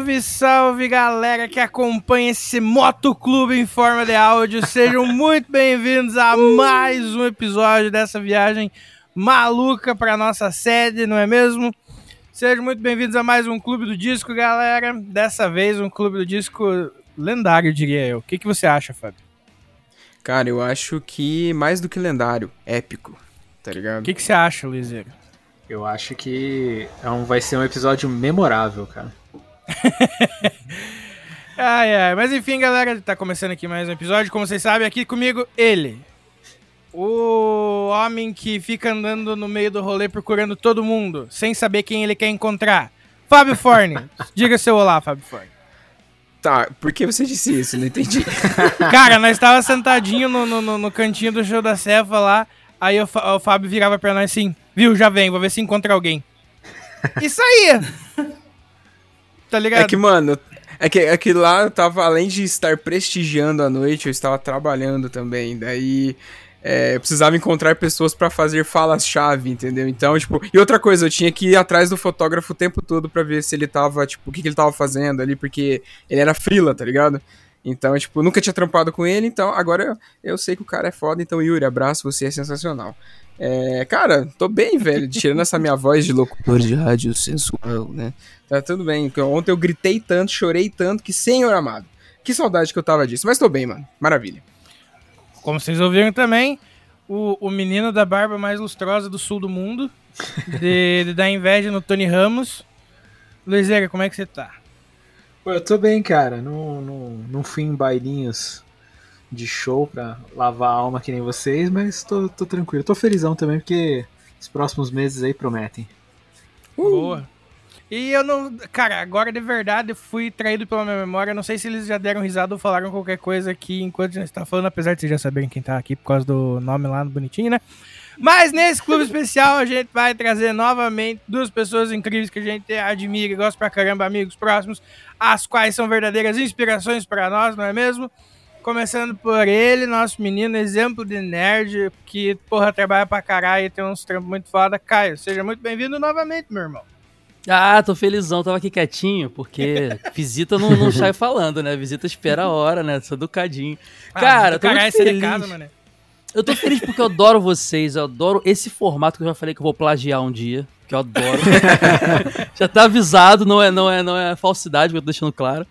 Salve, salve galera que acompanha esse motoclube em forma de áudio. Sejam muito bem-vindos a mais um episódio dessa viagem maluca para nossa sede, não é mesmo? Sejam muito bem-vindos a mais um Clube do Disco, galera. Dessa vez um Clube do Disco lendário, diria eu. O que, que você acha, Fábio? Cara, eu acho que mais do que lendário, épico, tá ligado? O que, que você acha, Luizeiro? Eu acho que é um, vai ser um episódio memorável, cara. ai, ai. Mas enfim, galera, tá começando aqui mais um episódio. Como vocês sabem, aqui comigo, ele. O homem que fica andando no meio do rolê procurando todo mundo, sem saber quem ele quer encontrar. Fábio Forne. Diga seu olá, Fábio Forne. Tá, por que você disse isso? Não entendi. Cara, nós tava sentadinho no, no, no cantinho do show da Cefa lá, aí o, o Fábio virava pra nós assim, viu, já vem, vou ver se encontra alguém. Isso aí! Tá ligado? É que, mano, é que, é que lá eu tava, além de estar prestigiando a noite, eu estava trabalhando também. Daí é, eu precisava encontrar pessoas para fazer falas-chave, entendeu? Então, tipo, e outra coisa, eu tinha que ir atrás do fotógrafo o tempo todo para ver se ele tava, tipo, o que, que ele tava fazendo ali, porque ele era frila, tá ligado? Então, tipo, nunca tinha trampado com ele, então agora eu, eu sei que o cara é foda, então Yuri, abraço, você é sensacional. É, cara, tô bem, velho, tirando essa minha voz de locutor de rádio sensual, né? Tá tudo bem. Ontem eu gritei tanto, chorei tanto que, senhor amado, que saudade que eu tava disso. Mas tô bem, mano. Maravilha. Como vocês ouviram também, o, o menino da barba mais lustrosa do sul do mundo, de, de dar inveja no Tony Ramos. Luizera, como é que você tá? Pô, eu tô bem, cara. Não, não, não fui em bailinhos de show pra lavar a alma que nem vocês, mas tô, tô tranquilo. Tô felizão também, porque os próximos meses aí prometem. Uh. Boa. E eu não. Cara, agora de verdade fui traído pela minha memória. Não sei se eles já deram risada ou falaram qualquer coisa aqui enquanto a gente tá falando, apesar de vocês já saberem quem tá aqui por causa do nome lá no bonitinho, né? Mas nesse clube especial a gente vai trazer novamente duas pessoas incríveis que a gente admira e gosta pra caramba, amigos próximos, as quais são verdadeiras inspirações para nós, não é mesmo? Começando por ele, nosso menino, exemplo de nerd, que, porra, trabalha pra caralho e tem uns trampos muito foda. Caio, seja muito bem-vindo novamente, meu irmão. Ah, tô felizão, tava aqui quietinho, porque visita não, não sai falando, né? Visita espera a hora, né? Sou educadinho. Ah, Cara, tô muito feliz. Casa, mano. Eu tô feliz porque eu adoro vocês, eu adoro esse formato que eu já falei que eu vou plagiar um dia, que eu adoro. já tá avisado, não é, não é, não é falsidade, que eu tô deixando claro.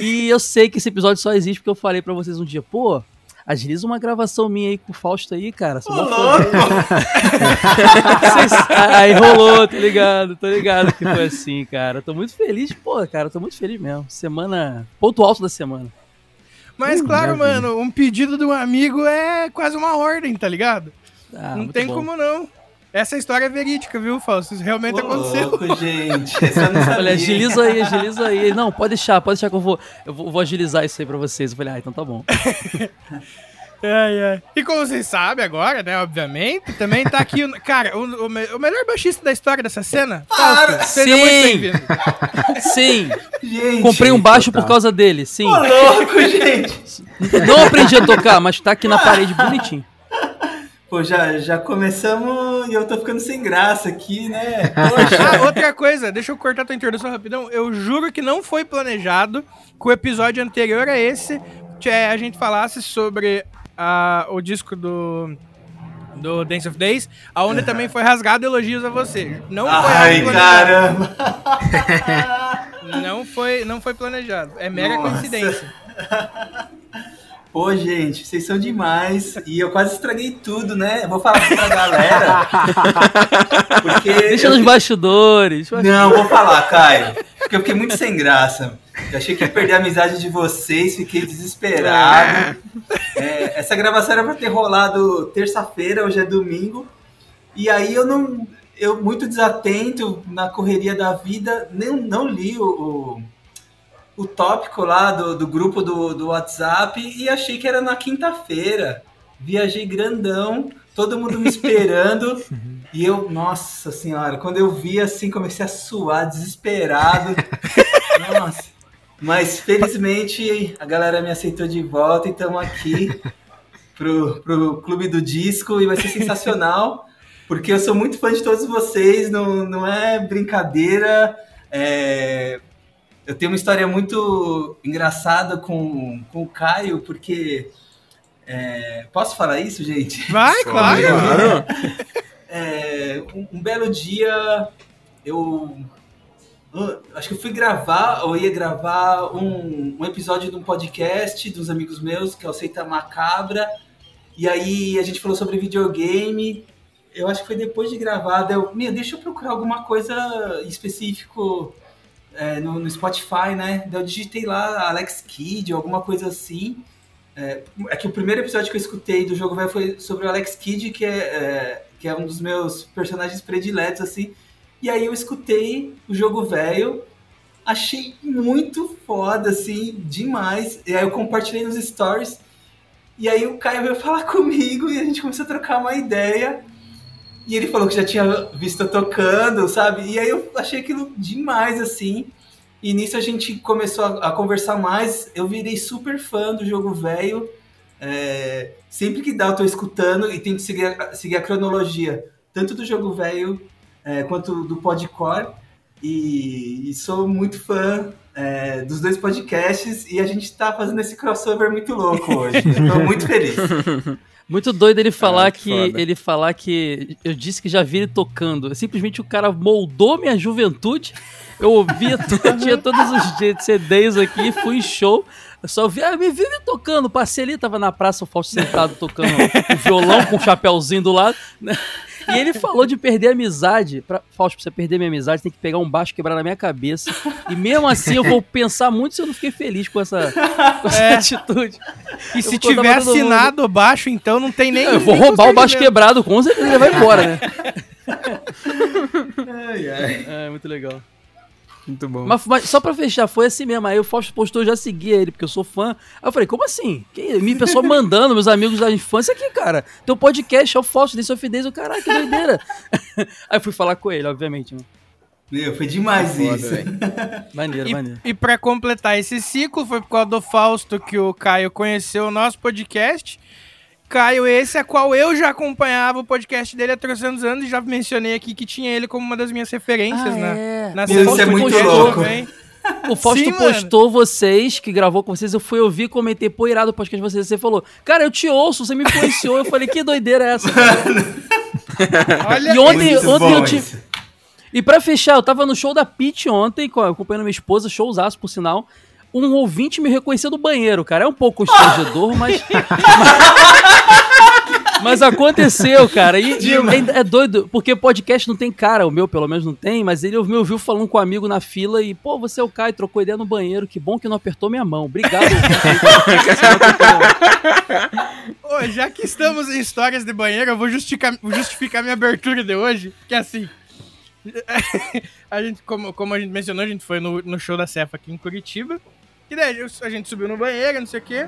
E eu sei que esse episódio só existe porque eu falei para vocês um dia, pô, agiliza uma gravação minha aí com o Fausto aí, cara. Ô, louco! aí rolou, tá ligado? Tô ligado que foi assim, cara. Tô muito feliz, pô, cara, tô muito feliz mesmo. Semana. Ponto alto da semana. Mas, uh, claro, mano, um pedido de um amigo é quase uma ordem, tá ligado? Ah, não tem bom. como não. Essa história é verídica, viu, Fausto? Isso realmente Ô, aconteceu. Louco, gente. Olha, agiliza aí, agiliza aí. Não, pode deixar, pode deixar que eu vou, eu vou, vou agilizar isso aí pra vocês. Eu falei, ah, então tá bom. Ai, ai. E como vocês sabem agora, né, obviamente, também tá aqui, o, cara, o, o, o melhor baixista da história dessa cena. Fausto, seja sim. muito bem-vindo. Sim. Gente. Comprei um baixo por causa dele, sim. Ô, louco, gente. Não aprendi a tocar, mas tá aqui na parede bonitinho. Pô, já, já começamos e eu tô ficando sem graça aqui, né? Poxa. ah, outra coisa, deixa eu cortar tua introdução rapidão. Eu juro que não foi planejado que o episódio anterior a esse a gente falasse sobre a, o disco do do Dance of Days, aonde uhum. também foi rasgado elogios a você. Não foi Ai, caramba! não foi, não foi planejado. É mera Nossa. coincidência. Pô, gente, vocês são demais. E eu quase estraguei tudo, né? Eu vou falar pra galera. Porque Deixa nos bastidores. Não, vou falar, Caio. Porque eu fiquei muito sem graça. Eu achei que ia perder a amizade de vocês, fiquei desesperado. É, essa gravação era pra ter rolado terça-feira, hoje é domingo. E aí eu não. Eu, muito desatento na correria da vida, nem, não li o, o o tópico lá do, do grupo do, do WhatsApp e achei que era na quinta-feira. Viajei grandão, todo mundo me esperando. e eu, nossa senhora, quando eu vi assim, comecei a suar, desesperado. nossa. Mas felizmente a galera me aceitou de volta e estamos aqui pro, pro Clube do Disco e vai ser sensacional, porque eu sou muito fã de todos vocês, não, não é brincadeira. É, eu tenho uma história muito engraçada com, com o Caio, porque. É, posso falar isso, gente? Vai, claro! claro. É, um, um, belo dia, eu. Acho que eu fui gravar, ou ia gravar um, um episódio de um podcast dos amigos meus, que é o Seita Macabra. E aí a gente falou sobre videogame. Eu acho que foi depois de gravar. Eu, meu, deixa eu procurar alguma coisa específico é, no, no, Spotify, né? eu digitei lá Alex Kidd, alguma coisa assim. É, é, que o primeiro episódio que eu escutei do jogo foi sobre o Alex Kidd, que é, é, que é um dos meus personagens prediletos, assim. E aí eu escutei o jogo velho, achei muito foda, assim, demais. E aí eu compartilhei nos stories. E aí o Caio veio falar comigo e a gente começou a trocar uma ideia. E ele falou que já tinha visto tocando, sabe? E aí eu achei aquilo demais, assim. E nisso a gente começou a, a conversar mais. Eu virei super fã do jogo velho. É, sempre que dá, eu tô escutando e tento seguir a, seguir a cronologia, tanto do jogo velho é, quanto do podcore. E, e sou muito fã é, dos dois podcasts e a gente tá fazendo esse crossover muito louco hoje. Estou muito feliz. Muito doido ele falar que, que ele falar que eu disse que já vi ele tocando. Simplesmente o cara moldou minha juventude. Eu ouvia, tinha todos os CDs aqui, fui em show. Eu só vi, ah, me vi me tocando. Passei ali, tava na praça, o Fausto sentado tocando o violão com o chapéuzinho do lado. E ele falou de perder a amizade. Pra, Fausto, pra você perder minha amizade, tem que pegar um baixo quebrar na minha cabeça. E mesmo assim eu vou pensar muito se eu não fiquei feliz com essa, com essa é. atitude. E eu se tiver assinado o baixo, então não tem nem. Eu vou roubar o baixo quebrado, com certeza ele vai embora, né? ai, ai. É, muito legal. Muito bom. Mas, mas, só pra fechar, foi assim mesmo. Aí o Fausto postou, eu já seguia ele, porque eu sou fã. Aí eu falei, como assim? Que, minha pessoa mandando, meus amigos da infância aqui, cara. Teu podcast é o Fausto, desse Ofidez, o caralho, que doideira. Aí fui falar com ele, obviamente, né? Meu, foi demais Foda, isso. maneiro, e, maneiro. E pra completar esse ciclo, foi por causa do Fausto que o Caio conheceu o nosso podcast. Caio, esse a qual eu já acompanhava o podcast dele há 300 anos e já mencionei aqui que tinha ele como uma das minhas referências ah, na, é. na Isso é muito louco. Também. O Fausto Sim, postou mano. vocês, que gravou com vocês, eu fui ouvir, comentei, pô, irado o podcast de vocês. Você falou, cara, eu te ouço, você me influenciou. eu falei, que doideira é essa? Olha, e ontem, ontem eu te. E pra fechar, eu tava no show da Pit ontem, acompanhando minha esposa, showzaço, por sinal um ouvinte me reconheceu do banheiro, cara. É um pouco constrangedor, mas. mas aconteceu, cara. E, e é, é, doido, porque podcast não tem cara, o meu pelo menos não tem, mas ele me ouviu falando com um amigo na fila e, pô, você é o Caio, trocou ideia no banheiro, que bom que não apertou minha mão. Obrigado. Ô, já que estamos em histórias de banheiro, eu vou justificar, justificar minha abertura de hoje, que é assim. a gente, como, como a gente mencionou, a gente foi no, no show da Cefa aqui em Curitiba. E daí a gente subiu no banheiro, não sei o quê.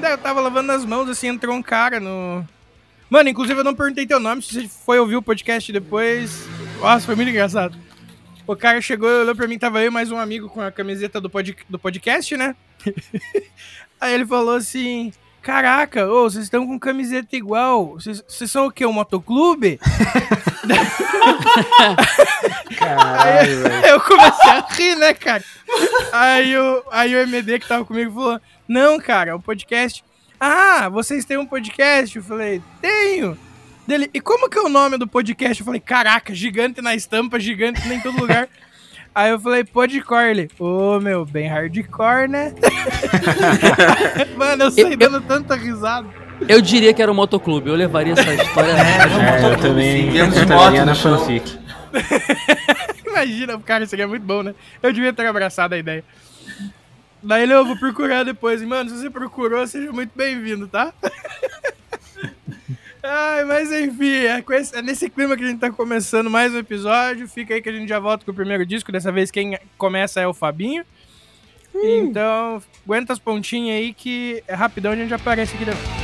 Daí eu tava lavando as mãos, assim, entrou um cara no. Mano, inclusive eu não perguntei teu nome, se você foi ouvir o podcast depois. Nossa, foi muito engraçado. O cara chegou, olhou pra mim, tava eu e mais um amigo com a camiseta do, pod, do podcast, né? Aí ele falou assim: Caraca, ô, vocês estão com camiseta igual. Vocês são o quê? Um motoclube? Caralho, aí, eu comecei a rir, né, cara? Aí o, aí o MD que tava comigo falou: Não, cara, é um podcast. Ah, vocês têm um podcast? Eu falei: Tenho. Dele, e como que é o nome do podcast? Eu falei: Caraca, gigante na estampa, gigante em todo lugar. Aí eu falei, podcore ele. Ô, oh, meu, bem hardcore, né? Mano, eu saí eu, dando eu, tanta risada. Eu diria que era um motoclube, eu levaria essa história. é, eu também entraria na fanfic. Imagina, cara, isso aqui é muito bom, né? Eu devia ter abraçado a ideia. Daí ele, eu vou procurar depois. Mano, se você procurou, seja muito bem-vindo, tá? Ai, mas enfim, é, esse, é, nesse clima que a gente tá começando mais um episódio. Fica aí que a gente já volta com o primeiro disco. Dessa vez quem começa é o Fabinho. Hum. Então, aguenta as pontinhas aí que é rapidão a gente aparece aqui dentro.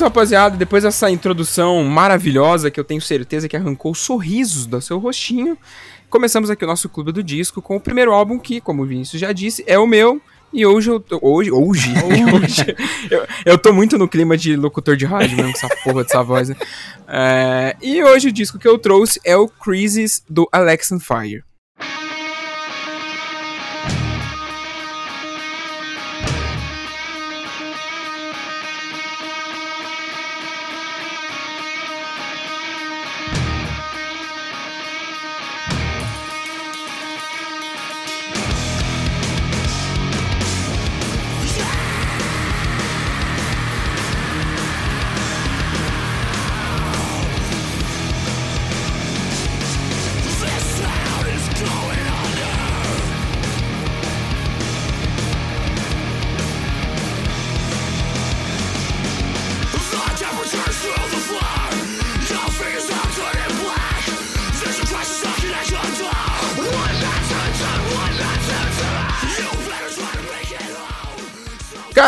Isso, rapaziada. Depois dessa introdução maravilhosa que eu tenho certeza que arrancou sorrisos do seu rostinho, começamos aqui o nosso Clube do Disco com o primeiro álbum que, como o Vinícius já disse, é o meu. E hoje eu tô, hoje, hoje, hoje eu, eu tô muito no clima de locutor de rádio mesmo, com essa porra dessa voz, né? É, e hoje o disco que eu trouxe é o Crisis do Alex on Fire.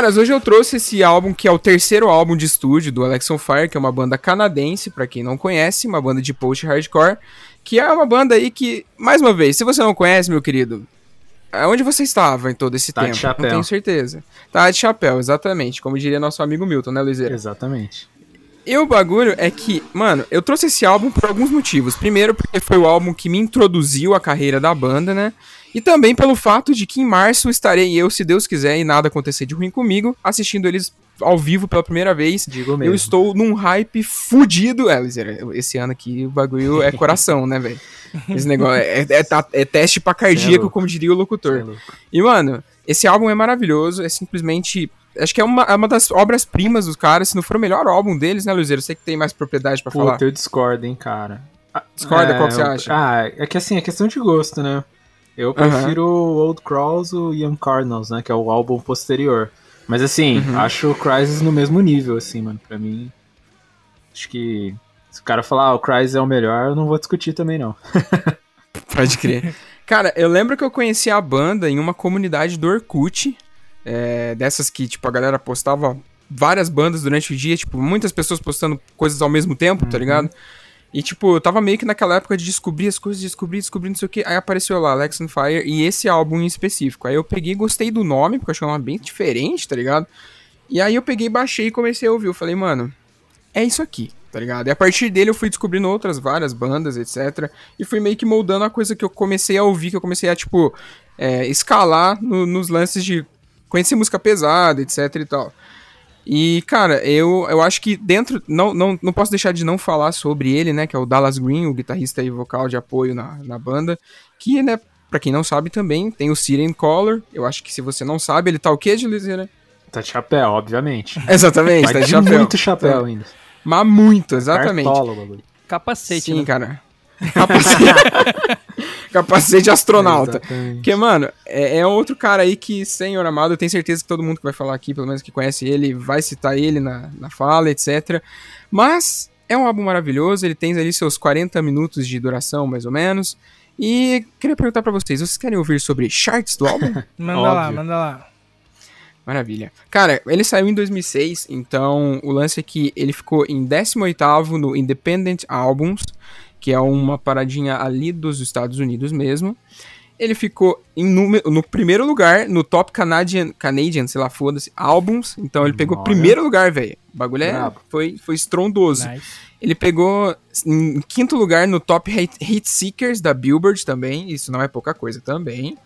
Caras, hoje eu trouxe esse álbum que é o terceiro álbum de estúdio do Alex on Fire, que é uma banda canadense, para quem não conhece, uma banda de post-hardcore, que é uma banda aí que, mais uma vez, se você não conhece, meu querido, onde você estava em todo esse tá tempo? De chapéu. Não tenho certeza. Tá de chapéu, exatamente, como diria nosso amigo Milton, né, Luizeira? Exatamente. E o bagulho é que, mano, eu trouxe esse álbum por alguns motivos. Primeiro, porque foi o álbum que me introduziu à carreira da banda, né? E também pelo fato de que em março estarei eu, se Deus quiser e nada acontecer de ruim comigo, assistindo eles ao vivo pela primeira vez. Digo mesmo. Eu estou num hype fudido. É, esse ano aqui o bagulho é coração, né, velho? Esse negócio é, é, é, é teste pra cardíaco, como diria o locutor. E, mano, esse álbum é maravilhoso, é simplesmente Acho que é uma, é uma das obras-primas dos caras, se não for o melhor álbum deles, né, Luizeiro? Você que tem mais propriedade para falar. Puta, eu discordo, hein, cara. Discorda? É, qual que você acha? Ah, é que assim, é questão de gosto, né? Eu prefiro o Old Crawls o Young Cardinals, né? Que é o álbum posterior. Mas assim, Uhum. acho o Crysis no mesmo nível, assim, mano. Pra mim, acho que se o cara falar, ah, o Crysis é o melhor, eu não vou discutir também, não. Pode crer. Cara, eu lembro que eu conheci a banda em uma comunidade do Orkut, é, dessas que, tipo, a galera postava várias bandas durante o dia, tipo, muitas pessoas postando coisas ao mesmo tempo, tá ligado? E, tipo, eu tava meio que naquela época de descobrir as coisas, descobrir, descobrir, não sei o que. Aí apareceu lá, Alex on Fire, e esse álbum em específico. Aí eu peguei gostei do nome, porque eu achei um nome bem diferente, tá ligado? E aí eu peguei, baixei e comecei a ouvir. Eu falei, mano, é isso aqui, tá ligado? E a partir dele eu fui descobrindo outras várias bandas, etc. E fui meio que moldando a coisa que eu comecei a ouvir, que eu comecei a, tipo, é, escalar no, nos lances de conhecer música pesada, etc e tal. E, cara, eu, eu acho que dentro. Não, não, não posso deixar de não falar sobre ele, né? Que é o Dallas Green, o guitarrista e vocal de apoio na, na banda. Que, né, pra quem não sabe também, tem o Siren Collar. Eu acho que se você não sabe, ele tá o quê, Juliana? Tá de chapéu, obviamente. Exatamente, Mas tá de chapéu. muito chapéu tá. ainda. Mas muito, exatamente. Cartola, Capacete, Sim, né? cara. Capacete. Capacete astronauta. Exatamente. Porque, mano, é, é, outro cara aí que, senhor amado, eu tenho certeza que todo mundo que vai falar aqui, pelo menos que conhece ele, vai citar ele na, na fala, etc. Mas é um álbum maravilhoso, ele tem ali seus 40 minutos de duração, mais ou menos. E queria perguntar para vocês, vocês querem ouvir sobre charts do álbum? manda Óbvio. lá, manda lá. Maravilha. Cara, ele saiu em 2006, então o lance é que ele ficou em 18º no Independent Albums, que é uma paradinha ali dos Estados Unidos mesmo. Ele ficou em número, no primeiro lugar no Top Canadian, Canadian sei lá, foda-se, álbuns. Então ele pegou Olha. primeiro lugar, velho. O bagulho é, foi, foi estrondoso. Nice. Ele pegou em quinto lugar no Top Hit, Hit Seekers da Billboard também. Isso não é pouca coisa também.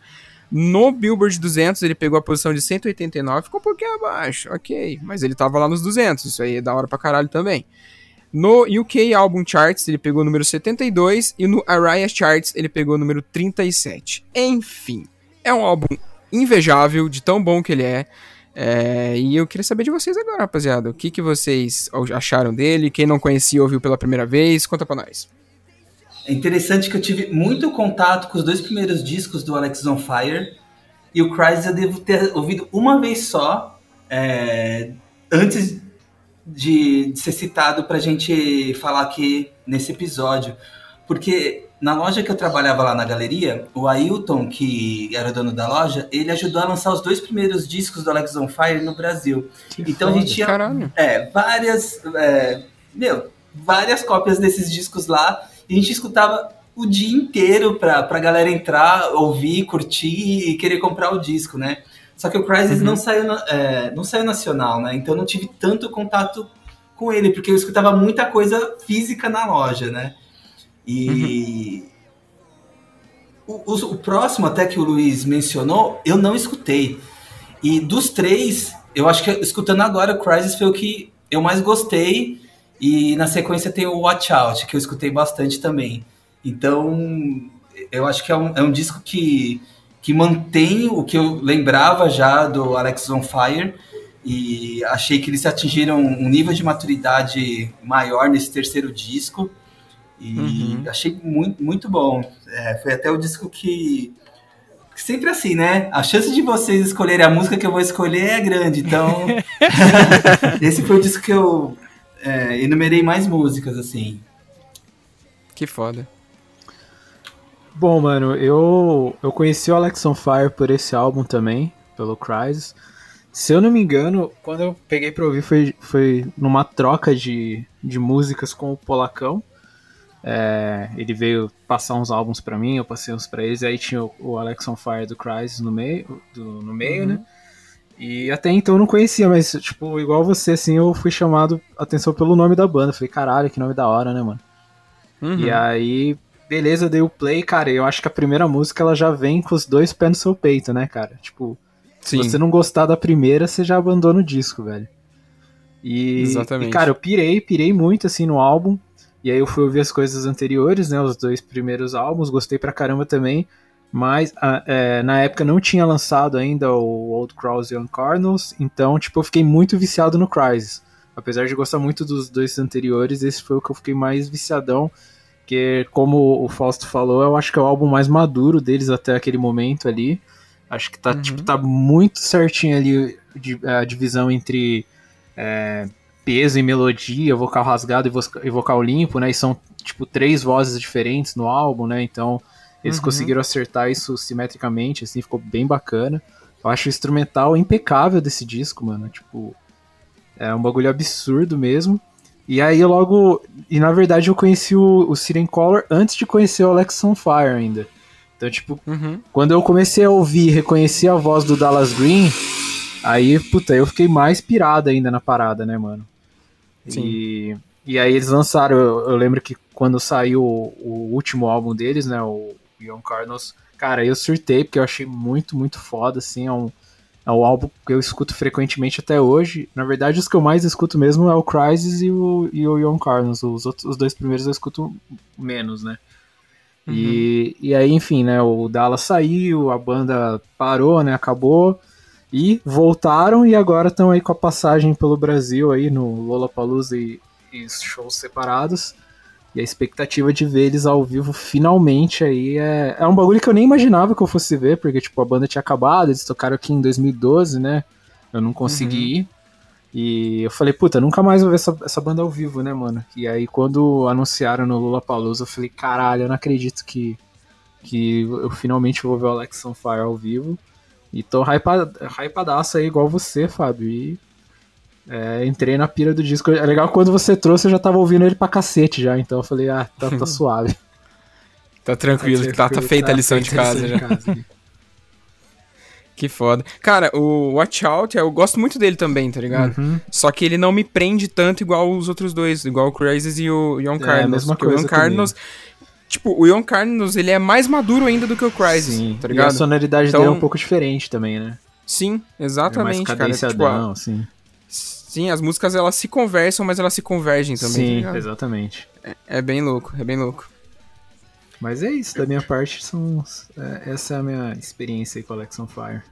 No Billboard 200 ele pegou a posição de 189, ficou um pouquinho abaixo, ok. Mas ele tava lá nos 200, isso aí é da hora pra caralho também. No UK Album Charts ele pegou o número 72 e no Arias Charts ele pegou o número 37. Enfim, é um álbum invejável de tão bom que ele é. é e eu queria saber de vocês agora, rapaziada. O que, que vocês acharam dele? Quem não conhecia ouviu pela primeira vez? Conta pra nós. É interessante que eu tive muito contato com os dois primeiros discos do Alex on Fire. E o Crysis eu devo ter ouvido uma vez só. É, antes de, de ser citado para a gente falar aqui nesse episódio. Porque na loja que eu trabalhava lá na galeria, o Ailton, que era o dono da loja, ele ajudou a lançar os dois primeiros discos do Alex on Fire no Brasil. Que então foda, a gente tinha é, várias, é, meu, várias cópias desses discos lá e a gente escutava o dia inteiro pra, pra galera entrar, ouvir, curtir e querer comprar o disco, né? Só que o Crysis uhum. não, saiu, é, não saiu nacional, né? Então eu não tive tanto contato com ele, porque eu escutava muita coisa física na loja, né? E uhum. o, o, o, próximo, até que o Luiz mencionou, eu não escutei. E dos três, eu acho que escutando agora, o Crysis foi o que eu mais gostei. E na sequência tem o Watch Out, que eu escutei bastante também. Então, eu acho que é um, é um disco que que mantém o que eu lembrava já do Alex on Fire e achei que eles atingiram um nível de maturidade maior nesse terceiro disco e uhum. achei muito, muito bom. É, foi até o disco que sempre assim, né? A chance de vocês escolherem a música que eu vou escolher é grande. Então, esse foi o disco que eu é, enumerei mais músicas, assim. Que foda. Bom, mano, eu, eu conheci o Alex on Fire por esse álbum também, pelo Crysis. Se eu não me engano, quando eu peguei pra ouvir foi, foi numa troca de, de músicas com o Polacão. É, ele veio passar uns álbuns para mim, eu passei uns pra eles, e aí tinha o, o Alex on Fire do Crysis no meio, do, no meio uhum. né? E até então eu não conhecia, mas, tipo, igual você, assim, eu fui chamado atenção pelo nome da banda. Falei, caralho, que nome da hora, né, mano? Uhum. E aí, beleza, dei o play, cara, eu acho que a primeira música ela já vem com os dois pés no seu peito, né, cara? Tipo, Sim. se você não gostar da primeira, você já abandona o disco, velho. E, Exatamente. E, cara, eu pirei, pirei muito, assim, no álbum. E aí eu fui ouvir as coisas anteriores, né, os dois primeiros álbuns, gostei pra caramba também. Mas é, na época não tinha lançado ainda o Old Crows Young Cardinals, então, tipo, eu fiquei muito viciado no Crysis. Apesar de gostar muito dos dois anteriores, esse foi o que eu fiquei mais viciadão. Porque, como o Fausto falou, eu acho que é o álbum mais maduro deles até aquele momento ali. Acho que tá, uhum. tipo, tá muito certinho ali a divisão entre é, peso e melodia, vocal rasgado e vocal limpo, né? E são, tipo, três vozes diferentes no álbum, né? Então, eles uhum. conseguiram acertar isso simetricamente, assim, ficou bem bacana. Eu acho o instrumental impecável desse disco, mano. Tipo, é um bagulho absurdo mesmo. E aí logo. E na verdade eu conheci o, o Siren Color antes de conhecer o Alex on Fire ainda. Então, tipo, uhum. quando eu comecei a ouvir e reconheci a voz do Dallas Green, aí, puta, eu fiquei mais pirado ainda na parada, né, mano? Sim. E, e aí eles lançaram, eu, eu lembro que quando saiu o, o, último álbum deles, né, o Young Cardinals, cara, eu surtei, porque eu achei muito, muito foda, assim, é um, é um álbum que eu escuto frequentemente até hoje. Na verdade, os que eu mais escuto mesmo é o Crisis e o, e o Young Cardinals, os, outros, os dois primeiros eu escuto menos, né. Uhum. E, e aí, enfim, né, o Dallas saiu, a banda parou, né, acabou, e voltaram e agora estão aí com a passagem pelo Brasil aí no Lollapalooza e, e shows separados. E a expectativa de ver eles ao vivo finalmente aí é, é um bagulho que eu nem imaginava que eu fosse ver, porque tipo, a banda tinha acabado, eles tocaram aqui em 2012, né? Eu não consegui uhum. ir. E eu falei, puta, nunca mais vou ver essa, essa banda ao vivo, né, mano? E aí quando anunciaram no Lula Palusa, eu falei, caralho, eu não acredito que, que eu finalmente vou ver o Alex on Fire ao vivo. E tô hypad, hypadaço aí, igual você, Fábio. E é, entrei na pira do disco. É legal quando você trouxe, eu já tava ouvindo ele pra cacete já. Então eu falei, ah, tá, tá suave. tá tranquilo, tá, tá, tá feita tá a lição de casa já. De casa, Que foda. Cara, o Watch Out, eu gosto muito dele também, tá ligado? Uhum. Só que ele não me prende tanto igual os outros dois, igual o Crazy e o Young Cardinals. É, a mesma coisa o Cardinals, tipo, o Young Cardinals, ele é mais maduro ainda do que o Crazy, Sim. tá ligado? E a sonoridade então... dele é um pouco diferente também, né? Sim, exatamente, é mais cara. Tipo, a... sim. Sim, as músicas elas se conversam, mas elas se convergem também. Sim, tá exatamente. É, é, bem louco, é bem louco. Mas é isso, da minha parte, são, é, essa é a minha experiência aí com Alex on Fire.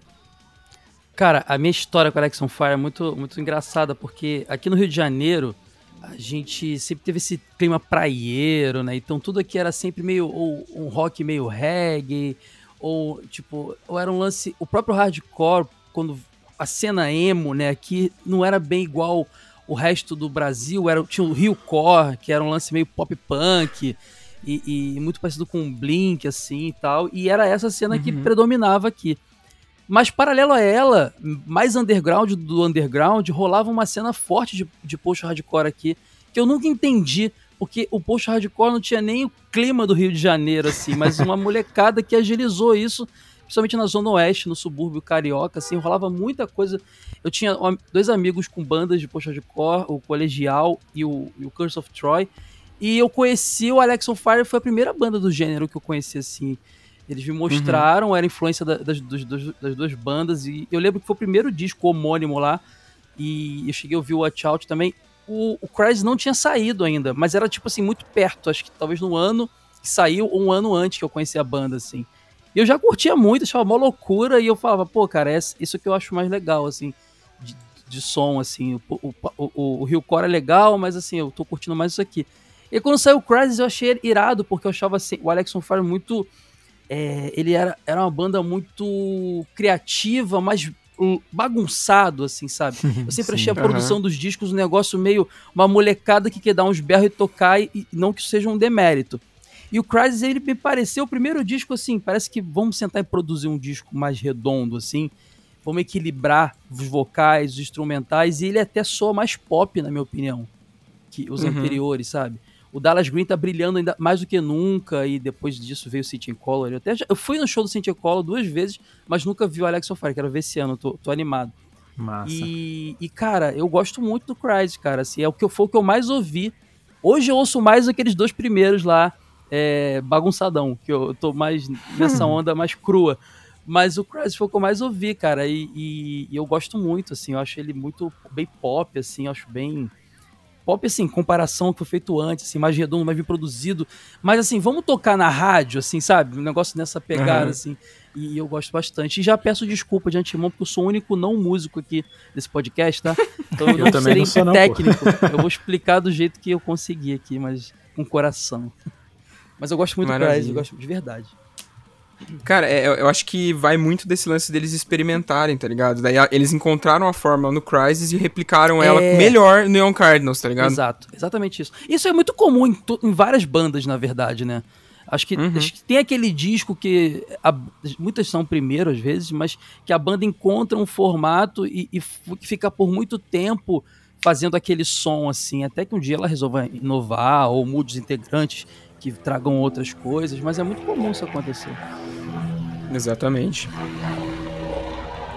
Cara, a minha história com Alex on Fire é muito, muito engraçada, porque aqui no Rio de Janeiro, a gente sempre teve esse clima praieiro, né? Então tudo aqui era sempre meio ou um rock meio reggae, ou tipo, ou era um lance, o próprio hardcore, quando a cena emo, né, aqui não era bem igual o resto do Brasil, era tinha o Rio Core, que era um lance meio pop punk, e, e, muito parecido com um Blink, assim e tal. E era essa cena uhum. que predominava aqui. Mas paralelo a ela, mais underground do underground, rolava uma cena forte de, de post hardcore aqui, que eu nunca entendi, porque o post hardcore não tinha nem o clima do Rio de Janeiro, assim, mas uma molecada que agilizou isso, principalmente na Zona Oeste, no subúrbio carioca, assim, rolava muita coisa. Eu tinha dois amigos com bandas de post hardcore, o Colegial e o, e o Curse of Troy, e eu conheci o Alex on Fire, foi a primeira banda do gênero que eu conheci, assim. Eles me mostraram, uhum. era influência da, das, das, das, duas bandas, e eu lembro que foi o primeiro disco homônimo lá, e eu cheguei a ouvir o Watch Out também. O, o não tinha saído ainda, mas era, tipo assim, muito perto, acho que talvez no ano que saiu, ou um ano antes que eu conheci a banda, assim. E eu já curtia muito, achava uma loucura, e eu falava, pô, cara, é isso que eu acho mais legal, assim, de, de som, assim. O, o, o, o Rio Core é legal, mas, assim, eu tô curtindo mais isso aqui. E quando saiu o Crysis eu achei irado, porque eu achava assim, o Alex on Fire muito. É, ele era, era uma banda muito criativa, mas bagunçado, assim, sabe? Eu sempre achei a produção dos discos um negócio meio uma molecada que quer dar uns berros e tocar, e, e não que seja um demérito. E o Crysis, ele me pareceu o primeiro disco, assim, parece que vamos sentar e produzir um disco mais redondo, assim, vamos equilibrar os vocais, os instrumentais, e ele até soa mais pop, na minha opinião, que os uhum. anteriores, sabe? O Dallas Green tá brilhando ainda mais do que nunca, e depois disso veio o City Color. Eu, até já, eu fui no show do City Color duas vezes, mas nunca vi o Alex Fire, quero ver esse ano, tô, tô animado. Massa. E, e, cara, eu gosto muito do Crysis, cara, assim, é o que foi o que eu mais ouvi. Hoje eu ouço mais aqueles dois primeiros lá, é, bagunçadão, que eu, eu tô mais nessa onda mais crua. Mas o Crysis foi o que eu mais ouvi, cara, e, e, e eu gosto muito, assim, eu acho ele muito bem pop, assim, eu acho bem pop, assim, comparação que foi feito antes, assim, mais redondo, mais bem produzido. Mas, assim, vamos tocar na rádio, assim, sabe? Um negócio nessa pegada, uhum. assim. E eu gosto bastante. E já peço desculpa de antemão, porque eu sou o único não músico aqui desse podcast, tá? Então eu, eu não serei não técnico. Não, eu vou explicar do jeito que eu consegui aqui, mas com coração. Mas eu gosto muito do Crazy, eu gosto de verdade. Cara, é, eu acho que vai muito desse lance deles experimentarem, tá ligado? Daí eles encontraram a fórmula no Crysis e replicaram ela é... melhor no Young Cardinals, tá ligado? Exato, exatamente isso. Isso é muito comum em, em várias bandas, na verdade, né? Acho que, uhum. acho que tem aquele disco que. A, muitas são primeiro, às vezes, mas que a banda encontra um formato e, e fica por muito tempo fazendo aquele som assim, até que um dia ela resolva inovar ou mude os integrantes que tragam outras coisas, mas é muito comum isso acontecer. Exatamente.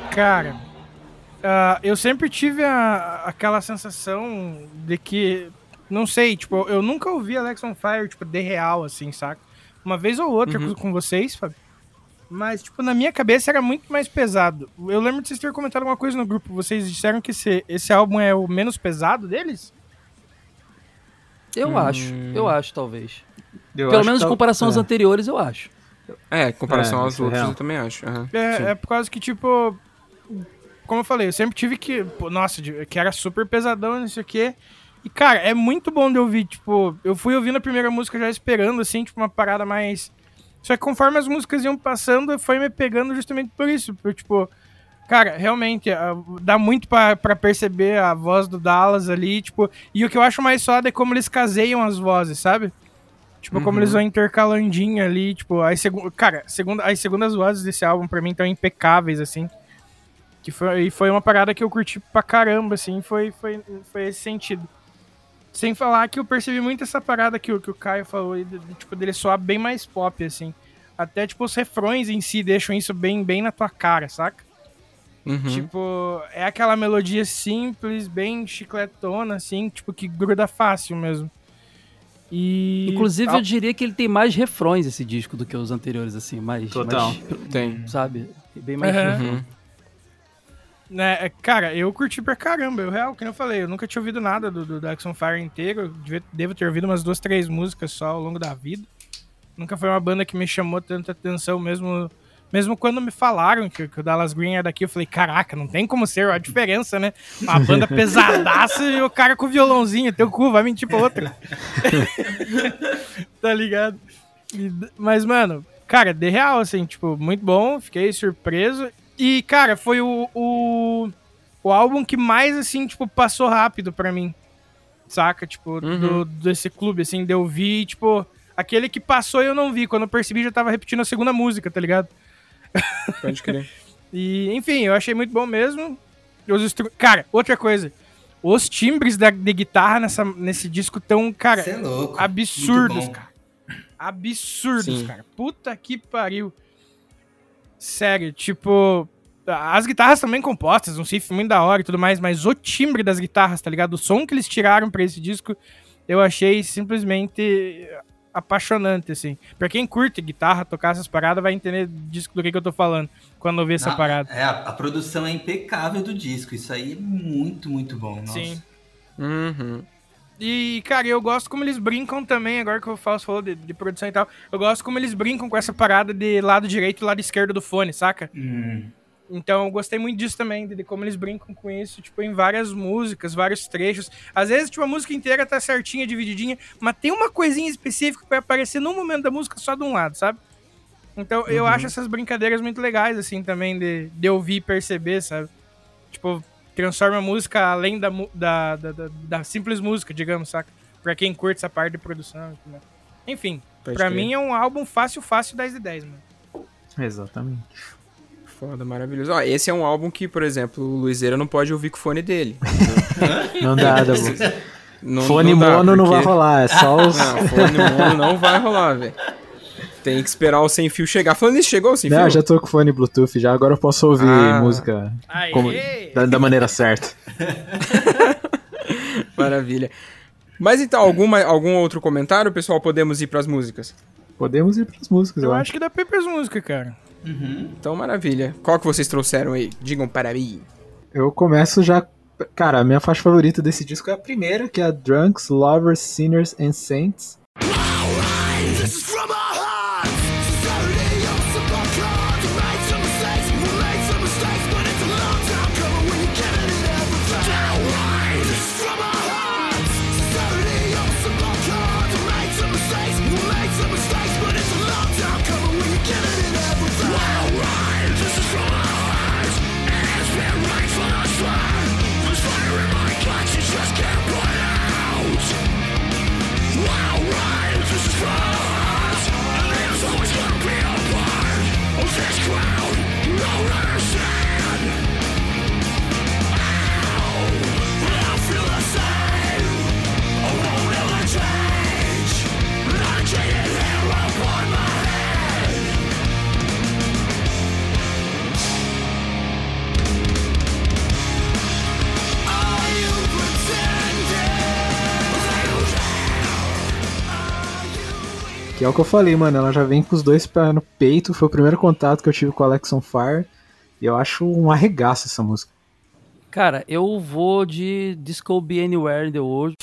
Cara, uh, eu sempre tive a, aquela sensação de que, não sei, tipo, eu nunca ouvi Alex on Fire, tipo, de real, assim, saca? Uma vez ou outra uhum. com vocês, Fábio. Mas, tipo, na minha cabeça era muito mais pesado. Eu lembro de vocês terem comentado alguma coisa no grupo. Vocês disseram que esse, esse álbum é o menos pesado deles? Eu hum... acho, eu acho, talvez. Eu Pelo menos em comparação é. aos anteriores, eu acho. É, em comparação é, aos é outros, eu também acho. Uhum, é, é, por causa que, tipo. Como eu falei, eu sempre tive que. Nossa, que era super pesadão, não sei o quê. E, cara, é muito bom de ouvir. Tipo, eu fui ouvindo a primeira música já esperando, assim, tipo, uma parada mais só que conforme as músicas iam passando, foi me pegando justamente por isso. Por, tipo, cara, realmente, dá muito para perceber a voz do Dallas ali, tipo, e o que eu acho mais foda é como eles caseiam as vozes, sabe? Tipo, uhum. como eles vão intercalandinho ali, tipo, as segu cara, segunda, as segundas vozes desse álbum para mim estão impecáveis, assim. Que foi, e foi uma parada que eu curti pra caramba, assim, foi, foi, foi esse sentido. Sem falar que eu percebi muito essa parada que, o, que o Caio falou, de, de, tipo, dele soar bem mais pop, assim. Até, tipo, os refrões em si deixam isso bem, bem na tua cara, saca? Uhum. Tipo, é aquela melodia simples, bem chicletona, assim, tipo, que gruda fácil mesmo. E... Inclusive, eu diria que ele tem mais refrões esse disco do que os anteriores, assim, mais. Total. Mais, tem. Sabe? Bem mais. Uhum. Né, é, cara, eu curti pra caramba. Eu, real, que eu falei, eu nunca tinha ouvido nada do, do Daxon Fire inteiro. Devo ter ouvido umas duas, três músicas só ao longo da vida. Nunca foi uma banda que me chamou tanta atenção, mesmo mesmo quando me falaram que, que, o Dallas Green é daqui, eu falei, caraca, não tem como ser a diferença, né? Uma banda pesadaça e o cara com violãozinho, teu cu, vai mentir pra outra. tá ligado? E, mas, mano, cara, de real, assim, tipo, muito bom, fiquei surpreso. E, cara, foi o, o, o álbum que mais, assim, tipo, passou rápido pra mim. Saca? Tipo, uhum. do, desse clube, assim, de eu vi, tipo, aquele que passou e eu não vi. Quando eu percebi, já tava repetindo a segunda música, tá ligado? Pode crer. e, enfim, eu achei muito bom mesmo. Os instru... Cara, outra coisa. Os timbres da, de guitarra nessa, nesse disco tão, cara, é absurdos, cara. Absurdos, Sim. cara. Puta que pariu. Sério, tipo. As guitarras também compostas, um riff muito da hora e tudo mais, mas o timbre das guitarras, tá ligado? O som que eles tiraram para esse disco, eu achei simplesmente apaixonante, assim. Pra quem curte guitarra, tocar essas paradas, vai entender disco do que, que eu tô falando quando ouvir essa parada. É, a, a, produção é impecável do disco. Isso aí é muito, muito bom. Nossa. Sim. Uhum. E, cara, eu gosto como eles brincam também, agora que o Fausto falou de, de, produção e tal, eu gosto como eles brincam com essa parada de lado direito e lado esquerdo do fone, saca? Hum. Então eu gostei muito disso também, de como eles brincam com isso, tipo, em várias músicas, vários trechos. Às vezes, tipo, a música inteira tá certinha, divididinha, mas tem uma coisinha específica que vai aparecer num momento da música só de um lado, sabe? Então uhum. eu acho essas brincadeiras muito legais, assim, também, de, de ouvir e perceber, sabe? Tipo, transforma a música além da, da, da, da, da simples música, digamos, saca? Pra quem curte essa parte de produção. Né? Enfim, Pode pra mim é um álbum fácil, fácil 10 de 10, mano. Exatamente. Foda, maravilhoso. Ó, esse é um álbum que, por exemplo, o Luizeira não pode ouvir com o fone dele. não dá, Dabu. Não, fone não dá, mono porque... não vai rolar, é só os... Não, fone mono não vai rolar, velho. Tem que esperar o sem fio chegar. Falando isso, chegou o sem fio? Não, já tô com fone Bluetooth já, agora eu posso ouvir ah. música como, da, da, maneira certa. Maravilha. Mas então, alguma, algum outro comentário, pessoal? Podemos ir pras músicas? Podemos ir pras músicas, eu, eu acho. acho que dá pra ir pras músicas, cara. Uhum. Então, maravilha. Qual que vocês trouxeram aí? Digam para mim. Eu começo já. Cara, a minha faixa favorita desse disco é a primeira, que é a Drunks, Lovers, Sinners and Saints. Que Moses. É o que eu falei, mano. Ela já vem com os dois pés no peito. Foi o primeiro contato que eu tive com a Alex on Fire. E eu acho um arregaço essa música. Cara, eu vou de Disco Be Anywhere in the World.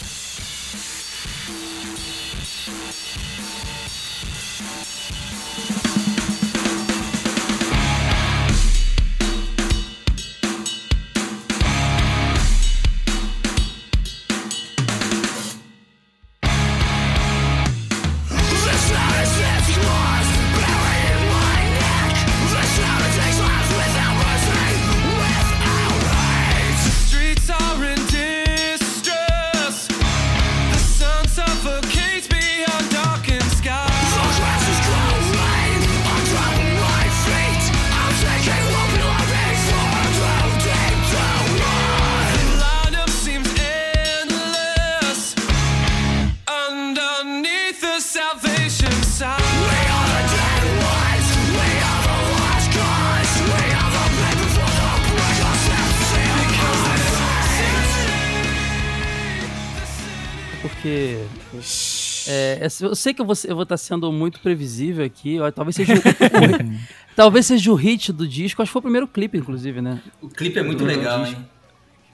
Eu sei que eu vou, eu vou estar sendo muito previsível aqui. Talvez seja o, talvez seja o hit do disco. Acho que foi o primeiro clipe, inclusive, né? O clipe é muito legal, hein?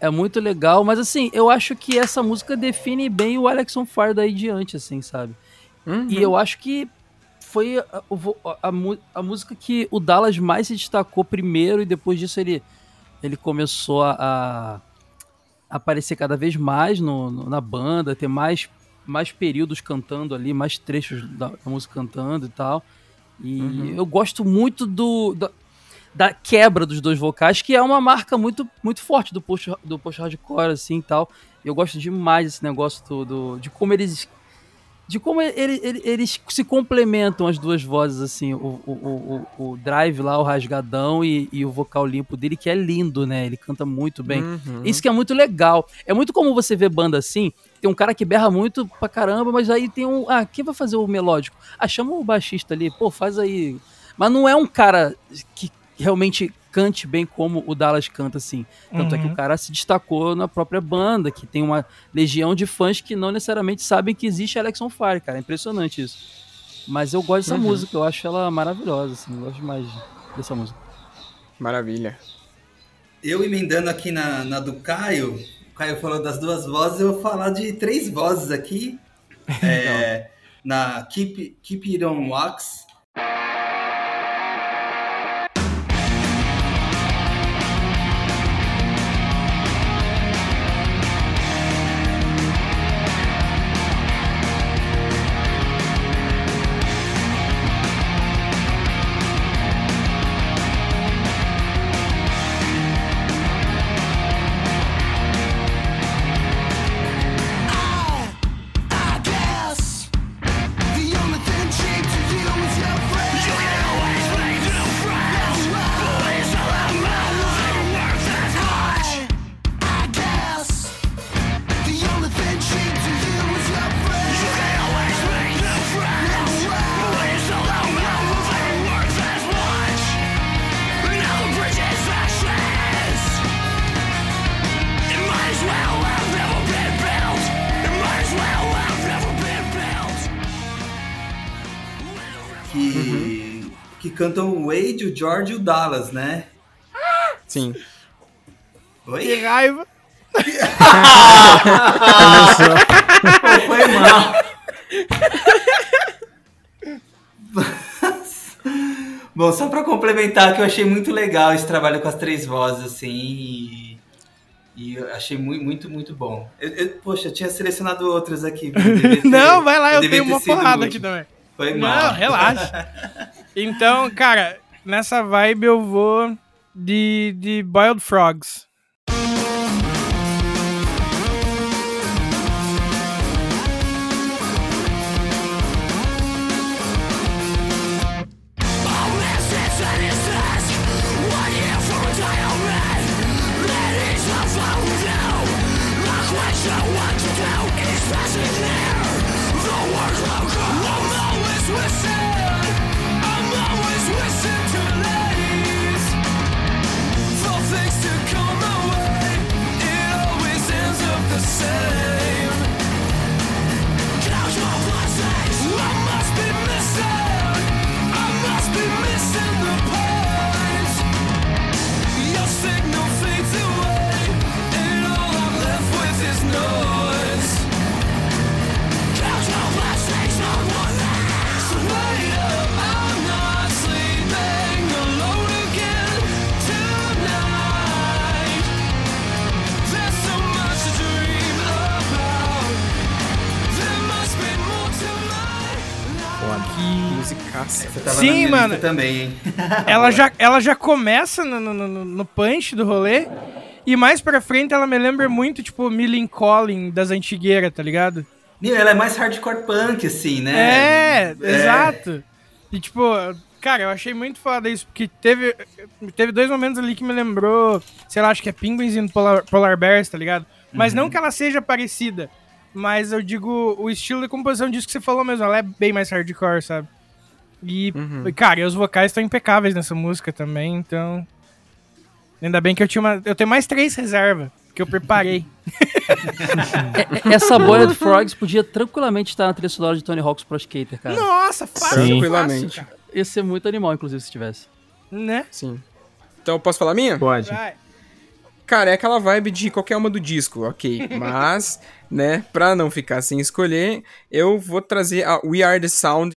É muito legal, mas assim, eu acho que essa música define bem o Alexon Fire daí diante, assim, sabe? Uhum. E eu acho que foi a, a, a, a, música que o Dallas mais se destacou primeiro e depois disso ele, ele começou a, aparecer cada vez mais no, no, na banda, ter mais mais períodos cantando ali, mais trechos da, da música cantando e tal. E uhum. eu gosto muito do, da, da, quebra dos dois vocais, que é uma marca muito, muito forte do post, do post hardcore, assim e tal. Eu gosto demais desse negócio do, do de como eles de como ele, ele, eles se complementam as duas vozes, assim, o, o, o, o drive lá, o rasgadão e, e, o vocal limpo dele, que é lindo, né? Ele canta muito bem. Uhum. Isso que é muito legal. É muito como você ver banda assim, tem um cara que berra muito pra caramba, mas aí tem um. Ah, quem vai fazer o melódico? Ah, chama o baixista ali, pô, faz aí. Mas não é um cara que realmente cante bem como o Dallas canta, assim. Tanto uhum. é que o uhum. cara se destacou na própria banda, que tem uma legião de fãs que não necessariamente sabem que existe Alex on Fire, cara. É impressionante isso. Mas eu gosto dessa uhum. música, eu acho ela maravilhosa, assim. Eu gosto demais dessa música. Maravilha. Eu emendando aqui na, na do Caio, o Caio falou das duas vozes, eu vou falar de três vozes aqui. é, na Keep, Keep It On Wax, George e o Dallas, né? Sim. Oi? Que raiva! foi mal. Bom, só para complementar que eu achei muito legal esse trabalho com as três vozes, assim, e, e eu achei muito, muito, muito bom. Eu, eu, poxa, eu tinha selecionado outras aqui. Ter, Não, vai lá, eu, eu tenho uma porrada aqui também. Foi mal. Não, relaxa. Então, cara, nessa vibe eu vou de, de Boiled Frogs. Massa. Sim, mano. também, hein? ela, já, ela já começa no, no, no, no punch do rolê. E mais pra frente ela me lembra muito, tipo, Millen Collin das antigueiras, tá ligado? Meu, ela é mais hardcore punk, assim, né? É, é, exato. E tipo, cara, eu achei muito foda isso, porque teve, teve dois momentos ali que me lembrou, sei lá, acho que é Penguins e Polar, Polar Bears, tá ligado? Mas uhum. não que ela seja parecida, mas eu digo o estilo de composição disso que você falou mesmo, ela é bem mais hardcore, sabe? E, uhum. cara, e os vocais estão impecáveis nessa música também, então. Ainda bem que eu tinha uma. Eu tenho mais três reservas que eu preparei. É, essa Boiled Frogs podia tranquilamente estar na trilha sonora de Tony Hawk's Pro Skater, cara. Nossa, fácil, tranquilamente. Fácil, Ia ser muito animal, inclusive, se tivesse. Né? Sim. Então, posso falar a minha? Pode. Vai. Cara, é aquela vibe de qualquer uma do disco, ok. Mas, né, pra não ficar sem escolher, eu vou trazer a We Are The Sound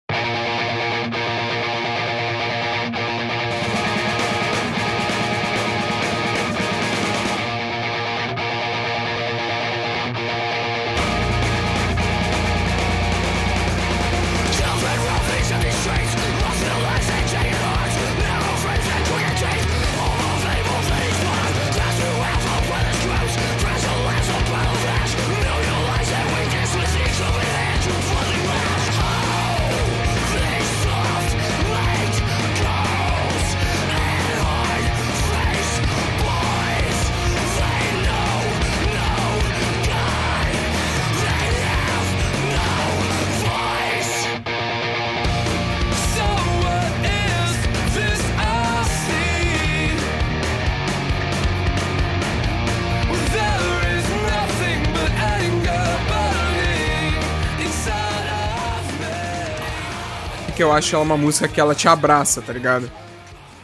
acho ela uma música que ela te abraça, tá ligado?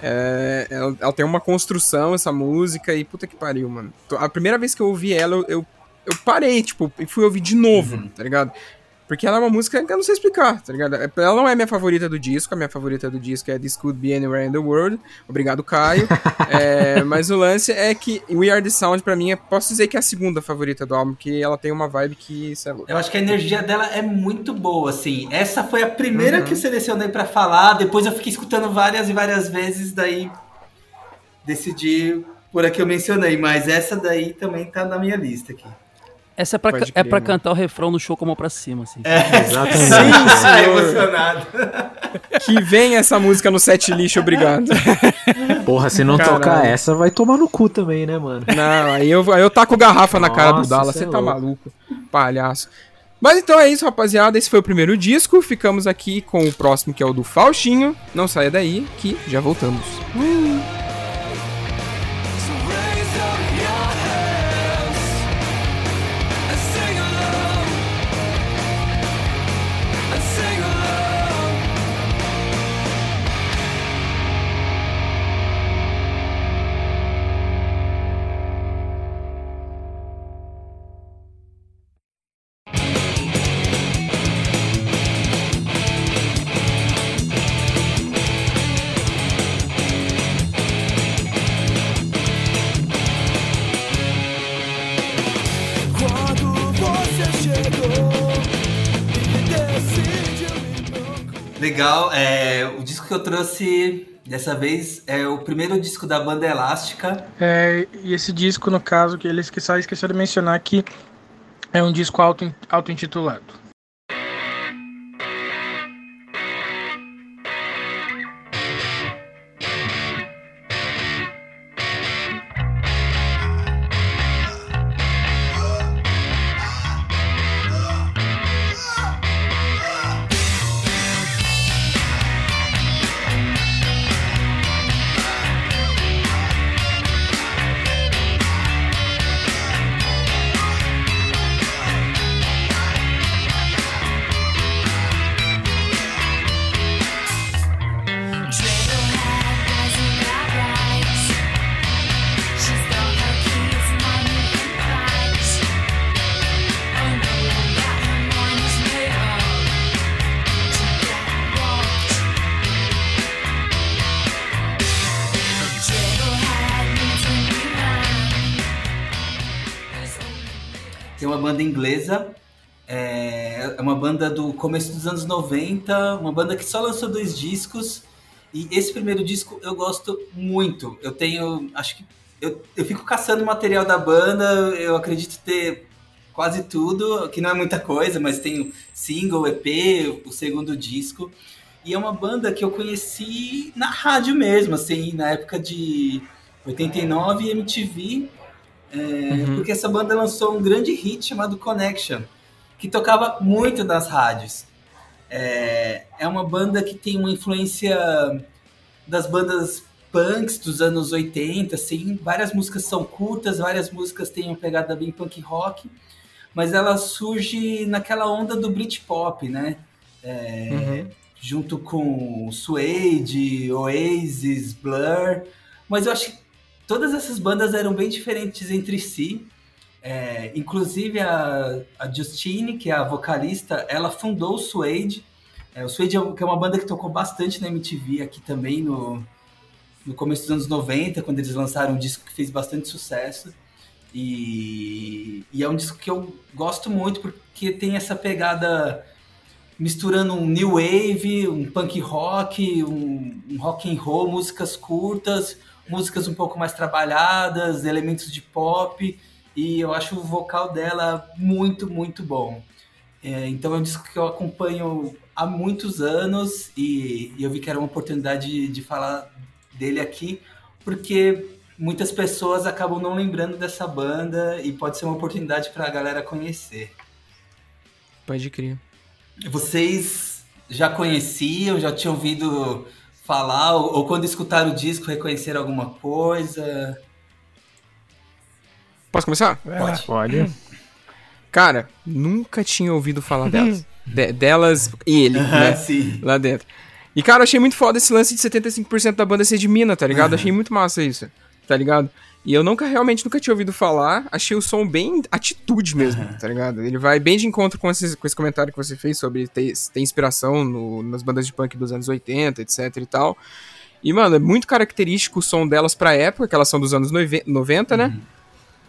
É, ela, ela, tem uma construção, essa música, e puta que pariu, mano. A primeira vez que eu ouvi ela, eu, eu, eu parei, tipo, e fui ouvir de novo, uhum. tá ligado? Porque ela é uma música que eu não sei explicar, tá ligado? Ela não é minha favorita do disco, a minha favorita do disco é This Could Be Anywhere in the World. Obrigado, Caio. é, mas o lance é que We Are The Sound, pra mim, é, posso dizer que é a segunda favorita do álbum, porque ela tem uma vibe que... Isso é louco. Eu acho que a energia dela é muito boa, assim. Essa foi a primeira uhum. que eu selecionei pra falar, depois eu fiquei escutando várias e várias vezes, daí decidi por aqui eu mencionei, mas essa daí também tá na minha lista aqui. Essa é pra, crer, é pra cantar o refrão no show com a mão pra cima, assim. É, exatamente. Sim, tá emocionado. Que vem essa música no set lixo, obrigado. Porra, se não Caralho. tocar essa, vai tomar no cu também, né, mano? Não, aí eu, aí eu taco garrafa Nossa, na cara do Dallas, você é tá maluco. Palhaço. Mas então é isso, rapaziada. Esse foi o primeiro disco. Ficamos aqui com o próximo, que é o do Faustinho. Não saia daí, que já voltamos. Uh. Legal. É, o disco que eu trouxe dessa vez é o primeiro disco da banda Elástica. É, e esse disco, no caso, que ele só esqueceu de mencionar que é um disco auto-intitulado. banda começo dos anos 90, uma banda que só lançou dois discos. E esse primeiro disco eu gosto muito. Eu tenho, acho que eu, eu fico caçando material da banda, eu acredito ter quase tudo, que não é muita coisa, mas tem single, EP, o segundo disco. E é uma banda que eu conheci na rádio mesmo, assim, na época de 89 MTV, é, uhum. porque essa banda lançou um grande hit chamado Connection, que tocava muito nas rádios. É, é uma banda que tem uma influência das bandas punks dos anos 80, assim, várias músicas são curtas, várias músicas têm uma pegada bem punk rock, mas ela surge naquela onda do Britpop, né? É, uhum. Junto com Suede, Oasis, Blur, mas eu acho que todas essas bandas eram bem diferentes entre si. É, inclusive a, a Justine, que é a vocalista, ela fundou o Suede. É, o Suede é, é uma banda que tocou bastante na MTV aqui também no, no começo dos anos 90, quando eles lançaram um disco que fez bastante sucesso. E, e, é um disco que eu gosto muito porque tem essa pegada misturando um new wave, um punk rock, um, um rock and roll, músicas curtas, músicas um pouco mais trabalhadas, elementos de pop. E eu acho o vocal dela muito, muito bom. É, então é um disco que eu acompanho há muitos anos e, e eu vi que era uma oportunidade de, de falar dele aqui, porque muitas pessoas acabam não lembrando dessa banda e pode ser uma oportunidade para a galera conhecer. Pode crer. Vocês já conheciam, já tinham ouvido falar, ou, ou quando escutaram o disco reconheceram alguma coisa? Posso começar? Pode. Pode. Cara, nunca tinha ouvido falar delas. De, delas e ele, né? Sim. Lá dentro. E, cara, eu achei muito foda esse lance de 75% da banda ser de mina, tá ligado? Uhum. Achei muito massa isso, tá ligado? E eu nunca, realmente, nunca tinha ouvido falar. Achei o som bem atitude mesmo, uhum. tá ligado? Ele vai bem de encontro com esse, com esse comentário que você fez sobre ter, ter inspiração no, nas bandas de punk dos anos 80, etc e tal. E, mano, é muito característico o som delas pra época, que elas são dos anos 90, né?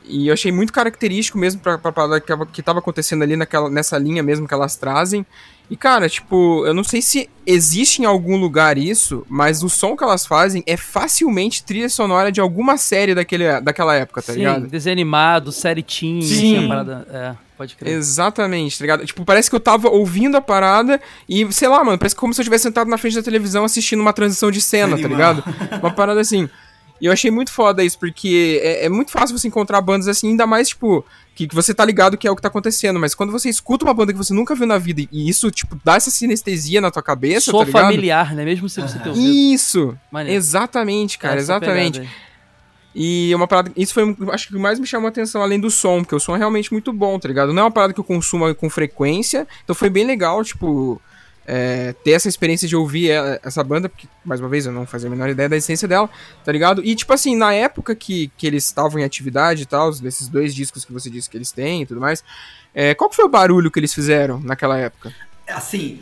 E eu achei muito característico mesmo pra, pra, pra, que, que tava acontecendo ali naquela, nessa linha mesmo que elas trazem. E, cara, tipo, eu não sei se existe em algum lugar isso, mas o som que elas fazem é facilmente trilha sonora de alguma série daquele, daquela época, tá Sim, ligado? desenho animado, série teen, Sim. Assim, parada, é, pode crer. Exatamente, tá ligado? Tipo, parece que eu tava ouvindo a parada e, sei lá, mano, parece como se eu tivesse sentado na frente da televisão assistindo uma transição de cena, Animal. tá ligado? Uma parada assim. E eu achei muito foda isso, porque é, é, muito fácil você encontrar bandas assim, ainda mais, tipo, que, que, você tá ligado que é o que tá acontecendo, mas quando você escuta uma banda que você nunca viu na vida e isso, tipo, dá essa sinestesia na tua cabeça, Sou tá ligado? familiar, né? Mesmo se você tem ouvido. Isso! Maneiro. Exatamente, cara, essa exatamente. E é uma parada. Isso foi, acho que o que mais me chamou a atenção, além do som, porque o som é realmente muito bom, tá ligado? Não é uma parada que eu consumo com frequência, então foi bem legal, tipo é, ter essa experiência de ouvir essa banda, porque, mais uma vez, eu não fazia a menor ideia da essência dela, tá ligado? E, tipo assim, na época que, que eles estavam em atividade e tal, desses dois discos que você disse que eles têm e tudo mais, é, qual foi o barulho que eles fizeram naquela época? Assim,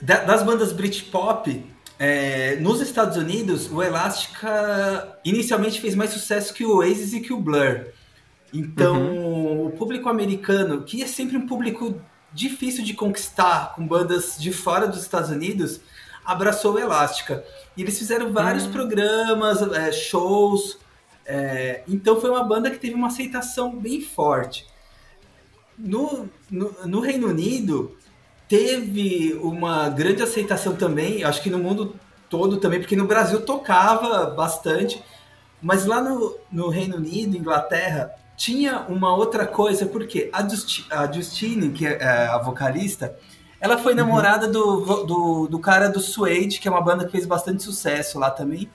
das bandas Britpop, é, nos Estados Unidos, o Elástica inicialmente fez mais sucesso que o Oasis e que o Blur. Então, uhum. o público americano, que é sempre um público difícil de conquistar com bandas de fora dos Estados Unidos, abraçou Elástica. E eles fizeram vários uhum. programas, é, shows. É, então foi uma banda que teve uma aceitação bem forte. No, no, no, Reino Unido, teve uma grande aceitação também, acho que no mundo todo também, porque no Brasil tocava bastante, mas lá no, no Reino Unido, Inglaterra, tinha uma outra coisa, porque a, Justi a Justine, que é, é a vocalista, ela foi uhum. namorada do, do, do, cara do Suede, que é uma banda que fez bastante sucesso lá também.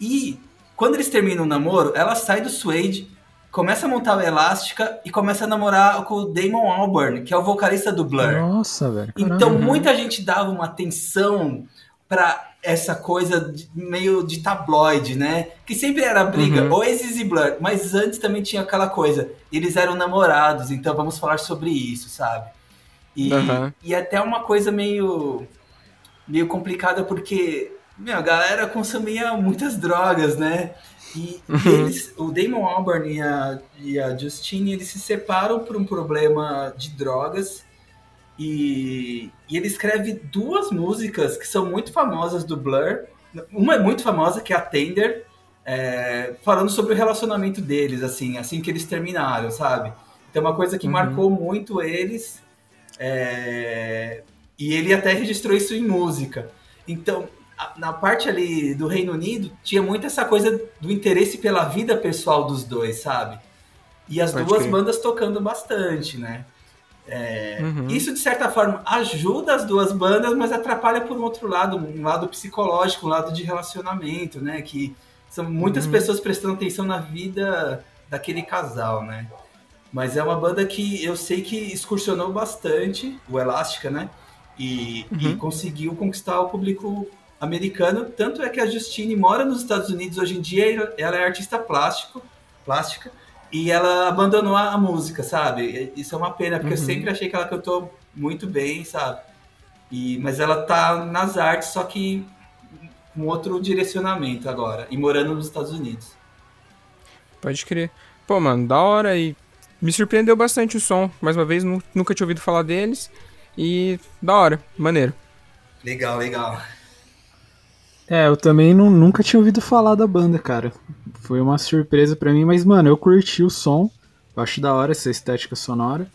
E quando eles terminam o namoro, ela sai do Suede, começa a montar o Elástica e começa a namorar com o Damon Albarn, que é o vocalista do Blur. Nossa, velho. Então muita gente dava uma atenção para essa coisa de, meio de tabloide, né? Que sempre era briga, uhum. Oasis e Blur, mas antes também tinha aquela coisa, eles eram namorados, então vamos falar sobre isso, sabe? E, uhum. e até uma coisa meio, meio complicada, porque meu, a galera consumia muitas drogas, né? E uhum. eles, o Damon Albarn e a, e a Justine, eles se separam por um problema de drogas E, e, ele escreve duas músicas que são muito famosas do Blur. Uma é muito famosa, que é a Tender, é, falando sobre o relacionamento deles, assim, assim que eles terminaram, sabe? Então, uma coisa que uhum. marcou muito eles. É, e ele até registrou isso em música. Então, na parte ali do Reino Unido, tinha muito essa coisa do interesse pela vida pessoal dos dois, sabe? E as Pode duas crer. bandas tocando bastante, né? É, uhum. Isso, de certa forma, ajuda as duas bandas, mas atrapalha por um outro lado, um lado psicológico, um lado de relacionamento, né? Que são muitas uhum. pessoas prestando atenção na vida daquele casal, né? Mas é uma banda que eu sei que excursionou bastante, o Elástica, né? E, uhum. e conseguiu conquistar o público americano. Tanto é que a Justine mora nos Estados Unidos hoje em dia, ela é artista plástico, plástica, e ela abandonou a, música, sabe? Isso é uma pena, porque uhum. eu sempre achei que ela cantou muito bem, sabe? E, mas ela tá nas artes, só que com outro direcionamento agora, e morando nos Estados Unidos. Pode crer. Pô, mano, da hora e me surpreendeu bastante o som. Mais uma vez, nunca tinha ouvido falar deles. E da hora, maneiro. Legal, legal. É, eu também não, nunca tinha ouvido falar da banda, cara. Foi uma surpresa para mim, mas, mano, eu curti o som. Eu acho da hora essa estética sonora.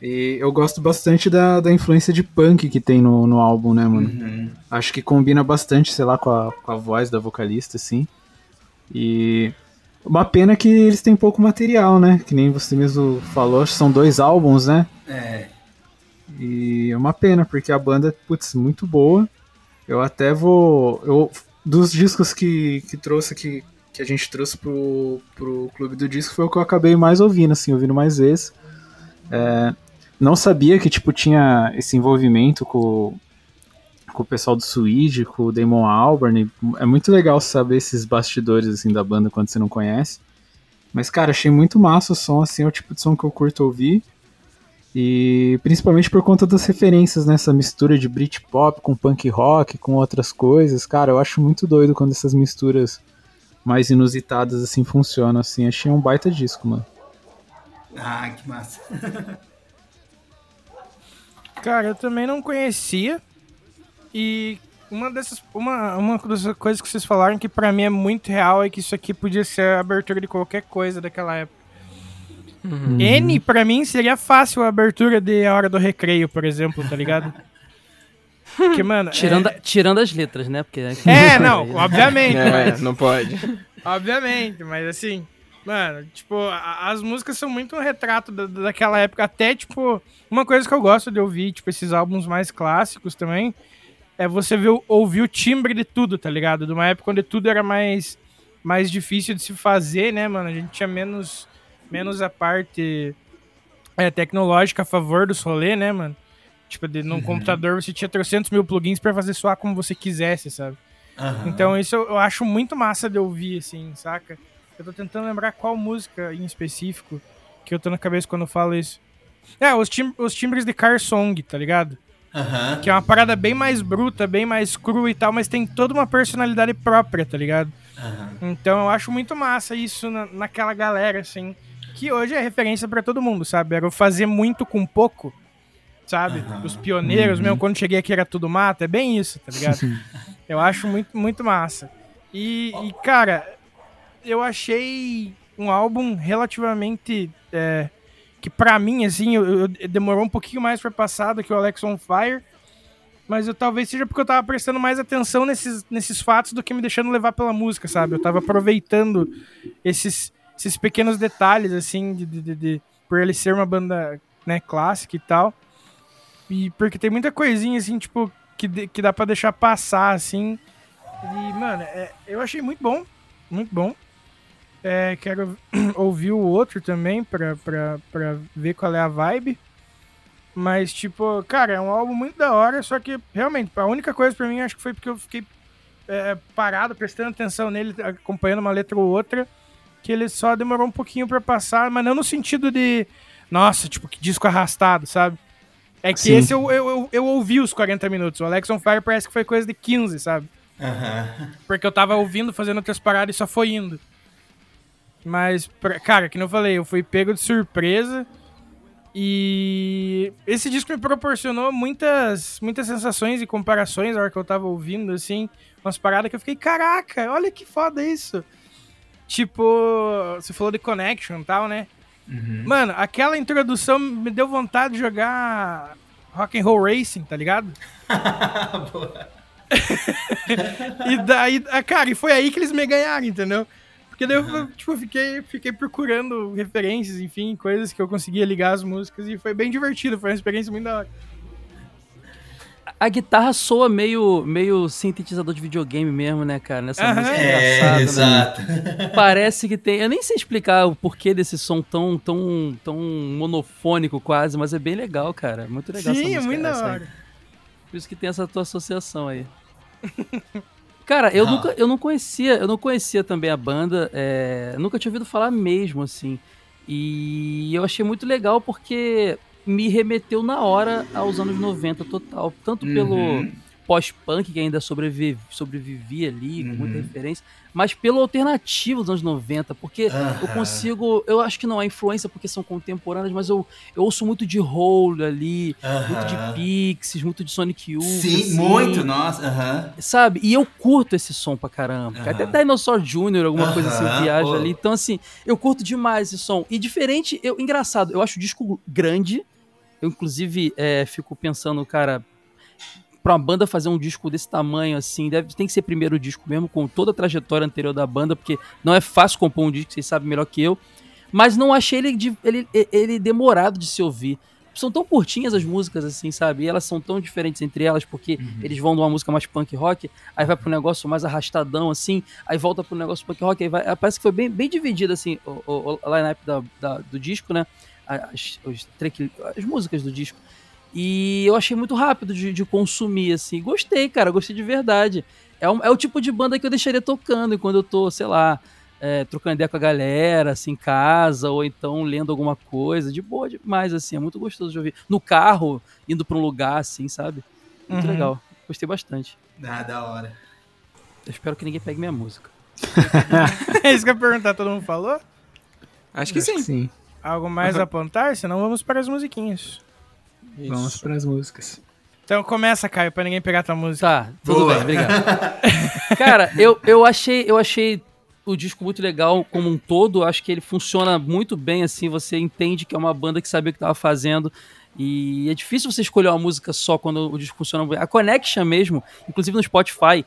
E eu gosto bastante da, da influência de punk que tem no, no álbum, né, mano? Uhum. Acho que combina bastante, sei lá, com a, com a voz da vocalista, assim. E. Uma pena que eles têm pouco material, né? Que nem você mesmo falou, são dois álbuns, né? É. E é uma pena, porque a banda, putz, muito boa. Eu até vou. Eu, dos discos que, que trouxe aqui, que a gente trouxe pro, pro Clube do Disco, foi o que eu acabei mais ouvindo, assim, ouvindo mais vezes. É, não sabia que, tipo, tinha esse envolvimento com, com o pessoal do Swede, com o Damon Albarn. É muito legal saber esses bastidores, assim, da banda quando você não conhece. Mas, cara, achei muito massa o som, assim, é o tipo de som que eu curto ouvir. E principalmente por conta das referências nessa mistura de Britpop com punk rock, com outras coisas. Cara, eu acho muito doido quando essas misturas mais inusitadas assim funcionam assim. Achei um baita disco, mano. Ah, que massa. Cara, eu também não conhecia. E uma dessas uma, uma das coisas que vocês falaram que para mim é muito real é que isso aqui podia ser a abertura de qualquer coisa daquela época. Uhum. N, pra mim, seria fácil a abertura de A Hora do Recreio, por exemplo, tá ligado? Porque, mano. Tirando, é... tirando as letras, né? Porque é, não, obviamente. É, mas... Não pode. Obviamente, mas assim. Mano, tipo, a, as músicas são muito um retrato da, daquela época. Até, tipo, uma coisa que eu gosto de ouvir, tipo, esses álbuns mais clássicos também, é você ver, ouvir o timbre de tudo, tá ligado? De uma época onde tudo era mais, mais difícil de se fazer, né, mano? A gente tinha menos menos a parte é, tecnológica a favor dos rolê, né, mano? Tipo, de, num uhum. computador você tinha 300 mil plugins para fazer soar como você quisesse, sabe? Uhum. Então isso eu, eu, acho muito massa de ouvir, assim, saca? Eu tô tentando lembrar qual música em específico que eu tô na cabeça quando eu falo isso. É, os, tim os timbres de Car Song, tá ligado? Uhum. Que é uma parada bem mais bruta, bem mais crua e tal, mas tem toda uma personalidade própria, tá ligado? Então eu acho muito massa isso na, naquela galera, assim que hoje é referência para todo mundo, sabe? Era fazer muito com pouco, sabe? Uhum. Os pioneiros, uhum. mesmo quando cheguei aqui era tudo mato, é bem isso, tá ligado? eu acho muito, muito massa. E, e, cara, eu achei um álbum relativamente. É, que para mim, assim, eu, eu, demorou um pouquinho mais para passar do que o Alex on Fire. Mas eu talvez seja porque eu tava prestando mais atenção nesses, nesses fatos do que me deixando levar pela música, sabe? Eu tava aproveitando esses, esses pequenos detalhes, assim, de, de, de, por ele ser uma banda, né, clássica e tal. E porque tem muita coisinha, assim, tipo, que, que dá para deixar passar, assim. E, mano, é, eu achei muito bom, muito bom. É, quero ouvir o outro também pra, pra, pra ver qual é a vibe. Mas, tipo, cara, é um álbum muito da hora, só que, realmente, a única coisa pra mim acho que foi porque eu fiquei é, parado, prestando atenção nele, acompanhando uma letra ou outra que ele só demorou um pouquinho para passar, mas não no sentido de, nossa, tipo, que disco arrastado, sabe? É que Sim. esse eu, eu, eu, eu, ouvi os 40 minutos. O Alex on Fire parece que foi coisa de 15, sabe? Uhum. Porque eu tava ouvindo, fazendo outras paradas e só foi indo. Mas, cara, que não falei, eu fui pego de surpresa. E esse disco me proporcionou muitas, muitas sensações e comparações na hora que eu tava ouvindo, assim, umas paradas que eu fiquei, caraca, olha que foda isso. Tipo, você falou de Connection e tal, né? Uhum. Mano, aquela introdução me deu vontade de jogar Rock and Roll Racing, tá ligado? E daí, ah, cara, e foi aí que eles me ganharam, entendeu? Porque daí eu, tipo, fiquei, fiquei procurando referências, enfim, coisas que eu conseguia ligar as músicas e foi bem divertido, foi uma experiência muito da hora. A guitarra soa meio, meio sintetizador de videogame mesmo, né, cara? Nessa uhum. música é, exato. Né? Parece que tem. Eu nem sei explicar o porquê desse som tão, tão, tão monofônico quase, mas é bem legal, cara. Muito legal Sim, essa música. Sim, muito da hora. Por isso que tem essa tua associação aí. Cara, eu, ah. nunca, eu não conhecia, eu não conhecia também a banda, é, nunca tinha ouvido falar mesmo, assim. E eu achei muito legal porque me remeteu na hora aos anos 90 total. Tanto uhum. pelo pós-punk que ainda sobrevive, sobrevivia ali, com muita uhum. referência, mas pelo alternativo dos anos 90, porque eu consigo, eu acho que não é influência porque são contemporâneas, mas eu, eu ouço muito de Hole ali, muito de Pixies, muito de Sonic Youth. Sim, assim, muito, nossa, Sabe? E eu curto esse som pra caramba. Até Dinosaur Jr., alguma coisa assim, viaja ali. Então, assim, eu curto demais esse som. E diferente, eu, engraçado, eu acho o disco grande, eu, inclusive, é, fico pensando, cara, pra uma banda fazer um disco desse tamanho, assim, deve, tem que ser primeiro disco mesmo, com toda a trajetória anterior da banda, porque não é fácil compor um disco, vocês sabem melhor que eu. Mas não achei ele, ele, ele demorado de se ouvir. São tão curtinhas as músicas, assim, sabe? E elas são tão diferentes entre elas, porque uhum. eles vão de uma música mais punk rock, aí vai pro negócio mais arrastadão, assim, aí volta pro negócio punk rock, aí vai. Parece que foi bem, bem dividido, assim, o, o, o line-up da, da, do disco, né? As, os, as músicas do disco. E eu achei muito rápido de, de consumir, assim. Gostei, cara, gostei de verdade. É, um, é o tipo de banda que eu deixaria tocando quando eu tô, sei lá, é, trocando ideia com a galera, assim, em casa, ou então lendo alguma coisa. De boa demais, assim, é muito gostoso de ouvir. No carro, indo pra um lugar, assim, sabe? Muito uhum. legal. Gostei bastante. Ah, da hora. Eu espero que ninguém pegue minha música. é isso que eu ia perguntar, todo mundo falou? Acho que Acho sim. Que sim. Algo mais a apontar? Senão vamos para as musiquinhas. Isso. Vamos para as músicas. Então começa, Caio, pra ninguém pegar tua música. Tá, tudo Boa. bem, obrigado. Cara, eu, eu, achei, eu achei o disco muito legal como um todo. Acho que ele funciona muito bem, assim. Você entende que é uma banda que sabia o que estava fazendo. E é difícil você escolher uma música só quando o disco funciona bem. A Connection mesmo, inclusive no Spotify,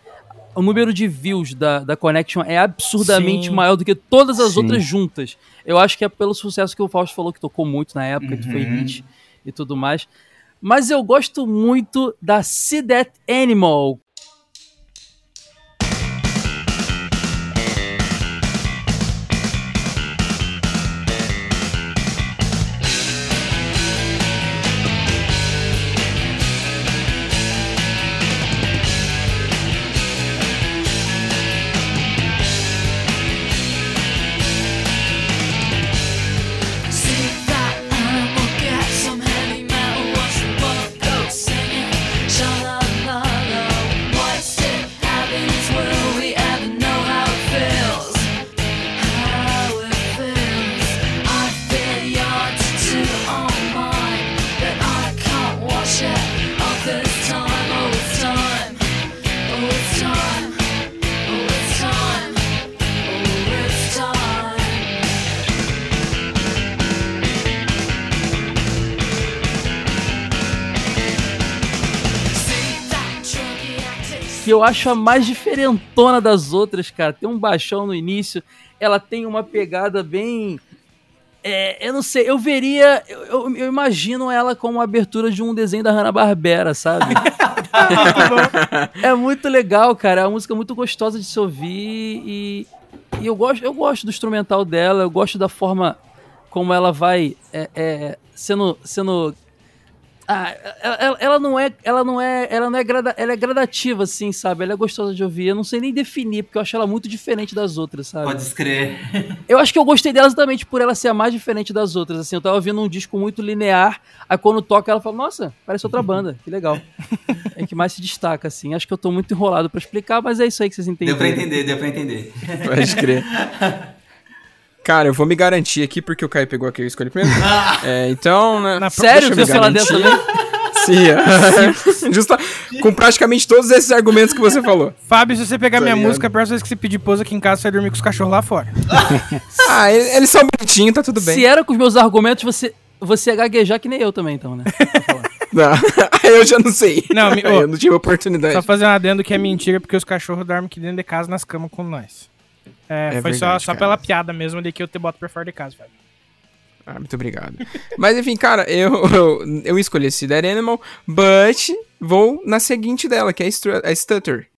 o número de views da, da Connection é absurdamente Sim. maior do que todas as Sim. outras juntas. Eu acho que é pelo sucesso que o Fausto falou, que tocou muito na época, uhum. que foi uhum. hit e tudo mais. Mas eu gosto muito da See That Animal, eu acho a mais diferentona das outras, cara. Tem um baixão no início, ela tem uma pegada bem. É, eu não sei, eu veria. Eu, eu, eu, imagino ela como a abertura de um desenho da Hanna-Barbera, sabe? é muito legal, cara. É uma música muito gostosa de se ouvir e, e eu, gosto, eu gosto do instrumental dela, eu gosto da forma como ela vai é, é, sendo, sendo ah, ela, ela, não é, ela não é, ela não é, grada, ela é gradativa, assim, sabe? Ela é gostosa de ouvir. Eu não sei nem definir, porque eu acho ela muito diferente das outras, sabe? Pode escrever. Eu acho que eu gostei dela exatamente por ela ser a mais diferente das outras, assim. Eu tava ouvindo um disco muito linear, aí quando toca ela fala, nossa, parece outra banda, que legal. é que mais se destaca, assim. Acho que eu tô muito enrolado para explicar, mas é isso aí que vocês entendem. Deu pra entender, deu pra entender. Pode crer. Cara, eu vou me garantir aqui porque o Caio pegou aqui, eu escolhi primeiro. é, então, né? Na Sério que você lá dentro também? Sim, é. Justa, com praticamente todos esses argumentos que você falou. Fábio, se você pegar tá minha ligado? música, a próxima vez que você pedir pousa aqui em casa, você vai dormir com os cachorros lá fora. ah, eles são bonitinhos, tá tudo bem. Se era com os meus argumentos, você, você ia gaguejar que nem eu também, então, né? Não, eu já não sei. Não, me, oh, eu não tive oportunidade. Só fazer um adendo que é mentira, porque os cachorros dormem aqui dentro de casa nas camas com nós. É, é foi verdade, só, só pela piada mesmo de que eu te boto pra fora de casa, velho. Ah, muito obrigado. Mas enfim, cara, eu, eu, eu escolhi esse Dead Animal, but vou na seguinte dela, que é a Stutter.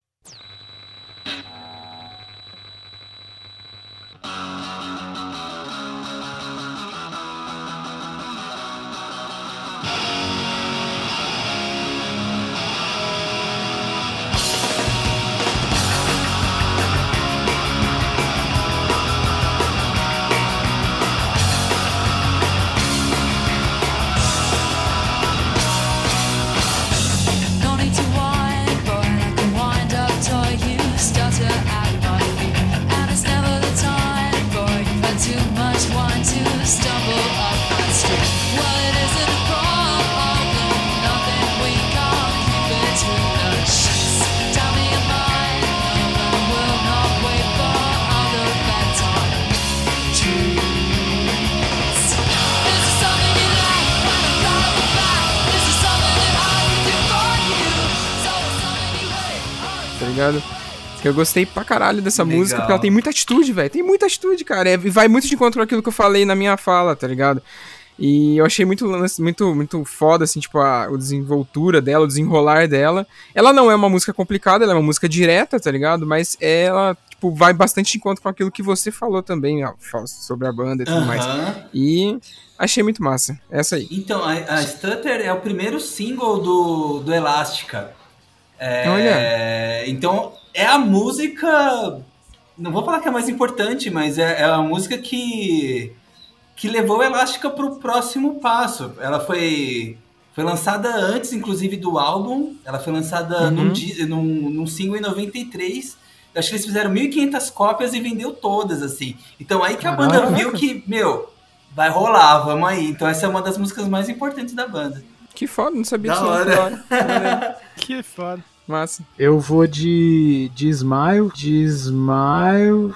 Eu gostei pra caralho dessa Legal. música, porque ela tem muita atitude, velho. Tem muita atitude, cara. É, e vai muito de encontro com aquilo que eu falei na minha fala, tá ligado? E eu achei muito, muito, muito foda, assim, tipo, a, a desenvoltura dela, o desenrolar dela. Ela não é uma música complicada, ela é uma música direta, tá ligado? Mas ela, tipo, vai bastante de encontro com aquilo que você falou também, ó, sobre a banda e tudo mais. E achei muito massa. Essa aí. Então, a, a Stutter é o primeiro single do, do Elástica. É, Olha. Então, é a música. Não vou falar que é a mais importante, mas é, é a música que, que levou a Elástica para o próximo passo. Ela foi, foi lançada antes, inclusive, do álbum. Ela foi lançada uhum. num, num, num single em 93. Eu acho que eles fizeram 1.500 cópias e vendeu todas, assim. Então aí que a banda viu que, meu, vai rolar, vamos aí. Então essa é uma das músicas mais importantes da banda. Que foda, não sabia disso. que foda. Massa. Eu vou de, de Smile, de Smile.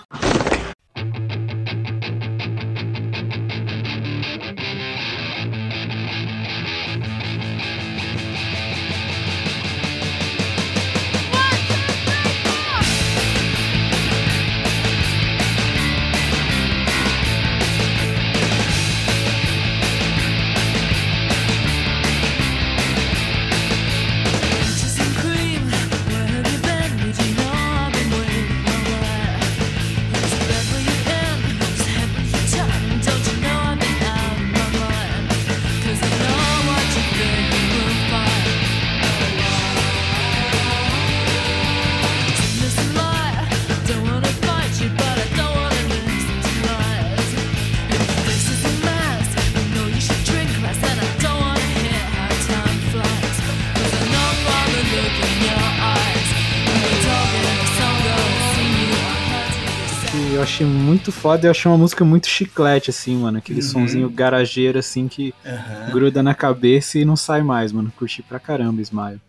Foda. Eu achei uma música muito chiclete, assim, mano. Aquele uhum. sonzinho garageiro, assim, que uhum. gruda na cabeça e não sai mais, mano. Curti pra caramba, Smile.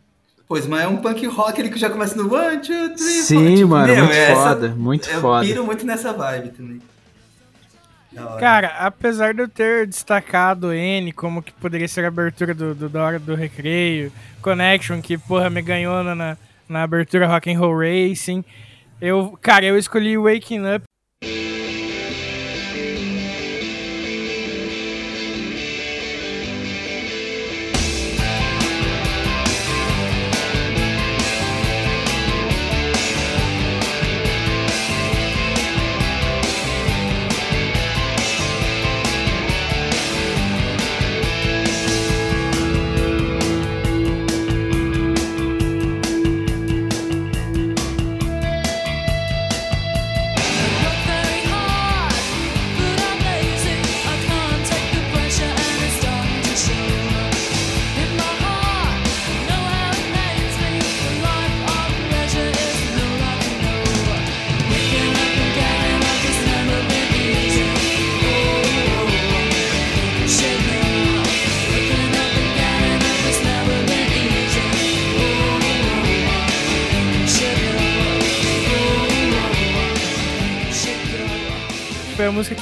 Pois, mas é um punk rock ele que já começa no one, two, three, Sim, tipo, mano, meu, muito essa, foda, muito eu foda. Eu piro muito nessa vibe também. Cara, apesar de eu ter destacado N como que poderia ser a abertura do, do, da hora do recreio, Connection, que porra me ganhou na, na abertura Rock and Roll Racing, eu, cara, eu escolhi Waking Up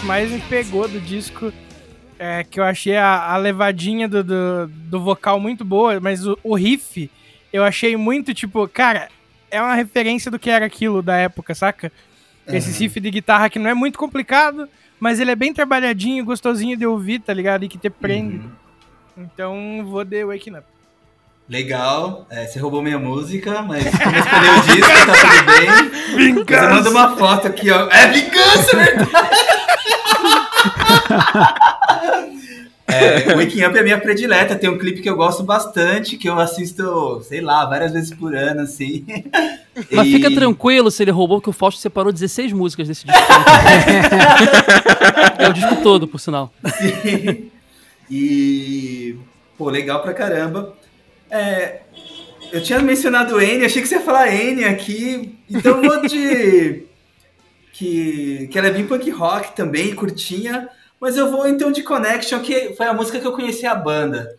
mais me pegou do disco. É, que eu achei a, a levadinha do, do, do, vocal muito boa, mas o, o riff eu achei muito, tipo, cara, é uma referência do que era aquilo da época, saca? Esse uhum. riff de guitarra que não é muito complicado, mas ele é bem trabalhadinho, gostosinho de ouvir, tá ligado? E que te prende. Uhum. Então vou de Waking Up. Legal, é, você roubou minha música, mas como escolheu o disco, tá tudo bem. Vingança! Você manda uma foto aqui, ó. É vingança, é verdade! É, Waking Up é minha predileta, tem um clipe que eu gosto bastante, que eu assisto, sei lá, várias vezes por ano, assim. Mas e... fica tranquilo se ele roubou, que o Fausto separou 16 músicas desse disco. é o disco todo, por sinal. Sim. E. Pô, legal pra caramba. É, eu tinha mencionado N, achei que você ia falar N aqui, então vou de. que, que ela é bem punk rock também, curtinha, mas eu vou então de Connection, que foi a música que eu conheci a banda.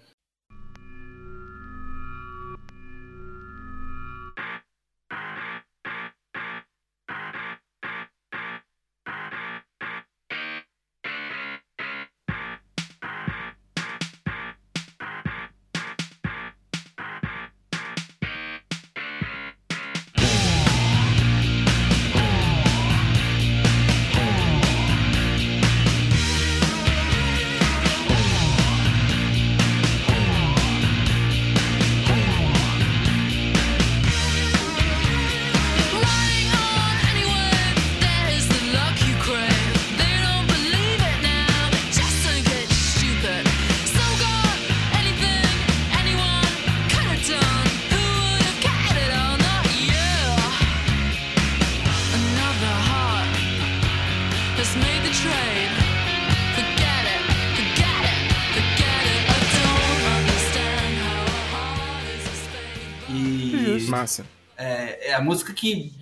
A música que,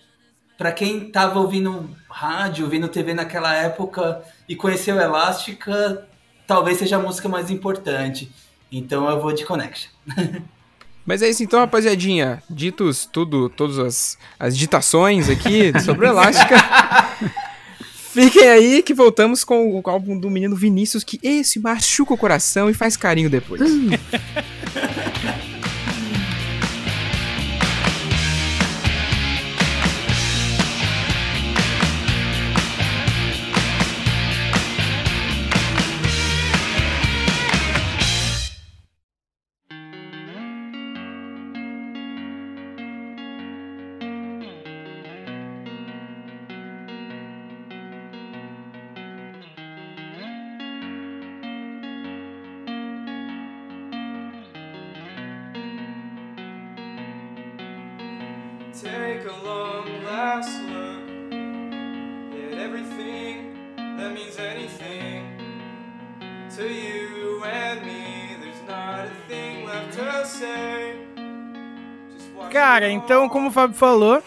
para quem tava ouvindo rádio, ouvindo TV naquela época e conheceu Elástica, talvez seja a música mais importante. Então eu vou de Connection. Mas é isso então, rapaziadinha. Ditos tudo, todas as, as ditações aqui sobre Elástica. Fiquem aí que voltamos com o álbum do menino Vinícius, que esse machuca o coração e faz carinho depois. Cara, então, como o Fábio falou,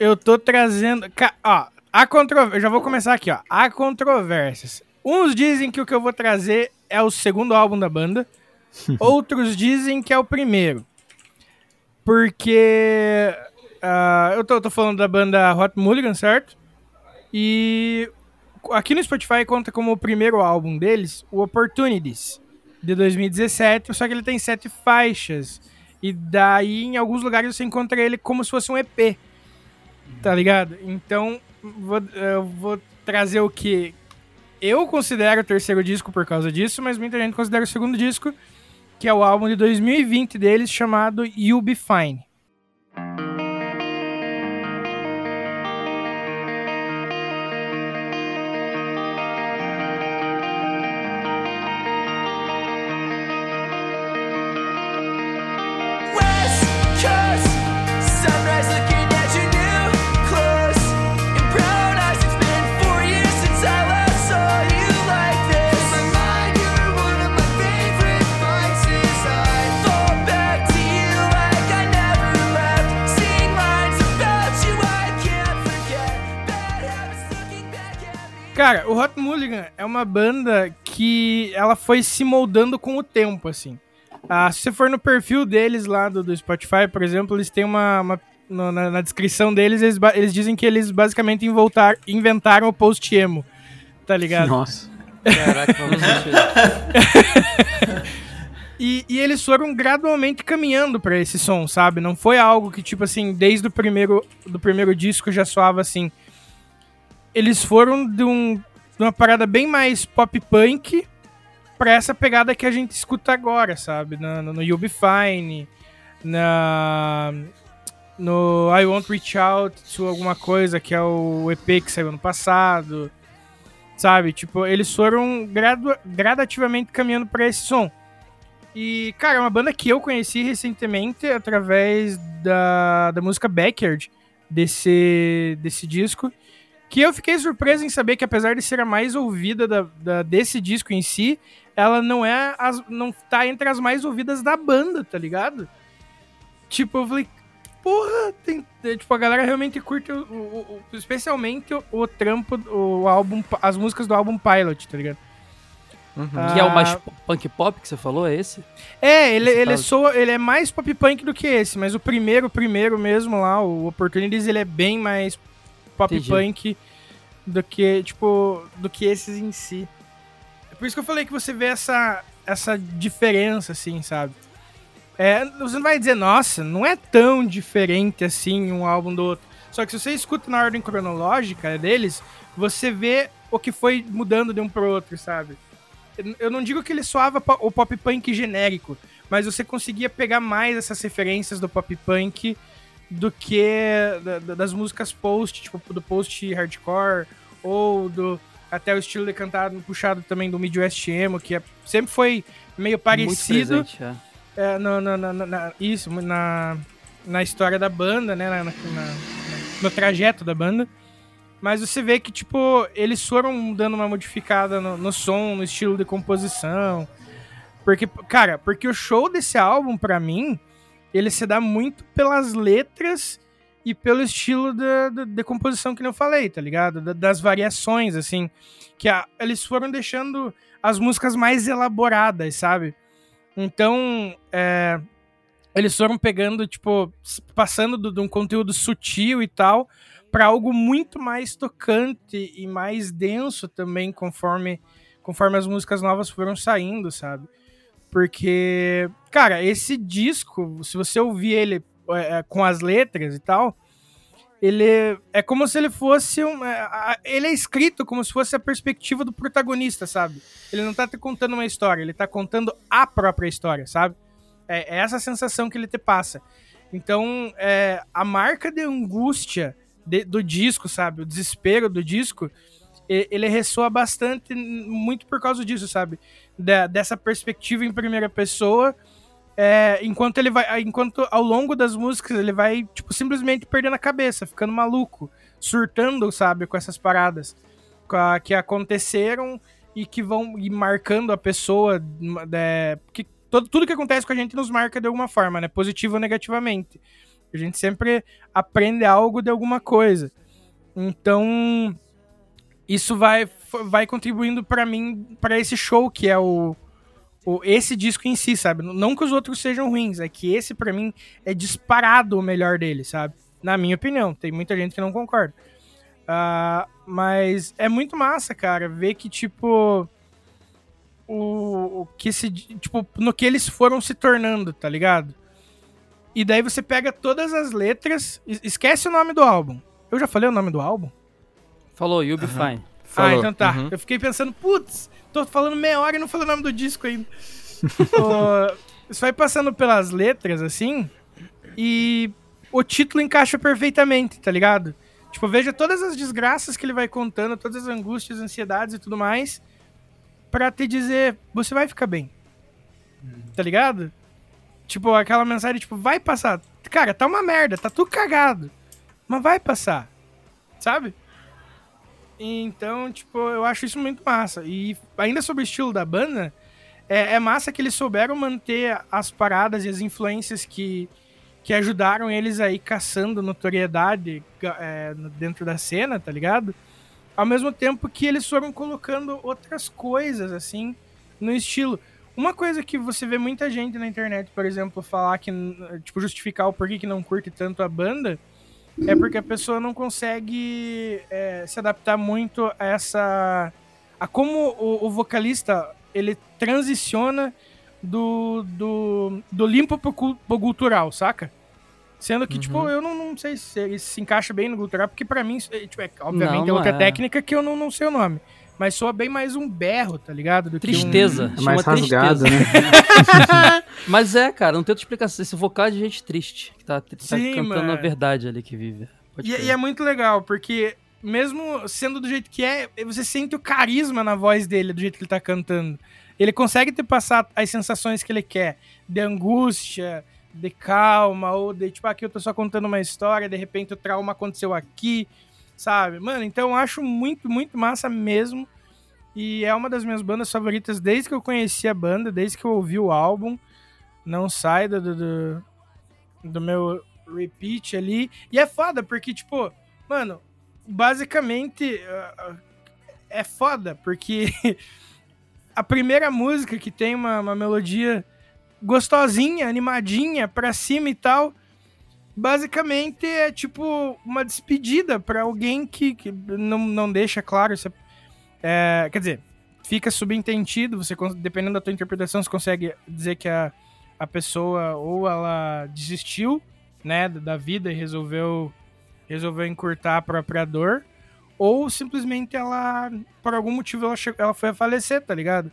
eu tô trazendo. Ó, a controvérsia. Eu já vou começar aqui, ó. Há controvérsias. Uns dizem que o que eu vou trazer é o segundo álbum da banda. Outros dizem que é o primeiro. Porque Uh, eu tô, tô, falando da banda Hot Mulligan, certo? E aqui no Spotify conta como o primeiro álbum deles, o Opportunities, de 2017, só que ele tem sete faixas. E daí, em alguns lugares, você encontra ele como se fosse um EP. Tá ligado? Então, vou, eu vou trazer o que eu considero o terceiro disco por causa disso, mas muita gente considera o segundo disco, que é o álbum de 2020 deles, chamado You'll Be Fine. Cara, o Hot Mulligan é uma banda que ela foi se moldando com o tempo, assim. Ah, se você for no perfil deles lá do, do Spotify, por exemplo, eles têm uma. uma no, na, na, descrição deles, eles, eles dizem que eles basicamente involtar, inventaram o post-emo. Tá ligado? Nossa. Caraca, vamos e, e eles foram gradualmente caminhando para esse som, sabe? Não foi algo que, tipo assim, desde o primeiro, do primeiro disco já soava assim. Eles foram de, um, de uma parada bem mais pop punk pra essa pegada que a gente escuta agora, sabe? No, no, You'll Be Fine, na, no I Won't Reach Out to alguma coisa, que é o EP que saiu ano passado, sabe? Tipo, eles foram gradu gradativamente caminhando para esse som. E, cara, é uma banda que eu conheci recentemente através da, da música Backyard, desse, desse disco. Que eu fiquei surpreso em saber que, apesar de ser a mais ouvida da, da, desse disco em si, ela não é. As, não tá entre as mais ouvidas da banda, tá ligado? Tipo, eu falei, porra, tem, tipo, a galera realmente curte, o, o, o, especialmente o, o, trampo, o álbum, as músicas do álbum Pilot, tá ligado? Uhum. Ah, que é o mais punk pop que você falou, é esse? É, ele, ele, é soa, ele é mais pop punk do que esse, mas o primeiro, o primeiro mesmo lá, o Opportunities, ele é bem mais pop Entendi. punk do que, tipo, do que esses em si. É por isso que eu falei que você vê essa, essa diferença, assim, sabe? É, você não vai dizer, nossa, não é tão diferente assim um álbum do outro. Só que se você escuta na ordem cronológica deles, você vê o que foi mudando de um pro outro, sabe? Eu não digo que ele soava o pop punk genérico, mas você conseguia pegar mais essas referências do pop punk do que das músicas post, tipo do post hardcore ou do até o estilo decantado puxado também do Midwest emo, que é, sempre foi meio parecido. Presente, é é, no, no, no, na, isso, na, na história da banda, né? Na, na, no trajeto da banda. Mas você vê que, tipo, eles foram dando uma modificada no, no som, no estilo de composição. Porque, cara, porque o show desse álbum, para mim, ele se dá muito pelas letras e pelo estilo de composição que eu falei, tá ligado? Da, das variações, assim. Que a, eles foram deixando as músicas mais elaboradas, sabe? Então, é, eles foram pegando, tipo, passando de um conteúdo sutil e tal, para algo muito mais tocante e mais denso também, conforme, conforme as músicas novas foram saindo, sabe? Porque, cara, esse disco, se você ouvir ele é, é com as letras e tal, ele é como se ele fosse um. É, ele é escrito como se fosse a perspectiva do protagonista, sabe? Ele não tá te contando uma história, ele tá contando a própria história, sabe? É, é essa sensação que ele te passa. Então, é, a marca de angústia de, do disco, sabe? O desespero do disco, ele ressoa bastante, muito por causa disso, sabe? dessa perspectiva em primeira pessoa é, enquanto ele vai. Enquanto ao longo das músicas ele vai, tipo, simplesmente perdendo a cabeça, ficando maluco, surtando, sabe, com essas paradas que aconteceram e que vão ir marcando a pessoa. É, que todo, tudo que acontece com a gente nos marca de alguma forma, né? Positivo ou negativamente. A gente sempre aprende algo de alguma coisa. Então, isso vai, vai contribuindo para mim, para esse show que é o, o, esse disco em si, sabe? Não que os outros sejam ruins, é que esse para mim é disparado o melhor dele, sabe? Na minha opinião, tem muita gente que não concorda. Uh, mas é muito massa, cara, ver que, tipo, o, o que se, tipo, no que eles foram se tornando, tá ligado? E daí você pega todas as letras, esquece o nome do álbum. Eu já falei o nome do álbum? Falou, You'll Be Fine. Falou. Ah, então tá. Uhum. Eu fiquei pensando, putz, Tô falando meia hora e não falei o nome do disco ainda. Você vai passando pelas letras, assim, e o título encaixa perfeitamente, tá ligado? Tipo, veja todas as desgraças que ele vai contando, todas as angústias, ansiedades e tudo mais, para te dizer, você vai ficar bem. Tá ligado? Tipo, aquela mensagem, tipo, vai passar. Cara, tá uma merda, tá tudo cagado. Mas vai passar. Sabe? Então, tipo, eu acho isso muito massa. E ainda sobre o estilo da banda, é, é massa que eles souberam manter as paradas e as influências que, que ajudaram eles aí caçando notoriedade é, dentro da cena, tá ligado? Ao mesmo tempo que eles foram colocando outras coisas, assim, no estilo. Uma coisa que você vê muita gente na internet, por exemplo, falar que, tipo, justificar o porquê que não curte tanto a banda é porque a pessoa não consegue é, se adaptar muito a essa a como o, o vocalista ele transiciona do, do, do limpo pro, pro cultural, saca? Sendo que, tipo, uhum. tipo, eu não, não sei se ele se encaixa bem no cultural, porque para mim, tipo, é, obviamente não, é outra é. técnica que eu não, não sei o nome. Mas soa bem mais um berro, tá ligado? Do tristeza. Um... É mais rasgado, né? mas é, cara, não tem outra explicação. Esse vocal é de gente triste, que tá, tá Sim, cantando mano. a verdade ali que vive. E, e, é muito legal, porque mesmo sendo do jeito que é, você sente o carisma na voz dele, do jeito que ele tá cantando. Ele consegue te passar as sensações que ele quer, de angústia, de calma, ou de tipo, aqui eu tô só contando uma história, de repente o trauma aconteceu aqui, sabe? Mano, então eu acho muito, muito massa mesmo. E é uma das minhas bandas favoritas desde que eu conheci a banda, desde que eu ouvi o álbum. Não sai do, do, do meu repeat ali. E é foda, porque, tipo, mano, basicamente uh, é foda, porque a primeira música que tem uma, uma melodia gostosinha, animadinha, pra cima e tal, basicamente é tipo uma despedida para alguém que, que não, não deixa claro. Você, é, quer dizer, fica subentendido, você, dependendo da tua interpretação, você consegue dizer que a, a pessoa ou ela desistiu né, da vida e resolveu, resolveu encurtar a própria dor, ou simplesmente ela, por algum motivo, ela, ela foi a falecer, tá ligado?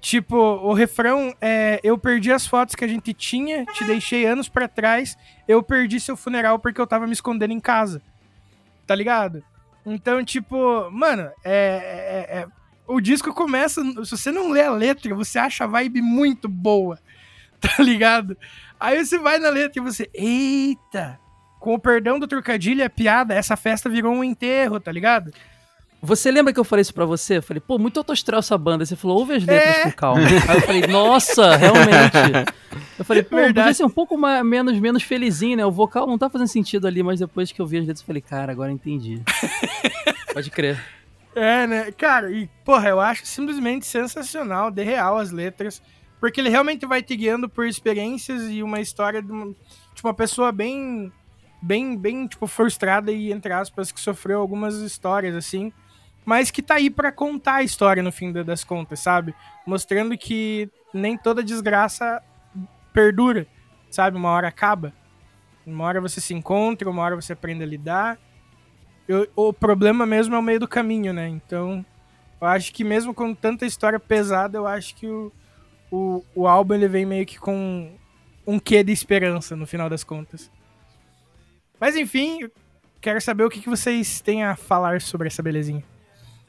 Tipo, o refrão é: Eu perdi as fotos que a gente tinha, te deixei anos para trás, eu perdi seu funeral porque eu tava me escondendo em casa. Tá ligado? Então, tipo, mano, é, é, é, o disco começa. Se você não lê a letra, você acha a vibe muito boa. Tá ligado? Aí você vai na letra e você. Eita! Com o perdão do trocadilho, é piada, essa festa virou um enterro, tá ligado? Você lembra que eu falei isso pra você? Eu falei, pô, muito autoastral essa banda. Você falou, ouve as letras é. com calma. Aí eu falei, nossa, realmente. Eu falei, pô, Verdade. podia ser um pouco mais, menos, menos felizinho, né? O vocal não tá fazendo sentido ali, mas depois que eu vi as letras, eu falei, cara, agora entendi. Pode crer. É, né? Cara, e, porra, eu acho simplesmente sensacional, de real as letras. Porque ele realmente vai te guiando por experiências e uma história de uma, tipo, uma pessoa bem, bem, bem, tipo, frustrada e, entre aspas, que sofreu algumas histórias, assim mas que tá aí para contar a história no fim das contas, sabe? Mostrando que nem toda desgraça perdura, sabe? Uma hora acaba. Uma hora você se encontra, uma hora você aprende a lidar. Eu, o problema mesmo é o meio do caminho, né? Então, eu acho que mesmo com tanta história pesada, eu acho que o, o, o álbum ele vem meio que com um quê de esperança no final das contas. Mas enfim, quero saber o que, que vocês têm a falar sobre essa belezinha.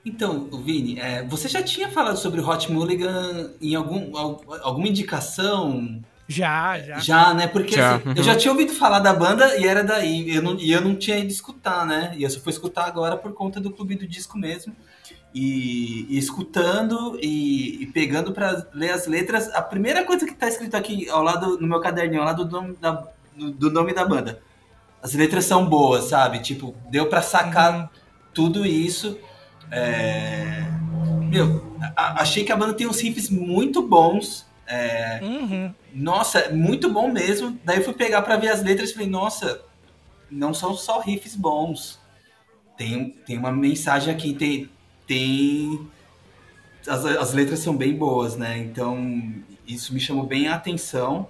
Então, Vini, é, você já tinha falado sobre Hot Mulligan em algum, alguma indicação? Já, já. Já, né? Porque já. Assim, eu já tinha ouvido falar da banda e era daí. Eu não, e eu não tinha ido escutar, né? E eu só fui escutar agora por conta do Clube do Disco mesmo. E, e escutando e, e pegando para ler as letras. A primeira coisa que tá escrito aqui ao lado, no meu caderninho, ao lado do nome da, do, do nome da banda. As letras são boas, sabe? Tipo, deu para sacar uhum. tudo isso. É... Meu, a, achei que a banda tem uns riffs muito bons. É... Uhum. Nossa, muito bom mesmo. Daí eu fui pegar para ver as letras e falei, nossa, não são só riffs bons. Tem, tem uma mensagem aqui, tem. tem... As, as letras são bem boas, né? Então, isso me chamou bem a atenção.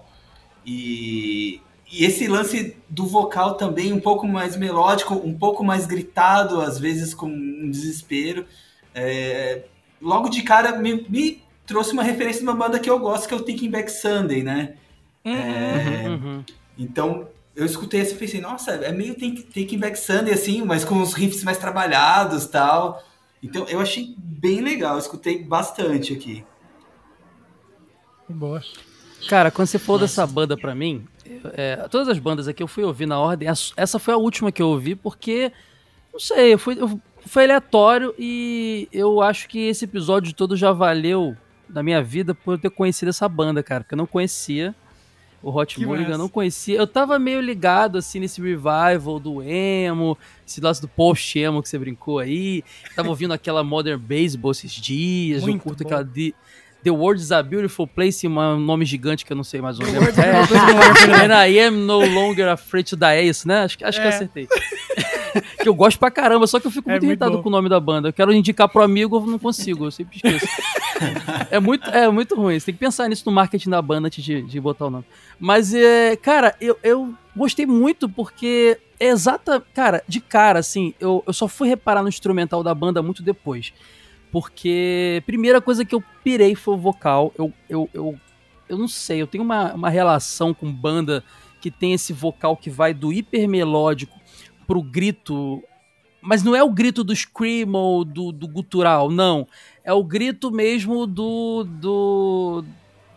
E, e esse lance do vocal também, um pouco mais melódico, um pouco mais gritado, às vezes com um desespero. É, logo de cara me, me, trouxe uma referência de uma banda que eu gosto, que é o Thinking Back Sunday, né? Uhum, é, uhum. Então, eu escutei assim e pensei, nossa, é meio Taking Back Sunday, assim, mas com os riffs mais trabalhados tal. Então, eu achei bem legal, escutei bastante aqui. Boa. Cara, quando você falou dessa banda pra mim, é, todas as bandas aqui eu fui ouvir na ordem. Essa foi a última que eu ouvi porque, não sei, eu fui, eu, foi aleatório e eu acho que esse episódio todo já valeu na minha vida por eu ter conhecido essa banda, cara, porque eu não conhecia. O Hot Mulligan, eu não conhecia. Eu tava meio ligado, assim, nesse revival do emo, esse lance do post-emo que você brincou aí. Tava ouvindo aquela Modern Baseball esses dias. Muito eu curto bom. aquela de, The World is a Beautiful Place, um nome gigante que eu não sei mais o nome. É, And I am no longer afraid to die, é isso, né? Acho, acho é. que acertei. que eu gosto pra caramba, só que eu fico é muito, muito irritado bom. com o nome da banda. Eu quero indicar pro amigo, eu não consigo, eu sempre esqueço. é, muito, é muito ruim. Você tem que pensar nisso no marketing da banda antes de, de botar o nome. Mas, é, cara, eu, eu gostei muito porque é exata. Cara, de cara, assim, eu, eu só fui reparar no instrumental da banda muito depois. Porque, primeira coisa que eu pirei foi o vocal. Eu, eu, eu, eu não sei, eu tenho uma, uma relação com banda que tem esse vocal que vai do hiper melódico pro grito. Mas não é o grito do scream ou do, do gutural, não. É o grito mesmo do. do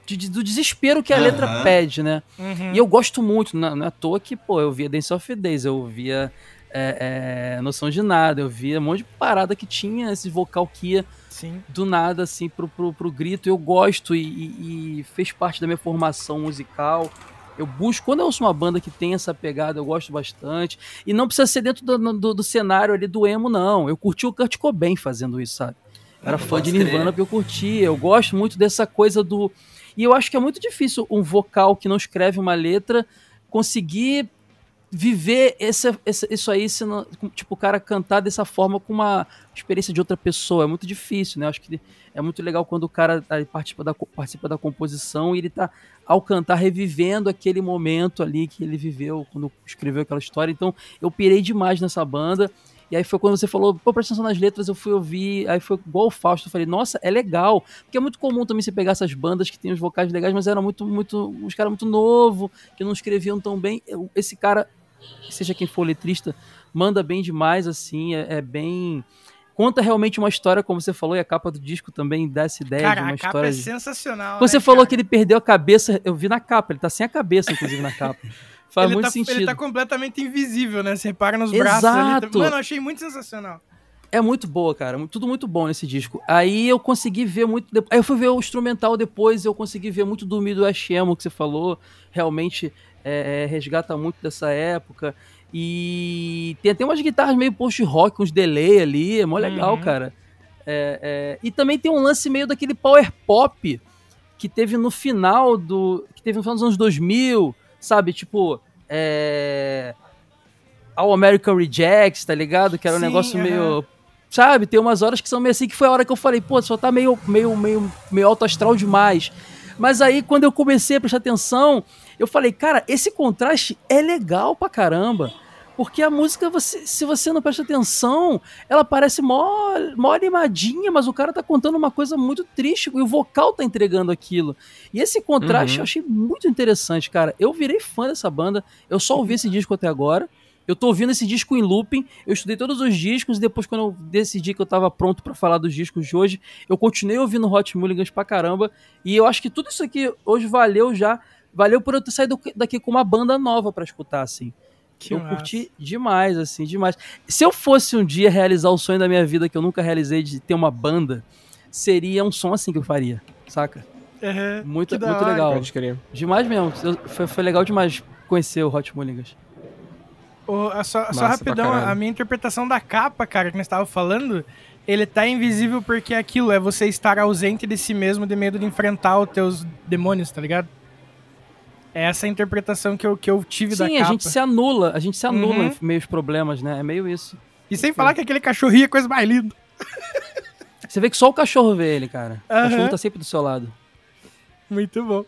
de, do desespero que a uhum. letra pede, né? Uhum. E eu gosto muito, não, não é à toa que, pô, eu via Dance of Days, eu via é, é, Noção de Nada, eu via um monte de parada que tinha esse vocal que ia Sim. do nada, assim, pro, pro, pro grito. Eu gosto e, e, e, fez parte da minha formação musical. Eu busco, quando eu ouço uma banda que tem essa pegada, eu gosto bastante. E não precisa ser dentro do, do, do cenário ali do emo, não. Eu curti o Kurt Cobain fazendo isso, sabe? Eu era fã de Nirvana porque eu curtia. Eu gosto muito dessa coisa do. E eu acho que é muito difícil um vocal que não escreve uma letra conseguir viver esse, isso aí, tipo, o cara cantar dessa forma com uma experiência de outra pessoa. É muito difícil, né? Acho que é muito legal quando o cara participa da, participa da composição e ele tá, ao cantar, revivendo aquele momento ali que ele viveu quando escreveu aquela história. Então, eu pirei demais nessa banda. E aí foi quando você falou, pô, presta atenção nas letras, eu fui ouvir, aí foi igual o Fausto, eu falei, nossa, é legal. Porque é muito comum também você pegar essas bandas que tem os vocais legais, mas eram muito, muito, os caras muito novo, que não escreviam tão bem. Esse cara seja quem for letrista, manda bem demais, assim, é, é, bem. Conta realmente uma história, como você falou, e a capa do disco também dá essa ideia cara, de uma a história. Capa é sensacional. Você né, falou cara? que ele perdeu a cabeça, eu vi na capa, ele tá sem a cabeça, inclusive, na capa. Faz ele muito tá, sentido. Ele tá completamente invisível, né? Você repara nos Exato. braços ali. Mano, eu achei muito sensacional. É muito boa, cara. Tudo muito bom nesse disco. Aí eu consegui ver muito. De... Aí eu fui ver o instrumental depois, eu consegui ver muito do Mi do Emo que você falou. Realmente é, é, resgata muito dessa época. E tem até umas guitarras meio post-rock, uns delay ali, é mó legal, uhum. cara. É, é, e também tem um lance meio daquele power pop que teve no final do. que teve no final dos anos 2000, sabe? Tipo. É, All American Rejects, tá ligado? Que era um Sim, negócio uhum. meio. Sabe? Tem umas horas que são meio assim que foi a hora que eu falei, pô, só tá meio, meio, meio, meio alto astral demais. Mas aí, quando eu comecei a prestar atenção, eu falei, cara, esse contraste é legal pra caramba. Porque a música, você, se você não presta atenção, ela parece mó, mó animadinha, mas o cara tá contando uma coisa muito triste e o vocal tá entregando aquilo. E esse contraste uhum. eu achei muito interessante, cara. Eu virei fã dessa banda, eu só ouvi esse disco até agora. Eu tô ouvindo esse disco em looping, eu estudei todos os discos, e depois, quando eu decidi que eu tava pronto para falar dos discos de hoje, eu continuei ouvindo Hot Mulligans pra caramba. E eu acho que tudo isso aqui hoje valeu já. Valeu por eu ter saído daqui com uma banda nova para escutar, assim. Que eu massa. curti demais, assim, demais. Se eu fosse um dia realizar o sonho da minha vida que eu nunca realizei de ter uma banda, seria um som assim que eu faria, saca? Uhum, muito muito legal. Demais mesmo. Foi, foi legal demais conhecer o Hot Mulligas. Oh, só, só rapidão, a minha interpretação da capa, cara, que nós estávamos falando, ele tá invisível porque é aquilo, é você estar ausente de si mesmo de medo de enfrentar os teus demônios, tá ligado? É essa interpretação que eu, que eu tive Sim, da capa. Sim, a gente se anula, a gente se anula uhum. em meios problemas, né? É meio isso. E sem falar que aquele cachorrinho é coisa mais linda. Você vê que só o cachorro vê ele, cara. Uhum. O cachorro tá sempre do seu lado. Muito bom.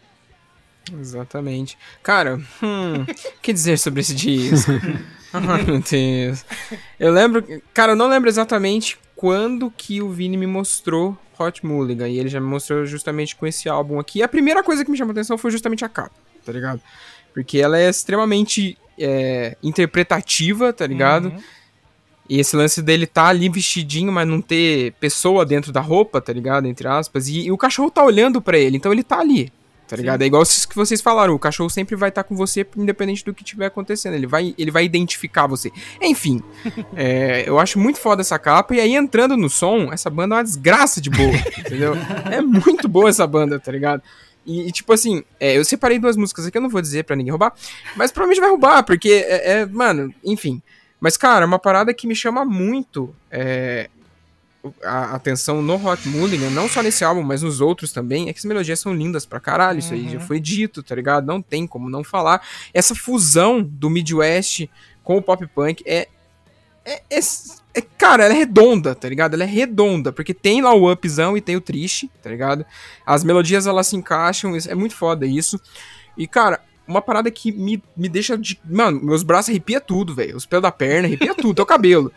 Exatamente. Cara, hum, o que dizer sobre esse disco? Ai, meu Deus. Eu lembro. Cara, eu não lembro exatamente quando que o Vini me mostrou Hot Mulligan. E ele já me mostrou justamente com esse álbum aqui. E a primeira coisa que me chamou a atenção foi justamente a capa tá ligado? Porque ela é extremamente é, interpretativa, tá ligado? Uhum. E esse lance dele tá ali vestidinho, mas não ter pessoa dentro da roupa, tá ligado? Entre aspas. E, e o cachorro tá olhando para ele, então ele tá ali, tá ligado? Sim. É igual isso que vocês falaram, o cachorro sempre vai estar tá com você, independente do que tiver acontecendo. Ele vai, ele vai identificar você. Enfim, é, eu acho muito foda essa capa. E aí, entrando no som, essa banda é uma desgraça de boa, entendeu? É muito boa essa banda, tá ligado? E, tipo assim, é, eu separei duas músicas aqui, eu não vou dizer pra ninguém roubar, mas provavelmente vai roubar, porque é, é mano, enfim. Mas, cara, uma parada que me chama muito é, a atenção no Hot Mulligan, não só nesse álbum, mas nos outros também, é que as melodias são lindas pra caralho, uhum. isso aí já uhum. foi dito, tá ligado? Não tem como não falar. Essa fusão do Midwest com o pop punk é é, é, é, cara, ela é redonda, tá ligado? Ela é redonda, porque tem lá o upzão e tem o triste, tá ligado? As melodias elas se encaixam, é muito foda isso. E, cara, uma parada que me, me deixa de. Mano, meus braços arrepia tudo, velho. Os pelos da perna, arrepia tudo, o cabelo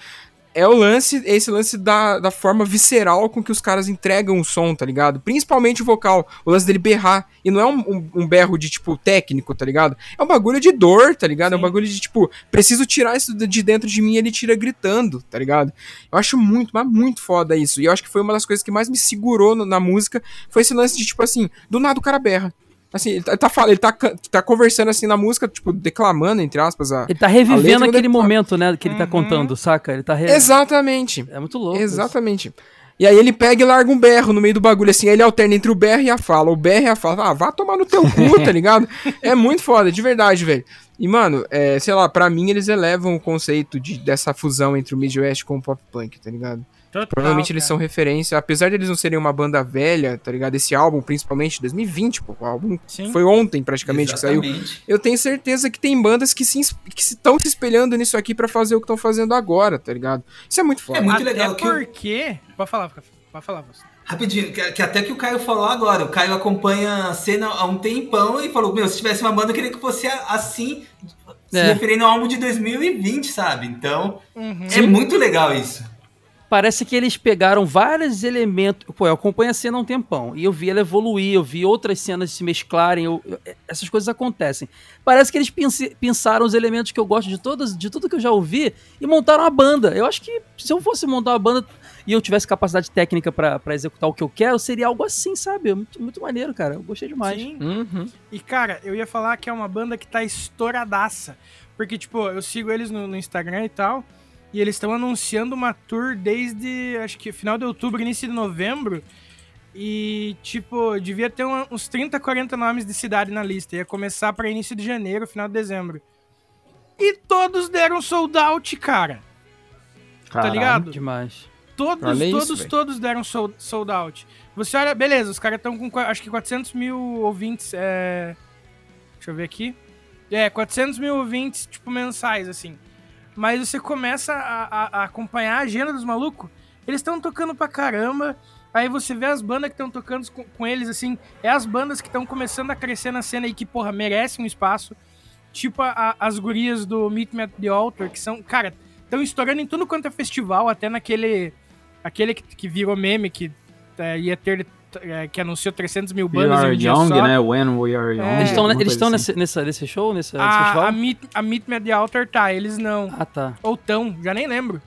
é o lance, esse lance da, da forma visceral com que os caras entregam o som, tá ligado? Principalmente o vocal, o lance dele berrar. E não é um, um, um berro de, tipo, técnico, tá ligado? É um bagulho de dor, tá ligado? Sim. É um bagulho de, tipo, preciso tirar isso de dentro de mim e ele tira gritando, tá ligado? Eu acho muito, mas muito foda isso. E eu acho que foi uma das coisas que mais me segurou no, na música, foi esse lance de, tipo assim, do nada o cara berra. Assim, ele tá, ele tá, ele tá, tá conversando assim na música, tipo, declamando, entre aspas, a. Ele tá revivendo aquele momento, né, que ele tá uhum. contando, saca? Ele tá re... Exatamente. É muito louco. Exatamente. Isso. E aí ele pega e larga um berro no meio do bagulho, assim, aí ele alterna entre o berro e a fala. O berro e a fala. Ah, vá tomar no teu cu, tá ligado? É muito foda, de verdade, velho. E, mano, é, sei lá, pra mim eles elevam o conceito de, dessa fusão entre o Midwest com o pop punk, tá ligado? Total, Provavelmente eles são referência, apesar de eles não serem uma banda velha, tá ligado? Esse álbum, principalmente 2020, pô, o álbum Sim. foi ontem praticamente Exatamente. que saiu. Eu tenho certeza que tem bandas que se que estão se espelhando nisso aqui para fazer o que estão fazendo agora, tá ligado? Isso é muito foda. É muito legal. Até porque... Eu... Pode falar, pode falar você. Rapidinho, que, que, até que o Caio falou agora. O Caio acompanha a cena há um tempão e falou: Meu, se tivesse uma banda, eu queria que fosse assim, se é. referindo ao álbum de 2020, sabe? Então, uhum. é muito legal isso parece que eles pegaram vários elementos. Pô, eu acompanho a cena há um tempão e eu vi ela evoluir, eu vi outras cenas se mesclarem, eu, eu, essas coisas acontecem. Parece que eles pensaram os elementos que eu gosto de todas, de tudo que eu já ouvi e montaram a banda. Eu acho que se eu fosse montar uma banda e eu tivesse capacidade técnica para executar o que eu quero, seria algo assim, sabe? Muito, muito maneiro, cara. Eu gostei demais. Sim. Uhum. E, cara, eu ia falar que é uma banda que tá estouradaça. Porque, tipo, eu sigo eles no, no Instagram e tal. E eles estão anunciando uma tour desde, acho que final de outubro, início de novembro. E, tipo, devia ter uns 30, 40 nomes de cidade na lista. Ia começar para início de janeiro, final de dezembro. E todos deram sold out, cara. Tá Caralho, tá ligado? Demais. Todos, todos, isso, todos deram sold, sold out. Você olha, beleza, os caras estão com acho que 400 mil ouvintes. É... Deixa eu ver aqui. É, 400 mil ouvintes, tipo, mensais, assim. Mas você começa a, a, a acompanhar a agenda dos malucos. Eles estão tocando pra caramba. Aí você vê as bandas que estão tocando com, com, eles, assim. É as bandas que estão começando a crescer na cena e que, porra, merecem um espaço. Tipo a, as gurias do Meet Me at the Altar, que são, cara, estão estourando em tudo quanto é festival, até naquele. Aquele que, que virou meme, que é, ia ter é, que anunciou 300 mil bandas We Are Young, só. né? When We Are Young. É. Eles estão eles estão assim. nesse, nesse show, nesse, a, festival? A Meet, a Meet Me at the Altar tá, eles não. Ah, tá. Ou tão, já nem lembro.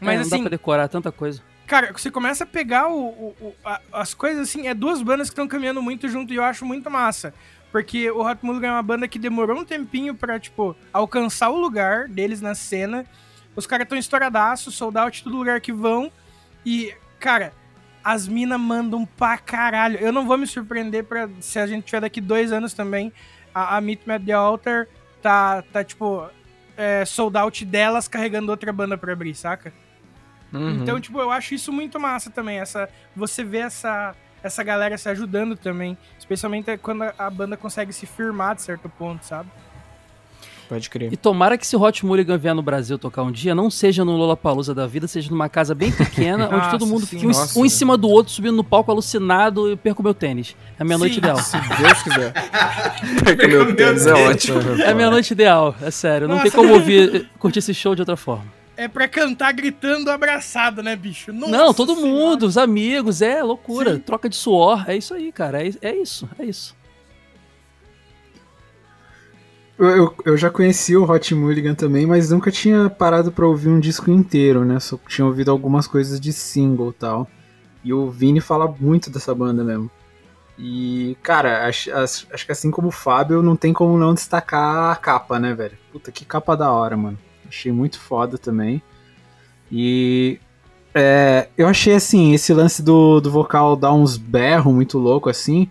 Mas é, não assim... dá pra decorar tanta coisa. Cara, você começa a pegar o, o, o a, as coisas assim, é duas bandas que estão caminhando muito junto e eu acho muito massa. Porque o Hot Mulligan é uma banda que demorou um tempinho pra, tipo, alcançar o lugar deles na cena. Os caras estão estouradaços, sold out, todo lugar que vão. E, cara, as minas mandam pra caralho. Eu não vou me surpreender pra, se a gente tiver daqui dois anos também. A, a Meet Me at the Altar tá, tá tipo, é, sold out delas carregando outra banda pra abrir, saca? Uhum. Então, tipo, eu acho isso muito massa também. Essa, você vê essa, essa galera se ajudando também. Especialmente quando a, a banda consegue se firmar de certo ponto, sabe? Pode crer. E tomara que se o Hot Mulligan vier no Brasil tocar um dia, não seja no Lollapalooza da vida, seja numa casa bem pequena, onde Nossa, todo mundo fique um, um, em cima do outro, subindo no palco alucinado e perco meu tênis. É a minha sim. noite ideal. Se Deus quiser. perco meu tênis, é ótimo. É a minha noite ideal, é sério. Não Nossa. tem como ouvir, curtir esse show de outra forma. É pra cantar gritando abraçado, né, bicho? Nossa não, todo senhora. mundo, os amigos, é loucura. Sim. Troca de suor, é isso aí, cara. É, é isso, é isso. Eu, eu já conheci o Hot Mulligan também, mas nunca tinha parado para ouvir um disco inteiro, né? Só tinha ouvido algumas coisas de single e tal. E o Vini fala muito dessa banda mesmo. E, cara, acho, acho, acho, que assim como o Fábio, não tem como não destacar a capa, né, velho? Puta, que capa da hora, mano. Achei muito foda também. E. É, eu achei assim, esse lance do, do vocal dar uns berros muito louco assim.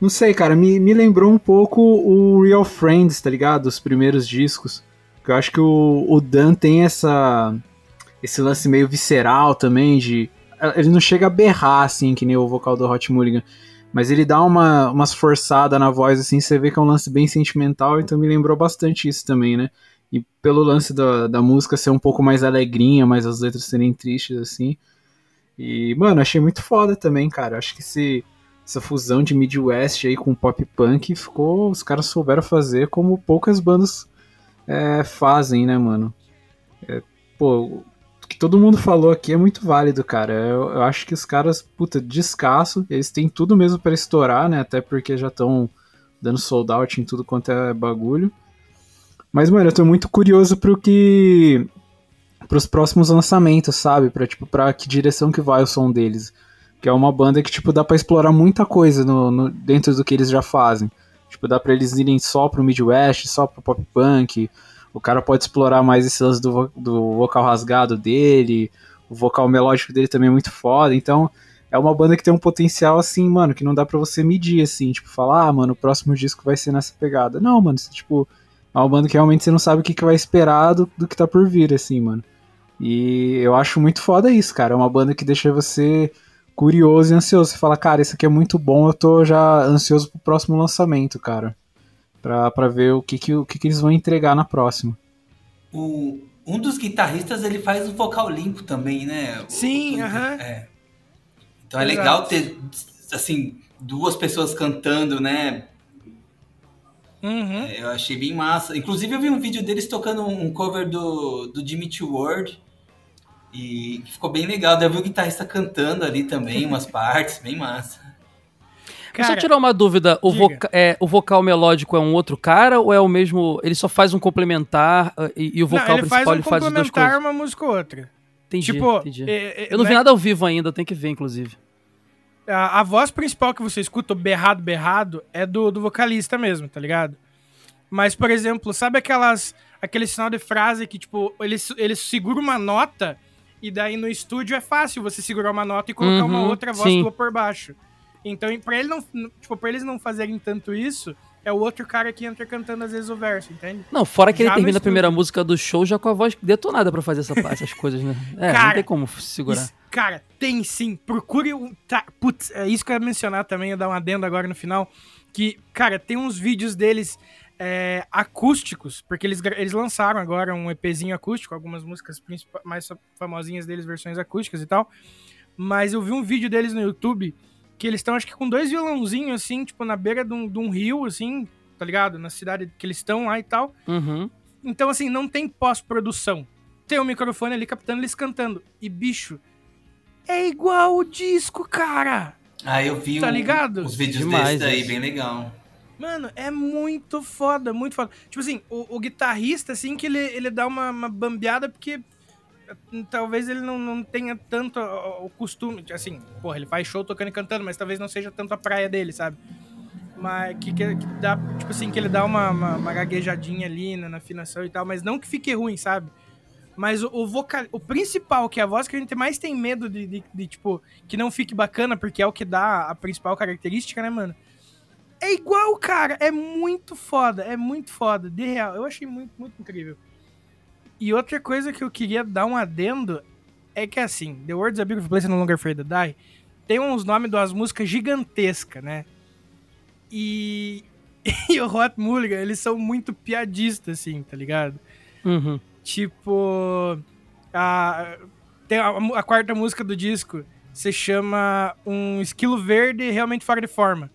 Não sei, cara, me, me lembrou um pouco o Real Friends, tá ligado? Os primeiros discos. Eu acho que o, o Dan tem essa. Esse lance meio visceral também, de. Ele não chega a berrar, assim, que nem o vocal do Hot Mulligan. Mas ele dá uma, umas forçadas na voz, assim, você vê que é um lance bem sentimental, então me lembrou bastante isso também, né? E pelo lance da, da música ser um pouco mais alegrinha, mas as letras serem tristes, assim. E, mano, achei muito foda também, cara. Acho que esse, essa fusão de Midwest aí com pop punk ficou. Os caras souberam fazer como poucas bandas é, fazem, né, mano? É, pô, o que todo mundo falou aqui é muito válido, cara. Eu, eu acho que os caras, puta, descasso, eles têm tudo mesmo para estourar, né? Até porque já estão dando sold out em tudo quanto é bagulho. Mas, mano, eu tô muito curioso pro que. pros próximos lançamentos, sabe? Pra, tipo, pra que direção que vai o som deles. Que é uma banda que, tipo, dá pra explorar muita coisa no, no dentro do que eles já fazem. Tipo, dá pra eles irem só pro Midwest, só pro pop punk. O cara pode explorar mais esse lance do, do vocal rasgado dele. O vocal melódico dele também é muito foda. Então, é uma banda que tem um potencial, assim, mano, que não dá pra você medir, assim. Tipo, falar, ah, mano, o próximo disco vai ser nessa pegada. Não, mano, tipo é uma banda que realmente você não sabe o que, que vai esperar do, do que tá por vir, assim, mano. E eu acho muito foda isso, cara. É uma banda que deixa você curioso e ansioso. Você fala, cara, isso aqui é muito bom, eu tô já ansioso pro próximo lançamento, cara. Pra, pra ver o que, que, o que, que eles vão entregar na próxima. O, um dos guitarristas, ele faz o vocal limpo também, né? Sim, aham. Uh -huh. é. Então é Exato. legal ter, assim, duas pessoas cantando, né? Uhum. É, eu achei bem massa. Inclusive, eu vi um vídeo deles tocando um cover do, do Jimmy Ward. E ficou bem legal. Eu vi o guitarrista cantando ali também, umas partes, bem massa. Cara, só tirar uma dúvida, o, voca é, o vocal melódico é um outro cara ou é o mesmo? Ele só faz um complementar uh, e, e, o vocal não, ele principal faz um ele faz as duas coisas? uma música ou outra. Entendi, tipo, entendi. É, é, eu não vi nada ao vivo ainda, tem que ver, inclusive. A, a, voz principal que você escuta, o berrado, berrado, é do, do vocalista mesmo, tá ligado? Mas, por exemplo, sabe aquelas aquele sinal de frase que, tipo, ele, ele segura uma nota e daí no estúdio é fácil você segurar uma nota e colocar uhum, uma outra voz tua por baixo. Então, pra, ele não, tipo, pra eles não fazerem tanto isso, é o outro cara que entra cantando às vezes o verso, entende? Não, fora que já ele termina a primeira música do show já com a voz detonada para fazer essa, essas coisas, né? É, cara, não tem como segurar. Isso, cara, tem sim. Procure o. Tá, putz, é isso que eu ia mencionar também, ia dar um adendo agora no final. Que, cara, tem uns vídeos deles é, acústicos, porque eles, eles lançaram agora um EPzinho acústico, algumas músicas mais famosinhas deles, versões acústicas e tal. Mas eu vi um vídeo deles no YouTube que eles estão, acho que com dois violãozinhos, assim, tipo, na beira de um, de um rio, assim, tá ligado? Na cidade que eles estão lá e tal. Uhum. Então, assim, não tem pós-produção. Tem o um microfone ali captando eles cantando. E, bicho, é igual o disco, cara. Ah, eu vi tá um, ligado? os vídeos Demais, desse daí, bem legal. Mano, é muito foda, muito foda. Tipo assim, o, o guitarrista, assim, que ele, ele dá uma, uma bambeada porque talvez ele não, não tenha tanto o costume, assim, porra, ele faz show tocando e cantando, mas talvez não seja tanto a praia dele, sabe? Mas que, que, que dá, tipo assim, que ele dá uma, uma, uma gaguejadinha ali na, na, afinação e tal, mas não que fique ruim, sabe? Mas o, o vocal, o principal, que é a voz que a gente mais tem medo de, de, de, tipo, que não fique bacana, porque é o que dá a principal característica, né, mano? É igual, cara, é muito foda, é muito foda, de real, eu achei muito, muito incrível. E outra coisa que eu queria dar um adendo é que assim, The World's a Beautiful Place No Longer Afraid to Die tem uns nomes de umas músicas gigantescas, né? E, e o Hot Mulligan, eles são muito piadistas, assim, tá ligado? Uhum. Tipo, a, tem a, a, quarta música do disco se chama Um Esquilo Verde Realmente Fora de Forma.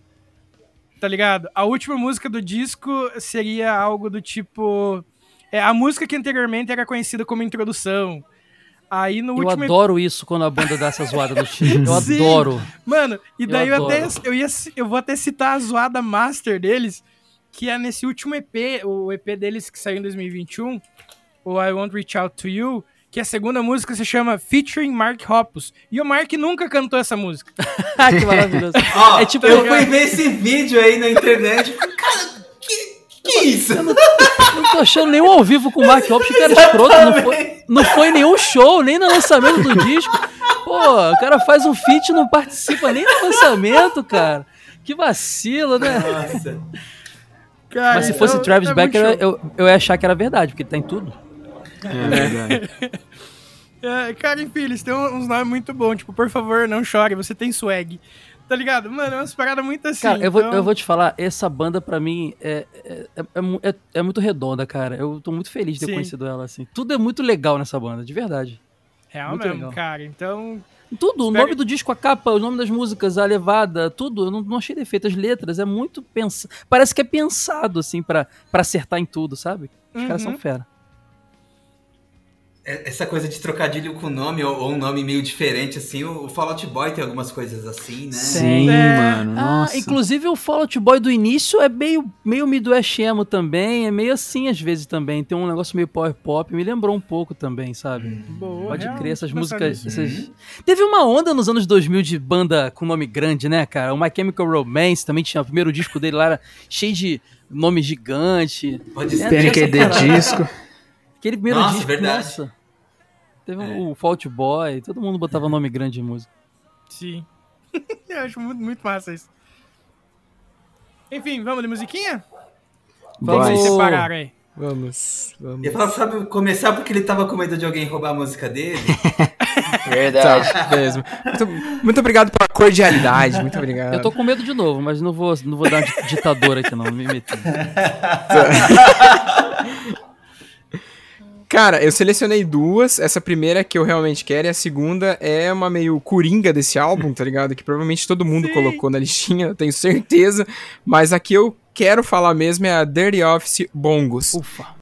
Tá ligado? A última música do disco seria algo do tipo é a música que anteriormente era conhecida como introdução. Aí no eu último. Eu adoro isso quando a banda dá essa zoada no time. Eu Sim. adoro. Mano, e daí eu, eu até. Eu, ia, eu vou até citar a zoada master deles, que é nesse último EP, o EP deles que saiu em 2021, o I Won't Reach Out to You, que a segunda música se chama Featuring Mark Hoppus. E o Mark nunca cantou essa música. que maravilhoso. Ó, é tipo, eu fui ver esse vídeo aí na internet. Cara, que isso? Eu não, não tô achando nenhum ao vivo com o Mark Hoppus, que era escroto. Não foi, não foi nenhum show, nem no lançamento do disco. Pô, o cara faz um feat e não participa nem no lançamento, cara. Que vacilo, né? Nossa. Cara, Mas se fosse então, Travis é Becker, eu, eu, eu ia achar que era verdade, porque tá em tudo. É verdade. É, cara, enfim, eles têm uns nomes muito bons. Tipo, por favor, não chore, você tem swag. Tá ligado? Mano, é uma paradas muito assim. Cara, eu, vou, então eu vou te falar, essa banda pra mim é, é, é, é, é muito redonda, cara. Eu tô muito feliz de ter Sim. conhecido ela, assim. Tudo é muito legal nessa banda, de verdade. Real muito mesmo, legal. cara. Então. Tudo, o nome do disco, a capa, o nome das músicas, a levada, tudo, eu não, não achei defeito. As letras, é muito pensado. Parece que é pensado, assim, pra, pra acertar em tudo, sabe? Os uhum. caras são fera. É, essa coisa de trocadilho com nome ou, ou, um nome meio diferente, assim, o, o Fallout Boy tem algumas coisas assim, né? Sim, é. mano. Ah, nossa. inclusive o Fallout Boy do início é meio, meio Midwest emo também, é meio assim às vezes também. Tem um negócio meio power pop, me lembrou um pouco também, sabe? Hum. Boa, Pode crer, essas músicas. Essas... Teve uma onda nos anos 2000 de banda com nome grande, né, cara? O My Chemical Romance também tinha. O primeiro disco dele lá era cheio de nome gigante. Pode ser. PNKD disco. Aquele primeiro nossa, disco, verdade. nossa. Teve é. o Fault Boy, todo mundo botava nome grande de música. Sim. Eu acho muito, muito massa isso. Enfim, vamos de musiquinha? Vamos separar aí. Vamos, vamos. Eu falo, sabe, começar porque ele tava com medo de alguém roubar a música dele. Verdade. Tá, mesmo. Muito, muito, obrigado pela cordialidade, muito obrigado. Eu tô com medo de novo, mas não vou, não vou dar ditador aqui não, não me meter. Cara, eu selecionei duas. Essa primeira que eu realmente quero e a segunda é uma meio coringa desse álbum, tá ligado? Que provavelmente todo mundo Sim. colocou na listinha, eu tenho certeza. Mas a que eu quero falar mesmo é a Dirty Office Bongos. Ufa.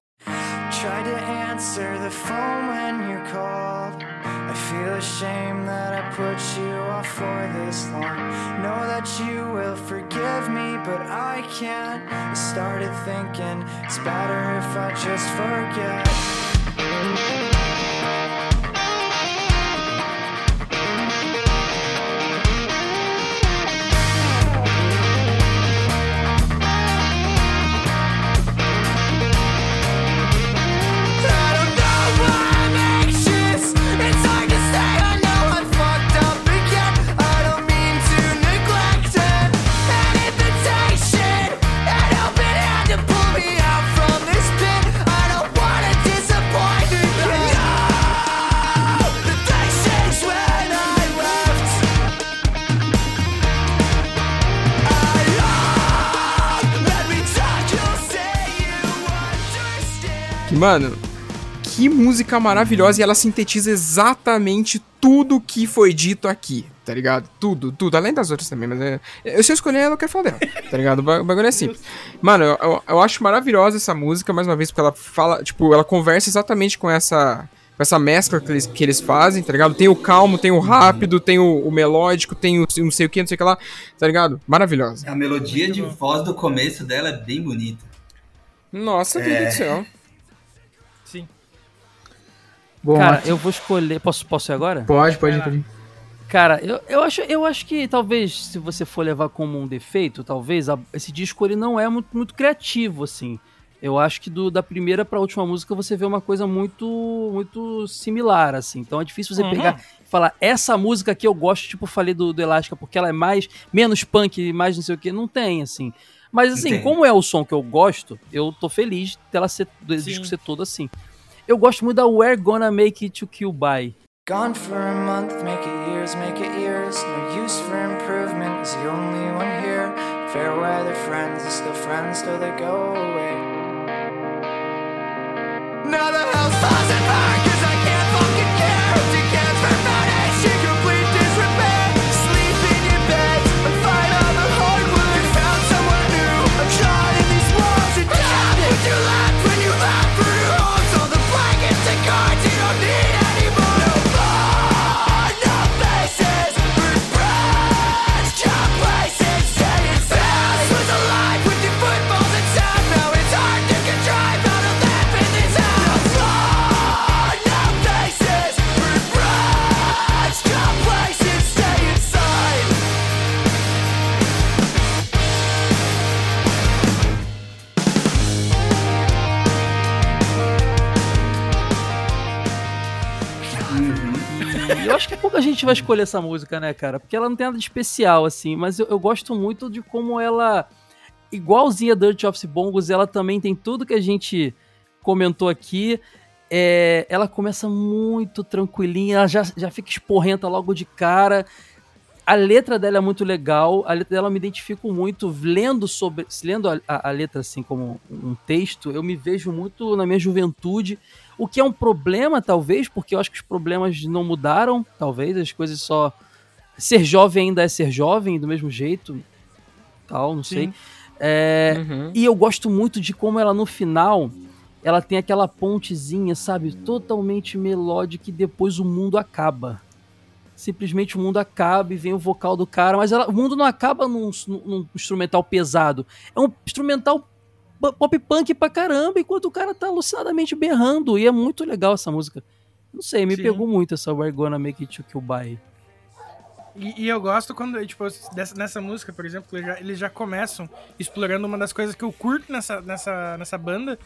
started thinking it's better if I just forget. Mano, que música maravilhosa e ela sintetiza exatamente tudo que foi dito aqui, tá ligado? Tudo, tudo, além das outras também, mas é, eu, se eu escolher ela, eu quero falar dela, tá ligado? O bagulho é simples. Mano, eu, eu, eu, acho maravilhosa essa música, mais uma vez, porque ela fala, tipo, ela conversa exatamente com essa com essa mescla que eles, que eles fazem, tá ligado? Tem o calmo, tem o rápido, tem o, o melódico, tem o não sei o que, não sei o que lá, tá ligado? Maravilhosa. A melodia de voz do começo dela é bem bonita. Nossa, é... Deus do céu. Bom, Cara, eu vou escolher. Posso, posso ir agora? Pode, pode ir. Cara, eu, eu, acho, eu acho que talvez, se você for levar como um defeito, talvez, a, esse disco ele não é muito, muito criativo, assim. Eu acho que do, da primeira pra última música você vê uma coisa muito muito similar, assim. Então é difícil você uhum. pegar e falar, essa música aqui eu gosto, tipo, falei do, do Elástica, porque ela é mais, menos punk, mais não sei o que. Não tem, assim. Mas assim, Entendi. como é o som que eu gosto, eu tô feliz dela ser, do disco ser todo assim. Eu gosto muito da We're Gonna Make It To Kill By. Gone for a month, make it years, make it years. No use for improvement, is the only one here. Fair weather friends, are still friends till they go away. Now the house falls apart. Pouca gente vai escolher essa música, né, cara? Porque ela não tem nada de especial, assim, mas eu, eu gosto muito de como ela, igualzinha Dirt Office Bongos, ela também tem tudo que a gente comentou aqui. É, ela começa muito tranquilinha, ela já, já fica esporrenta logo de cara. a letra dela é muito legal, a letra dela eu me identifico muito, lendo sobre, lendo a, a, a, letra assim como um texto, eu me vejo muito na minha juventude, o que é um problema talvez, porque eu acho que os problemas não mudaram, talvez, as coisas só ser jovem ainda é ser jovem do mesmo jeito, tal, não Sim. sei. É, uhum. E eu gosto muito de como ela no final ela tem aquela pontezinha, sabe, totalmente melódica e depois o mundo acaba simplesmente o mundo acaba e vem o vocal do cara, mas ela, o mundo não acaba num, num, instrumental pesado. É um instrumental pop punk pra caramba, enquanto o cara tá alucinadamente berrando. E é muito legal essa música. Não sei, me Sim. pegou muito essa We're Gonna Make It To Kill By. E, e, eu gosto quando, tipo, dessa, nessa música, por exemplo, eles já, eles já, começam explorando uma das coisas que eu curto nessa, nessa, nessa banda,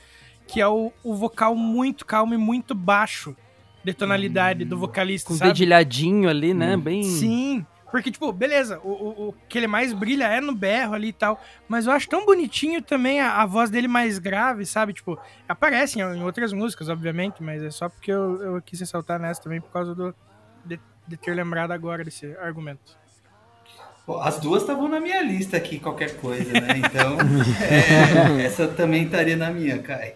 que é o, o vocal muito calmo e muito baixo de tonalidade hum, do vocalista, Com sabe? dedilhadinho ali, né? Hum. Bem... Sim, porque, tipo, beleza, o, o, o, que ele mais brilha é no berro ali e tal, mas eu acho tão bonitinho também a, a voz dele mais grave, sabe? Tipo, aparece em, em, outras músicas, obviamente, mas é só porque eu, eu quis ressaltar nessa também por causa do, de, de ter lembrado agora desse argumento. as duas estavam na minha lista aqui, qualquer coisa, né? Então, é, essa também estaria na minha, Kai.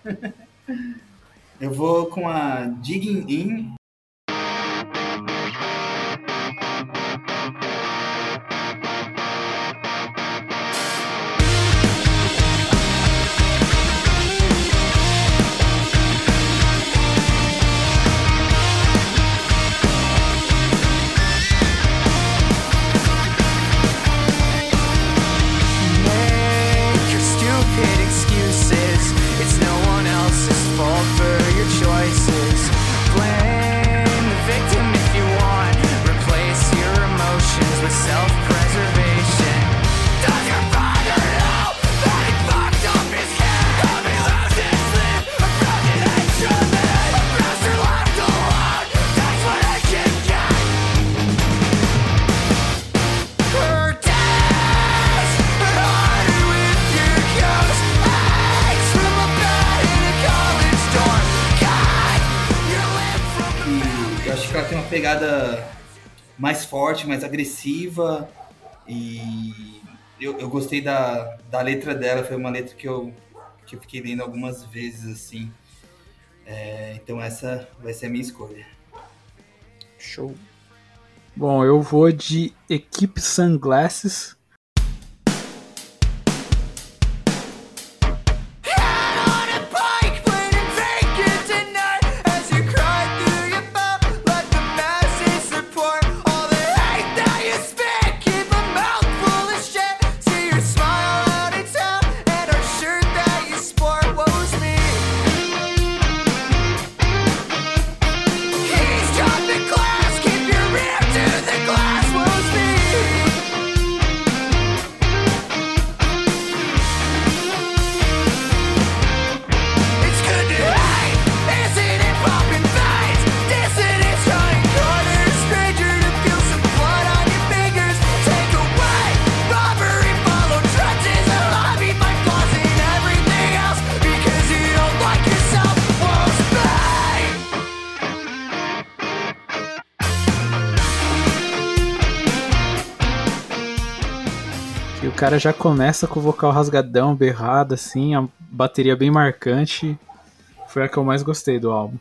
Eu vou com a Digging In forte, mais agressiva. E eu, eu gostei da, da letra dela, foi uma letra que eu, que eu fiquei lendo algumas vezes assim. É, então essa vai ser a minha escolha. Show. Bom, eu vou de Equipe Sunglasses cara já começa com o vocal rasgadão, berrado, assim, a bateria bem marcante. Foi a que eu mais gostei do álbum.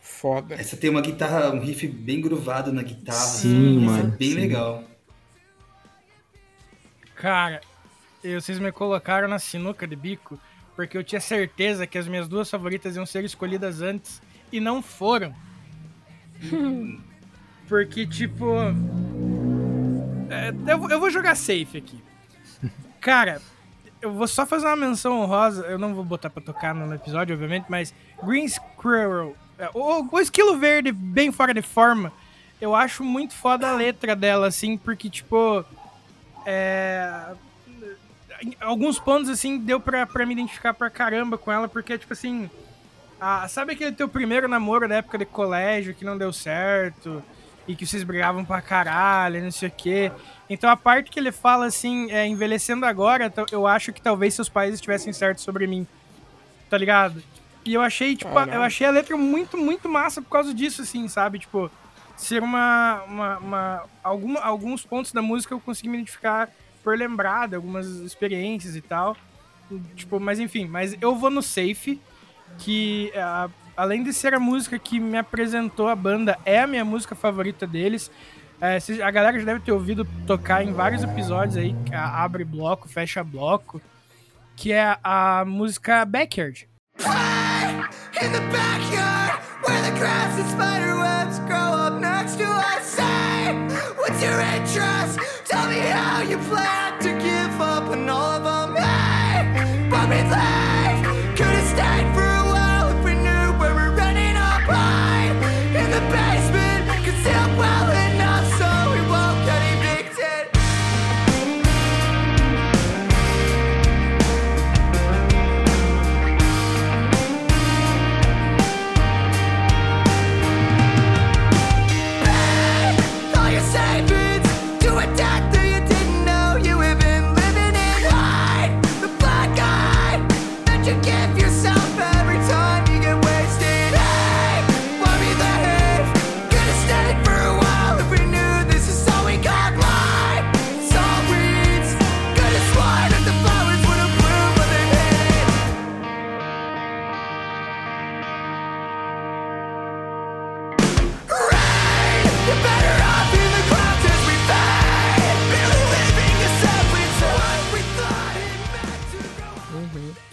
Foda. Essa tem uma guitarra, um riff bem groovado na guitarra. Sim, Essa é mano. é bem sim. legal. Cara, vocês me colocaram na sinuca de bico porque eu tinha certeza que as minhas duas favoritas iam ser escolhidas antes e não foram. porque, tipo, é, eu, eu vou jogar safe aqui. Cara, eu vou só fazer uma menção honrosa. Eu não vou botar pra tocar no episódio, obviamente, mas Green Squirrel. É, o, o esquilo verde bem fora de forma. Eu acho muito foda a letra dela, assim, porque, tipo. É. Alguns pontos, assim, deu pra, pra me identificar pra caramba com ela, porque, tipo assim. Ah, sabe aquele teu primeiro namoro da época de colégio que não deu certo? E que vocês brigavam pra caralho, não sei o quê. Então a parte que ele fala assim, é, envelhecendo agora, eu acho que talvez seus pais estivessem certos sobre mim. Tá ligado? E eu achei, tipo, eu achei a letra muito, muito massa por causa disso, assim, sabe? Tipo, ser uma, uma, uma alguns pontos da música eu consegui me identificar por lembrar de algumas experiências e tal. Tipo, mas enfim, mas eu vou no Safe, que a, além de ser a música que me apresentou a banda, é a minha música favorita deles. É, a galera já deve ter ouvido tocar em vários episódios aí, abre bloco, fecha bloco, que é a música Backyard. In the backyard, where the grass and spider webs grow up next to us. Say, what's your interest? Tell me how you plan to give up on all of them. Hey, but we leave.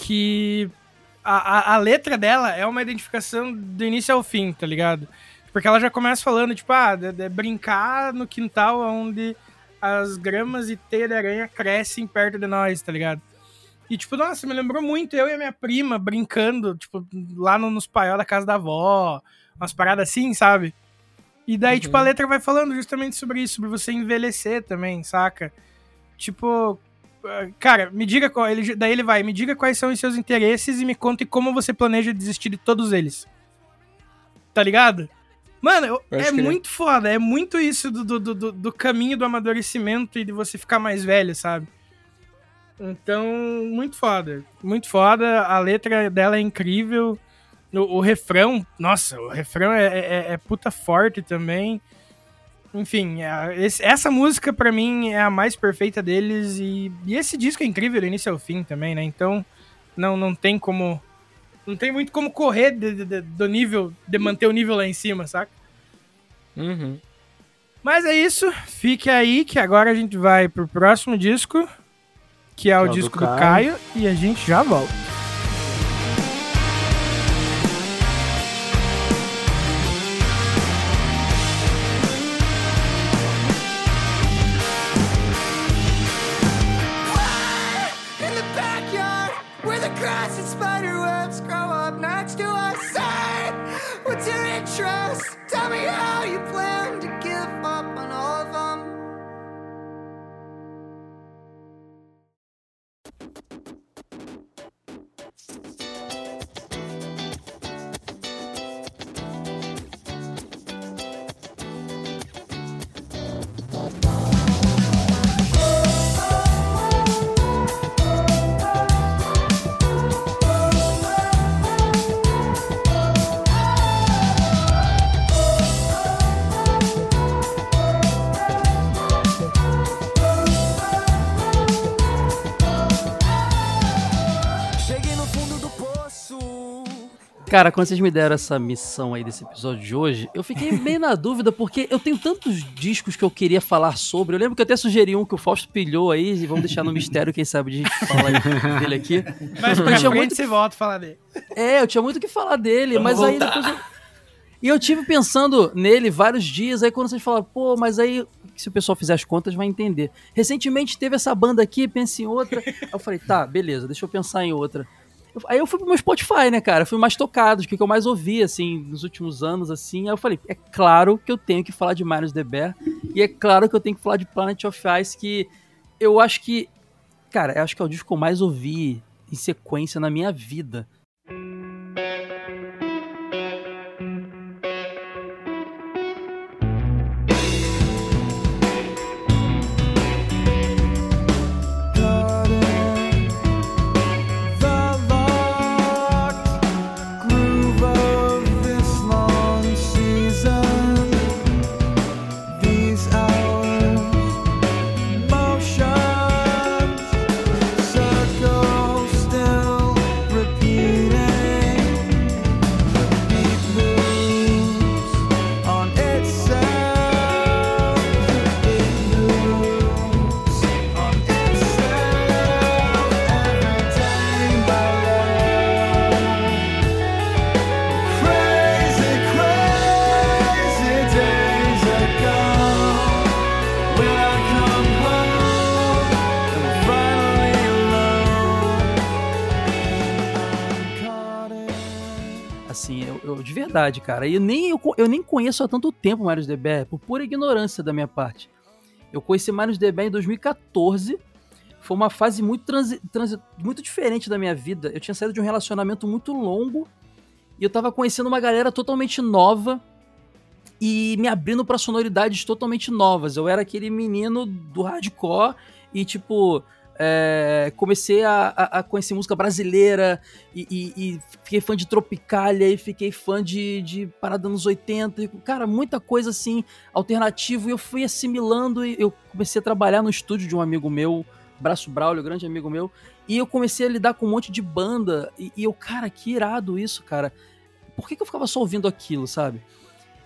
Que a, a, a letra dela é uma identificação do início ao fim, tá ligado? Porque ela já começa falando, tipo, ah, de, de brincar no quintal onde as gramas e teia de aranha crescem perto de nós, tá ligado? E, tipo, nossa, me lembrou muito eu e a minha prima brincando, tipo, lá no, nos paiol da casa da avó, umas paradas assim, sabe? E daí, tipo, a letra vai falando justamente sobre isso, sobre você envelhecer também, saca? Tipo, cara, me diga qual. Ele, daí ele vai, me diga quais são os seus interesses e me conte como você planeja desistir de todos eles. Tá ligado? Mano, é crer. muito foda, é muito isso do, do, do, do caminho do amadurecimento e de você ficar mais velho, sabe? Então, muito foda. Muito foda. A letra dela é incrível. O, o refrão, nossa, o refrão é, é, é puta forte também. Enfim, é- essa música pra mim é a mais perfeita deles. E, e esse disco é incrível do início ao fim também, né? Então, não, não tem como. Não tem muito como correr de- de- do nível, de manter o nível lá em cima, saca? Uhum. Mas é isso, fique aí que agora a gente vai pro próximo disco, que é o Que é o do disco do Caio. Caio, e a gente já volta. Cara, quando vocês me deram essa missão aí desse episódio de hoje, eu fiquei meio na dúvida, porque eu tenho tantos discos que eu queria falar sobre. Eu lembro que eu até sugeri um que o Fausto pilhou aí, e vamos deixar no mistério, quem sabe a gente fala aí dele aqui. Mas pra Eu tinha muito você volta a falar dele. É, eu tinha muito o que falar dele, Vamos mas aí voltar. depois eu... E eu tive pensando nele vários dias, aí quando vocês falaram, pô, mas aí se o pessoal fizer as contas vai entender. Recentemente teve essa banda aqui, pensa em outra. Aí eu falei, tá, beleza, deixa eu pensar em outra. Aí eu fui pro meu Spotify, né, cara? Fui mais tocado, o que eu mais ouvi, assim, nos últimos anos, assim. Aí eu falei, é claro que eu tenho que falar de Marius The Bear, e é claro que eu tenho que falar de Planet of Ice, que eu acho que, cara, eu acho que é o disco que eu mais ouvi em sequência na minha vida. De verdade, cara. E nem, eu, eu nem conheço há tanto tempo Marius DB, por pura ignorância da minha parte. Eu conheci Marius DB em 2014. Foi uma fase muito, transi, transi, muito diferente da minha vida. Eu tinha saído de um relacionamento muito longo e eu tava conhecendo uma galera totalmente nova e me abrindo para sonoridades totalmente novas. Eu era aquele menino do hardcore e, tipo, é, comecei a, a, conhecer música brasileira e, e, e, fiquei fã de Tropicália e fiquei fã de, de Parada nos 80. E, cara, muita coisa assim, alternativo. E eu fui assimilando e eu comecei a trabalhar no estúdio de um amigo meu, Braço Braulio, grande amigo meu. E eu comecei a lidar com um monte de banda. E, eu, cara, que irado isso, cara. Por que, que eu ficava só ouvindo aquilo, sabe?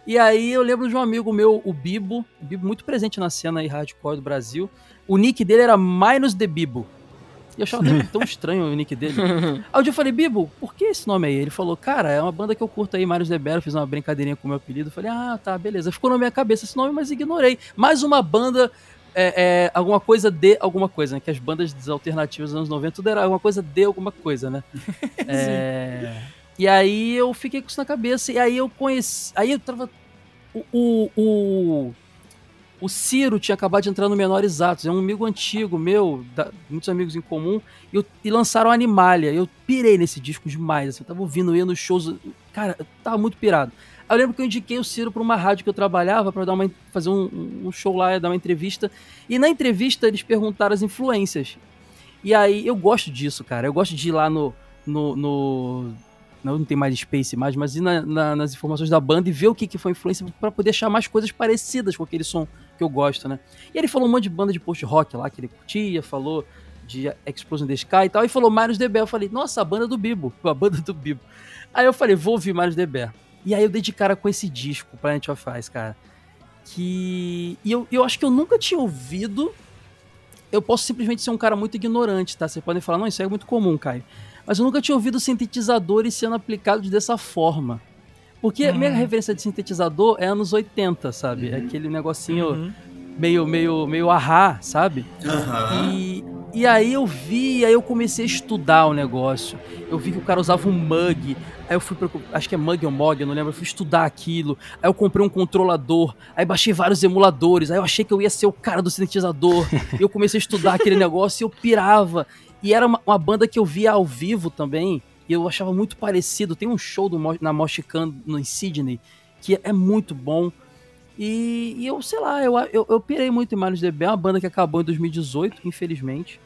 E aí eu lembro de um amigo meu, o Bibo, o Bibo muito presente na cena hardcore do Brasil. O nick dele era Minus the Bibo. E eu achava tão estranho o nick dele. Aí um dia eu falei, Bibo, por que esse nome aí? Ele falou, cara, é uma banda que eu curto aí, Marius Debero, fiz uma brincadeirinha com o meu apelido. Eu falei, ah, tá, beleza. Ficou na minha cabeça esse nome, mas ignorei. Mais uma banda, é, é, alguma coisa de alguma coisa, né? Que as bandas alternativas dos anos 90 tudo era alguma coisa de alguma coisa, né? é... E aí eu fiquei com isso na cabeça. E aí eu conheci. Aí eu tava. O, o, o, o Ciro tinha acabado de entrar no Menores Atos, é um amigo antigo meu, da, muitos amigos em comum, e, e, lançaram Animalia. Eu pirei nesse disco demais, assim, eu tava ouvindo, ia nos shows, cara, eu tava muito pirado. Aí eu lembro que eu indiquei o Ciro pra uma rádio que eu trabalhava para dar uma, fazer um, um, show lá, dar uma entrevista, e na entrevista eles perguntaram as influências. E aí eu gosto disso, cara, eu gosto de ir lá no, no, no não, tem mais Space mais, mas ir na, na, nas informações da banda e ver o que, que foi influência para poder achar mais coisas parecidas com aquele som que eu gosto, né? E ele falou um monte de banda de post-rock lá que ele curtia, falou de Explosion the Sky e tal, e falou Marius DB. Eu falei, nossa, a banda do Bibo, a banda do Bibo. Aí eu falei, vou ouvir Marius DB. E aí eu dei de cara com esse disco, Planet of Ice, cara. Que. E eu, eu acho que eu nunca tinha ouvido. Eu posso simplesmente ser um cara muito ignorante, tá? Vocês podem falar, não, isso é muito comum, Caio. Mas eu nunca tinha ouvido sintetizadores sendo aplicados dessa forma. Porque a minha uhum. referência de sintetizador é anos 80, sabe? É uhum. É aquele negocinho uhum. meio, meio, meio ahá, sabe? Uhum. E, e aí eu vi, aí eu comecei a estudar o negócio. Eu vi que o cara usava um mug. Aí eu fui, acho que é mug ou mog, eu não lembro. Eu fui estudar aquilo. Aí eu comprei um controlador. Aí baixei vários emuladores. Aí eu achei que eu ia ser o cara do sintetizador. e eu comecei a estudar aquele negócio e eu pirava. E era uma, uma, banda que eu via ao vivo também, e eu achava muito parecido. Tem um show do, na Mochican no em Sydney, que é muito bom. E, e, eu, sei lá, eu, eu, eu pirei muito em Marius DB, é uma banda que acabou em 2018, infelizmente.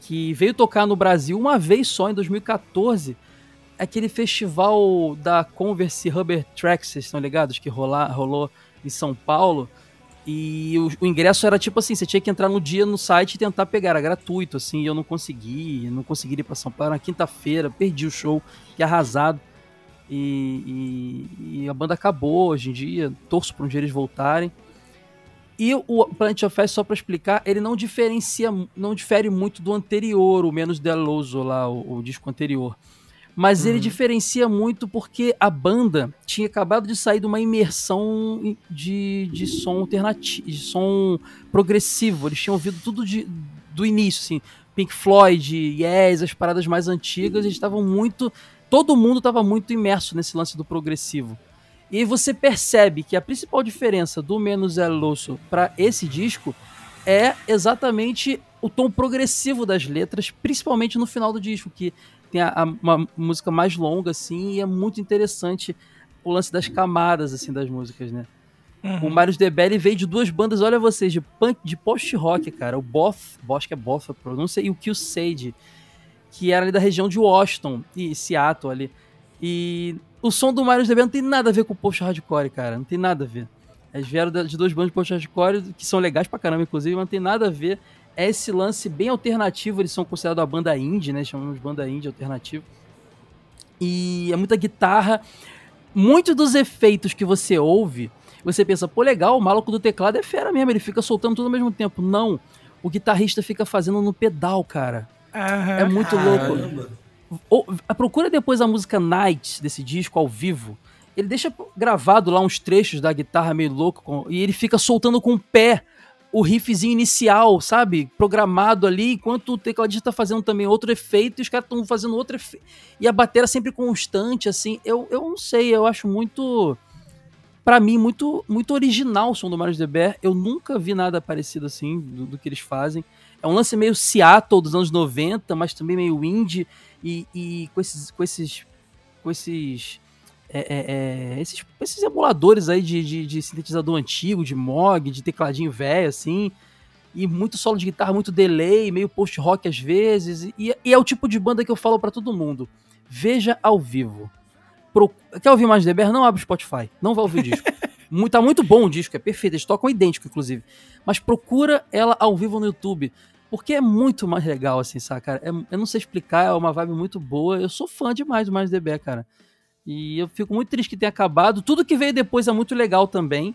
Que veio tocar no Brasil uma vez só, em 2014. Aquele festival da Converse Rubber Tracks, vocês estão ligados? Que rolar, rolou em São Paulo. E o, o, ingresso era tipo assim, você tinha que entrar no dia no site e tentar pegar, era gratuito, assim, eu não consegui, não consegui ir para São Paulo, na quinta-feira, perdi o show, que arrasado. E, e, e, a banda acabou hoje em dia, torço para um dia eles voltarem. E o Planet of Fest, só para explicar, ele não diferencia, não difere muito do anterior, o Menos Deloso lá, o, o disco anterior. Mas uhum. ele diferencia muito porque a banda tinha acabado de sair de uma imersão de, de som alternativo, de som progressivo. Eles tinham ouvido tudo de, do início, assim. Pink Floyd, Yes, as paradas mais antigas, eles estavam muito. Todo mundo estava muito imerso nesse lance do progressivo. E você percebe que a principal diferença do Menos El Loso para esse disco é exatamente o tom progressivo das letras, principalmente no final do disco, que tem a, a, uma música mais longa, assim, e é muito interessante o lance das camadas, assim, das músicas, né? Uhum. O Marius Debelli veio de duas bandas, olha vocês, de punk, de post-rock, cara. O Both, acho que é Both a pronúncia, e o Kill Sage, que era ali da região de Washington e Seattle ali. E o som do Marius Debelli não tem nada a ver com o post-hardcore, cara. Não tem nada a ver. Eles vieram de duas bandas de post-hardcore que são legais pra caramba, inclusive, mas não tem nada a ver é esse lance bem alternativo. Eles são considerados a banda indie, né? Chamamos de banda indie alternativo. E é muita guitarra. Muitos dos efeitos que você ouve, você pensa, pô, legal, o maluco do teclado é fera mesmo, ele fica soltando tudo ao mesmo tempo. Não, o guitarrista fica fazendo no pedal, cara. É muito Caramba. louco. procura depois a música Night desse disco ao vivo. Ele deixa gravado lá uns trechos da guitarra meio louco com, e ele fica soltando com o pé o riffzinho inicial, sabe? Programado ali, enquanto o tecladista tá fazendo também outro efeito e os caras estão fazendo outro efeito. E a bateria sempre constante, assim. Eu, eu não sei, eu acho muito. para mim, muito muito original o som do Marius Bear. Eu nunca vi nada parecido assim do, do, que eles fazem. É um lance meio Seattle dos anos 90, mas também meio indie e, e com esses. com esses. com esses é, é, é, esses, esses emuladores aí de, de, de, sintetizador antigo, de Moog, de tecladinho velho, assim. E muito solo de guitarra, muito delay, meio post-rock às vezes. E, e, é o tipo de banda que eu falo para todo mundo. Veja ao vivo. Pro, quer ouvir mais Deber? Não abre o Spotify. Não vai ouvir o disco. muito, tá muito bom o disco, é perfeito. Eles tocam idêntico, inclusive. Mas procura ela ao vivo no YouTube. Porque é muito mais legal, assim, saca? É, eu não sei explicar, é uma vibe muito boa. Eu sou fã demais do Mais DB, cara. E eu fico muito triste que tenha acabado. Tudo que veio depois é muito legal também.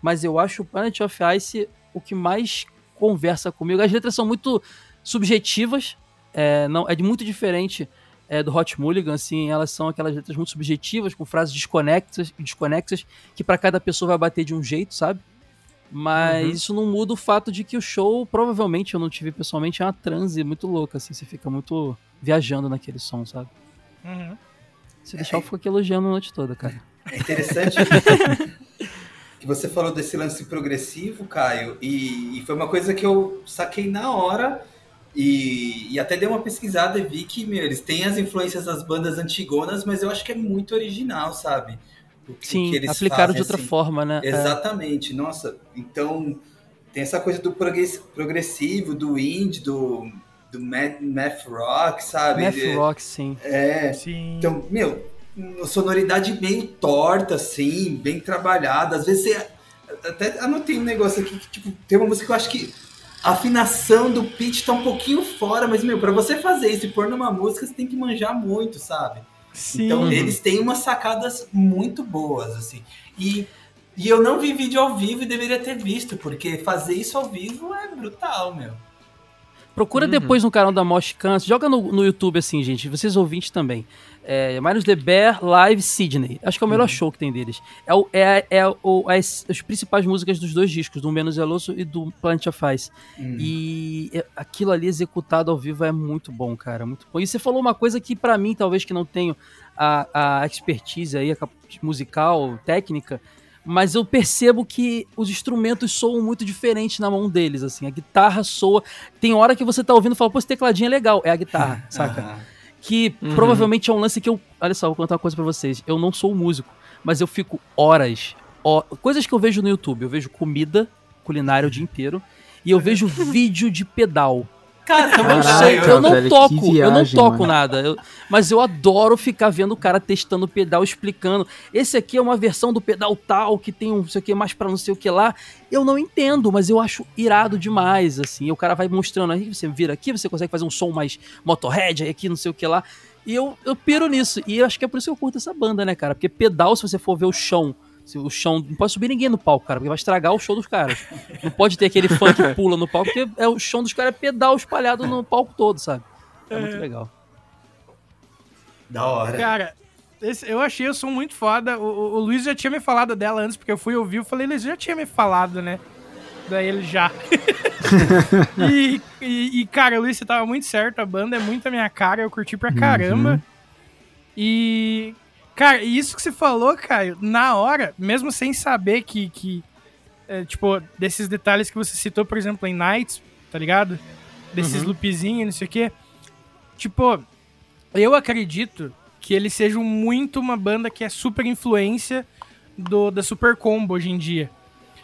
Mas eu acho o Planet of Ice o que mais conversa comigo. As letras são muito subjetivas. É, não, é muito diferente é, do Hot Mulligan, assim, elas são aquelas letras muito subjetivas, com frases desconexas, desconexas que para cada pessoa vai bater de um jeito, sabe? Mas uhum. isso não muda o fato de que o show, provavelmente, eu não tive pessoalmente, é uma transe muito louca, assim, você fica muito viajando naquele som, sabe? Uhum. Se deixar, eu fico aqui elogiando a noite toda, cara. É interessante que você falou desse lance progressivo, Caio, e, e, foi uma coisa que eu saquei na hora e, e, até dei uma pesquisada e vi que, meu, eles têm as influências das bandas antigonas, mas eu acho que é muito original, sabe? O Sim, que eles aplicaram fazem, de outra assim. forma, né? É. Exatamente, nossa, então tem essa coisa do progressivo, do indie, do do math, math rock, sabe? Math é, rock, sim. É. Sim. Então, meu, sonoridade meio torta, assim, bem trabalhada. Às vezes você. Até anotei um negócio aqui que, tipo, tem uma música que eu acho que a afinação do pitch tá um pouquinho fora, mas, meu, pra você fazer isso e pôr numa música, você tem que manjar muito, sabe? Sim. Então, eles têm umas sacadas muito boas, assim. E, e eu não vi vídeo ao vivo e deveria ter visto, porque fazer isso ao vivo é brutal, meu. Procura uhum. depois no canal da Mosh Cans, joga no, no YouTube assim, gente, vocês ouvintes também. É, Marius The Bear Live Sydney. Acho que é o melhor uhum. show que tem deles. É, o, é, é o, as, as principais músicas dos dois discos, do Menos Zeloso e do Planet of Ice. Uhum. E é, aquilo ali executado ao vivo é muito bom, cara. Muito bom. E você falou uma coisa que para mim, talvez que não tenho a, a expertise aí, a musical, técnica, mas eu percebo que os instrumentos soam muito diferentes na mão deles, assim. A guitarra soa. Tem hora que você tá ouvindo e fala, pô, esse tecladinho é legal. É a guitarra, saca? Que uhum. provavelmente é um lance que eu. Olha só, vou contar uma coisa pra vocês. Eu não sou músico, mas eu fico horas. Ó, coisas que eu vejo no YouTube. Eu vejo comida culinária o dia inteiro. E eu vejo vídeo de pedal. Cara, eu não sei, eu não velho, toco, viagem, eu não toco mano. nada. Eu, mas eu adoro ficar vendo o cara testando o pedal, explicando. Esse aqui é uma versão do pedal tal, que tem um não sei o que mais pra não sei o que lá. Eu não entendo, mas eu acho irado demais, assim. E o cara vai mostrando aí, você vira aqui, você consegue fazer um som mais motorhead, aí aqui não sei o que lá. E eu, eu piro nisso. E eu acho que é por isso que eu curto essa banda, né, cara? Porque pedal, se você for ver o chão o chão. Não pode subir ninguém no palco, cara, porque vai estragar o show dos caras. Não pode ter aquele fã que pula no palco, porque é o chão dos caras é pedal espalhado no palco todo, sabe? É, é. muito legal. Da hora. Cara, esse, eu achei o som muito foda. O, o, o, Luiz já tinha me falado dela antes, porque eu fui ouvir, eu falei, Luiz já tinha me falado, né? Daí ele já. e, e, e, cara, Luiz, você tava muito certo, a banda é muito a minha cara, eu curti pra caramba. Uhum. E, Cara, isso que você falou, Caio, na hora, mesmo sem saber que, que é, tipo, desses detalhes que você citou, por exemplo, em Nights, tá ligado? Desses uhum. loopzinhos, não sei o quê. Tipo, eu acredito que eles sejam muito uma banda que é super influência do, da Super Combo hoje em dia.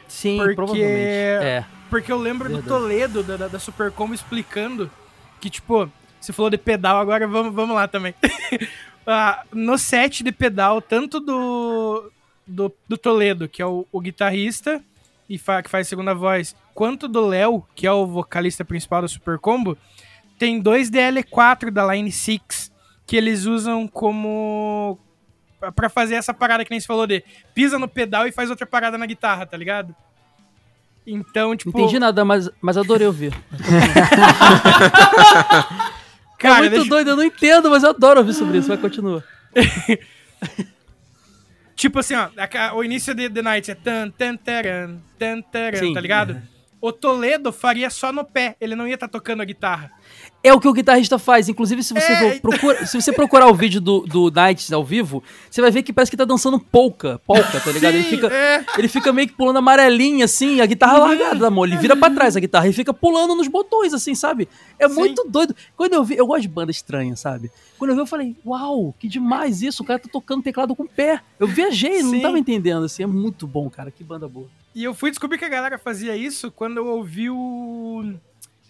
Sim, porque, provavelmente. É. Porque eu lembro Verdade. do Toledo, da, da Super Combo, explicando que, tipo, você falou de pedal, agora vamos, vamos lá também. uh, no set de pedal, tanto do, do, do Toledo, que é o, o guitarrista e fa, que faz segunda voz, quanto do Léo, que é o vocalista principal do Super Combo, tem dois DL4 da Line 6 que eles usam como para fazer essa parada que nem você falou de pisa no pedal e faz outra parada na guitarra, tá ligado? Então, tipo. Entendi nada, mas, mas adorei ouvir. Cara, é muito deixa... doido, eu não entendo, mas eu adoro ouvir sobre isso. Vai, continua. tipo assim, ó, o início de The Night é tan, tan, taran, tan, taran, Sim, tá ligado? o Toledo faria só no pé, ele não ia estar tá tocando a guitarra. É o que o guitarrista faz. Inclusive, se você, é... procura, se você procurar o vídeo do, do Nights ao vivo, você vai ver que parece que tá dançando polka, polka, tá ligado? Sim, ele, fica, é. ele fica meio que pulando amarelinha, assim, a guitarra uhum. largada da mão. Ele vira pra trás a guitarra e fica pulando nos botões, assim, sabe? É Sim. muito doido. Quando eu vi, eu gosto de banda estranha, sabe? Quando eu vi, eu falei, uau, que demais isso, o cara tá tocando teclado com o pé. Eu viajei, Sim. não tava entendendo, assim, é muito bom, cara, que banda boa. E eu fui descobrir que a galera fazia isso quando eu ouvi o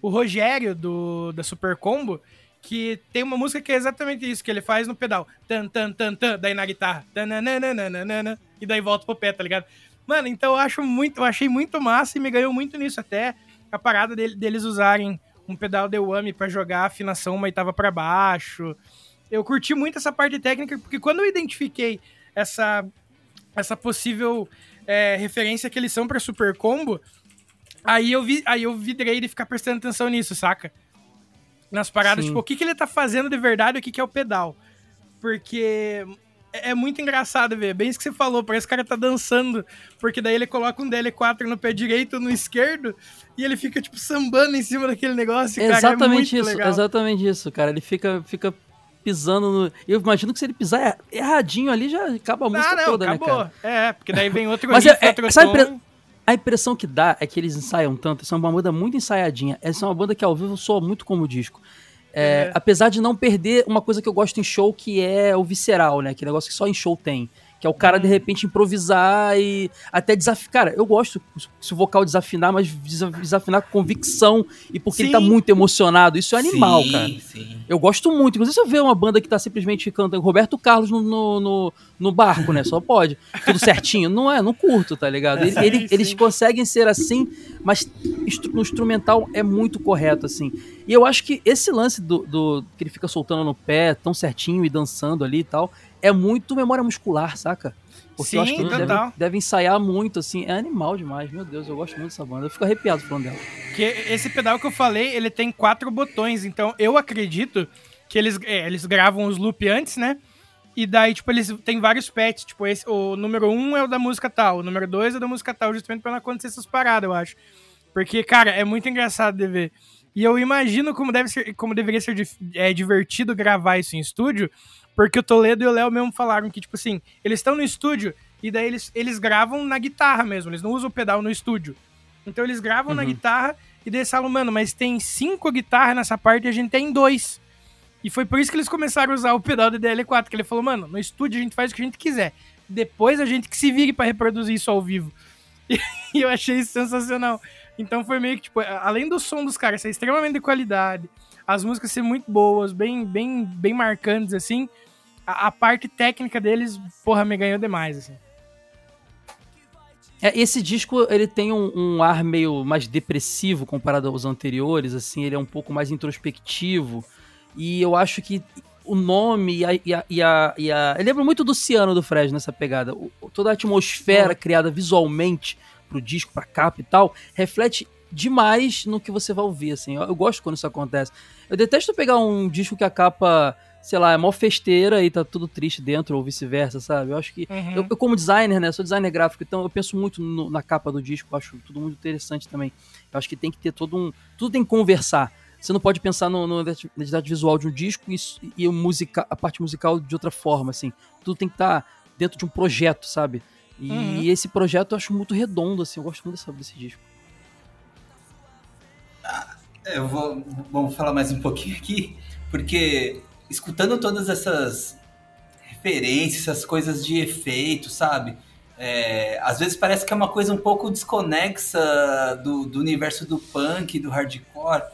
o Rogério do, da Super Combo, que tem uma música que é exatamente isso, que ele faz no pedal. Tan, tan, tan, tan, daí na guitarra. Tananana, e daí volta pro pé, tá ligado? Mano, então eu acho muito, eu achei muito massa e me ganhou muito nisso até a parada dele, deles usarem um pedal de whammy para jogar a afinação uma oitava para baixo. Eu curti muito essa parte técnica porque quando eu identifiquei essa essa possível é, referência que eles são para Super Combo, Aí eu vi, aí eu vidrei de ficar prestando atenção nisso, saca? Nas paradas, Sim. tipo, o que, que ele tá fazendo de verdade e o que, que é o pedal. Porque é, é muito engraçado ver, bem isso que você falou, parece que o cara tá dançando, porque daí ele coloca um DL4 no pé direito, no esquerdo, e ele fica, tipo, sambando em cima daquele negócio, cara, Exatamente é isso, legal. exatamente isso, cara, ele fica, fica pisando no... Eu imagino que se ele pisar erradinho ali, já acaba a música ah, não, toda, acabou. né, cara? É, porque daí vem outro Mas riff, é, outro sabe. A impressão que dá é que eles ensaiam tanto, são uma banda muito ensaiadinha. Essa é uma banda que ao vivo soa muito como disco. É, é. Apesar de não perder uma coisa que eu gosto em show, que é o visceral, né? Que negócio que só em show tem. Que é o cara, de uhum. repente, improvisar e até desafinar. Cara, eu gosto se o vocal desafinar, mas desafinar com convicção e porque sim. ele tá muito emocionado. Isso é animal, sim, cara. Sim. Eu gosto muito. Inclusive, se eu ver uma banda que tá simplesmente cantando Roberto Carlos no, no, no, no barco, né? Só pode. Tudo certinho. Não é, não curto, tá ligado? Ele, ele, eles conseguem ser assim, mas no instrumental é muito correto, assim. E eu acho que esse lance do, do que ele fica soltando no pé, tão certinho e dançando ali e tal, é muito memória muscular, saca? Porque Sim, eu acho que ele deve, deve, ensaiar muito, assim. É animal demais, meu Deus, eu gosto muito dessa banda. Eu fico arrepiado falando dela. Que esse pedal que eu falei, ele tem quatro botões, então eu acredito que eles, é, eles gravam os loop antes, né? E daí, tipo, eles têm vários patches. Tipo, esse, o número um é o da música tal, o número dois é da música tal, justamente pra não acontecer essas paradas, eu acho. Porque, cara, é muito engraçado de ver. E eu imagino como, deve ser, como deveria ser é, divertido gravar isso em estúdio, porque o Toledo e o Léo mesmo falaram que, tipo assim, eles estão no estúdio e daí eles, eles gravam na guitarra mesmo, eles não usam o pedal no estúdio. Então eles gravam uhum. na guitarra e daí eles falam, mano, mas tem cinco guitarras nessa parte e a gente tem dois. E foi por isso que eles começaram a usar o pedal do DL4, que ele falou, mano, no estúdio a gente faz o que a gente quiser. Depois a gente que se vire para reproduzir isso ao vivo. E eu achei isso sensacional. Então foi meio que, tipo, além do som dos caras ser extremamente de qualidade, as músicas serem muito boas, bem, bem, bem marcantes, assim, a, a parte técnica deles, porra, me ganhou demais, assim. É, esse disco ele tem um, um, ar meio mais depressivo comparado aos anteriores, assim, ele é um pouco mais introspectivo. E eu acho que o nome e a. E a, e a, e a... Eu lembro muito do Ciano do Fred nessa pegada. O, toda a atmosfera criada visualmente pro disco, pra capa e tal, reflete demais no que você vai ouvir, assim. Eu, eu, gosto quando isso acontece. Eu detesto pegar um disco que a capa, sei lá, é mó festeira e tá tudo triste dentro, ou vice-versa, sabe? Eu acho que. Uhum. Eu, eu, como designer, né? Sou designer gráfico, então eu penso muito no, na capa do disco, acho tudo muito interessante também. Eu acho que tem que ter todo um. Tudo tem que conversar. Você não pode pensar no, no, na identidade visual de um disco e, e o musica, a parte musical de outra forma, assim. Tudo tem que estar tá dentro de um projeto, sabe? E uhum. esse projeto eu acho muito redondo, assim, eu gosto muito dessa, desse disco. Ah, eu vou vamos falar mais um pouquinho aqui, porque escutando todas essas referências, essas coisas de efeito, sabe? É, às vezes parece que é uma coisa um pouco desconexa do, do universo do punk, do hardcore,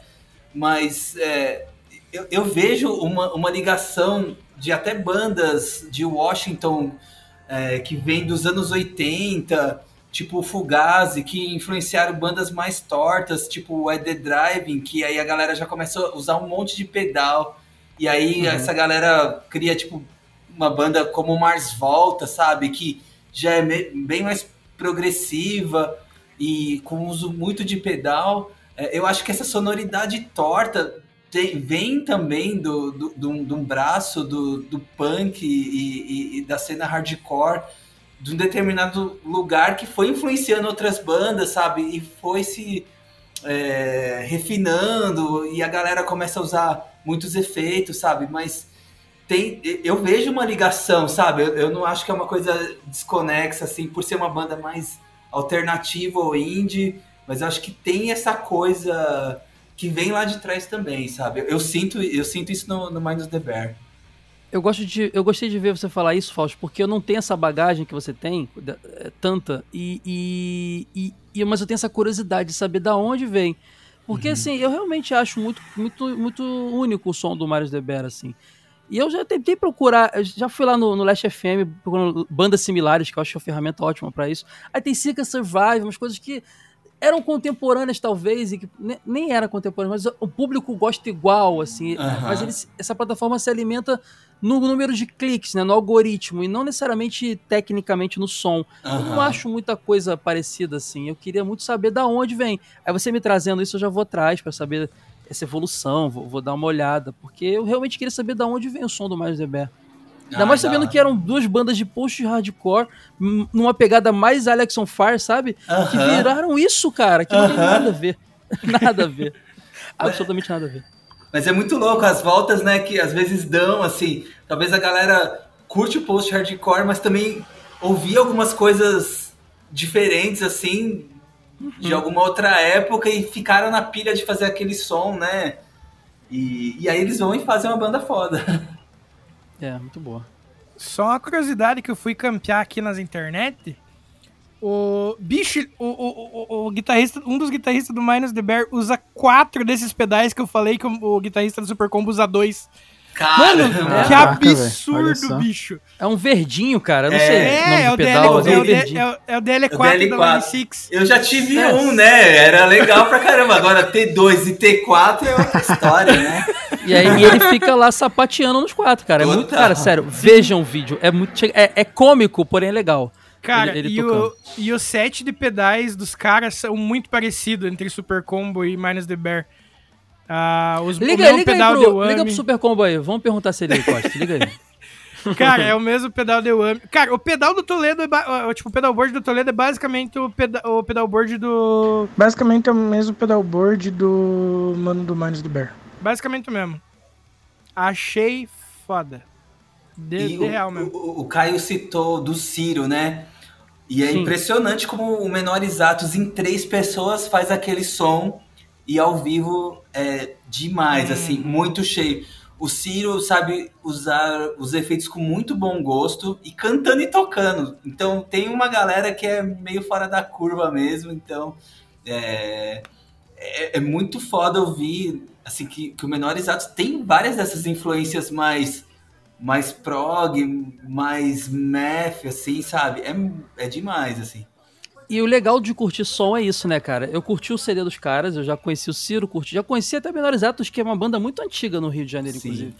mas é, eu, eu, vejo uma, uma ligação de até bandas de Washington é, que vem dos anos 80, tipo Fugazi, que influenciaram bandas mais tortas, tipo o The Driving, que aí a galera já começou a usar um monte de pedal. E aí uhum. essa galera cria, tipo, uma banda como Mars Volta, sabe? Que já é bem mais progressiva e com uso muito de pedal. É, eu acho que essa sonoridade torta tem, vem também do, do, do, do um braço do, do punk e, e, e, da cena hardcore de um determinado lugar que foi influenciando outras bandas, sabe? E foi se é, refinando e a galera começa a usar muitos efeitos, sabe? Mas tem, eu vejo uma ligação, sabe? Eu, eu não acho que é uma coisa desconexa, assim, por ser uma banda mais alternativa ou indie, mas eu acho que tem essa coisa que vem lá de trás também, sabe? Eu sinto, eu sinto isso no, no Minds the Bear. Eu, gosto de, eu gostei de ver você falar isso, Fausto, porque eu não tenho essa bagagem que você tem, é, tanta, e, e, e, mas eu tenho essa curiosidade de saber da onde vem. Porque, uhum. assim, eu realmente acho muito, muito, muito único o som do Marius de Bear, assim. E eu já tentei procurar, já fui lá no, no Last FM procurando bandas similares, que eu acho uma ferramenta ótima para isso. Aí tem Seeker Survive, umas coisas que eram contemporâneas talvez e que nem era contemporânea, mas o público gosta igual assim. Uhum. Mas eles, essa plataforma se alimenta no número de cliques, né, no algoritmo, e não necessariamente tecnicamente no som. Uhum. Eu não acho muita coisa parecida assim. Eu queria muito saber da onde vem. Aí você me trazendo isso, eu já vou atrás para saber essa evolução, vou, vou, dar uma olhada, porque eu realmente queria saber da onde vem o som do Miles Bear. Ainda ah, mais sabendo que eram duas bandas de post-hardcore, numa pegada mais Alex on Fire, sabe? Uh -huh. Que viraram isso, cara, que uh -huh. não tem nada a ver. nada a ver. Absolutamente nada a ver. Mas é muito louco as voltas, né, que às vezes dão, assim, talvez a galera curte o post-hardcore, mas também ouvir algumas coisas diferentes, assim, uhum. de alguma outra época e ficaram na pilha de fazer aquele som, né? E, e aí eles vão e fazem uma banda foda. É, muito boa. Só uma curiosidade que eu fui campear aqui nas internet. O bicho, o, o, o, o, guitarrista, um dos guitarristas do Minus the Bear usa quatro desses pedais que eu falei que o, o guitarrista do Super Combo usa dois. Mano, é. que absurdo, bicho. É um verdinho, cara. Eu não é, sei. É, é o, pedal, DL, é, o, é, é o DL4, DL4 da 6 Eu já tive é. um, né? Era legal pra caramba. Agora T2 e T4 é outra história, né? E aí e ele fica lá sapateando nos quatro, cara. É muito, cara, sério, vejam o vídeo. É muito. É, é cômico, porém é legal. Cara, ele, ele e, o, e o set de pedais dos caras são muito parecidos entre Super Combo e Minus the Bear. Ah, os, liga, liga, pedal aí pro, liga pro Super Combo aí. Vamos perguntar se ele gosta. Liga aí. Cara, é o mesmo pedal de Wami. Cara, o pedal do Toledo, é, tipo, o pedalboard do Toledo é basicamente o, peda o pedalboard do... Basicamente é o mesmo pedalboard do Mano do Minus do Bear. Basicamente o mesmo. Achei foda. De, de real mesmo. O, o, Caio citou do Ciro, né? E é Sim. impressionante como o Menores Atos em três pessoas faz aquele som e ao vivo é demais, hum. assim, muito cheio. O Ciro sabe usar os efeitos com muito bom gosto e cantando e tocando. Então tem uma galera que é meio fora da curva mesmo, então é, é, é muito foda ouvir assim que, que o Menores Atos tem várias dessas influências mais mais prog, mais math, assim, sabe? É, é demais, assim. E o legal de curtir som é isso, né, cara? Eu curti o CD dos caras, eu já conheci o Ciro, curti, já conheci até Menores Atos, que é uma banda muito antiga no Rio de Janeiro, Sim. inclusive.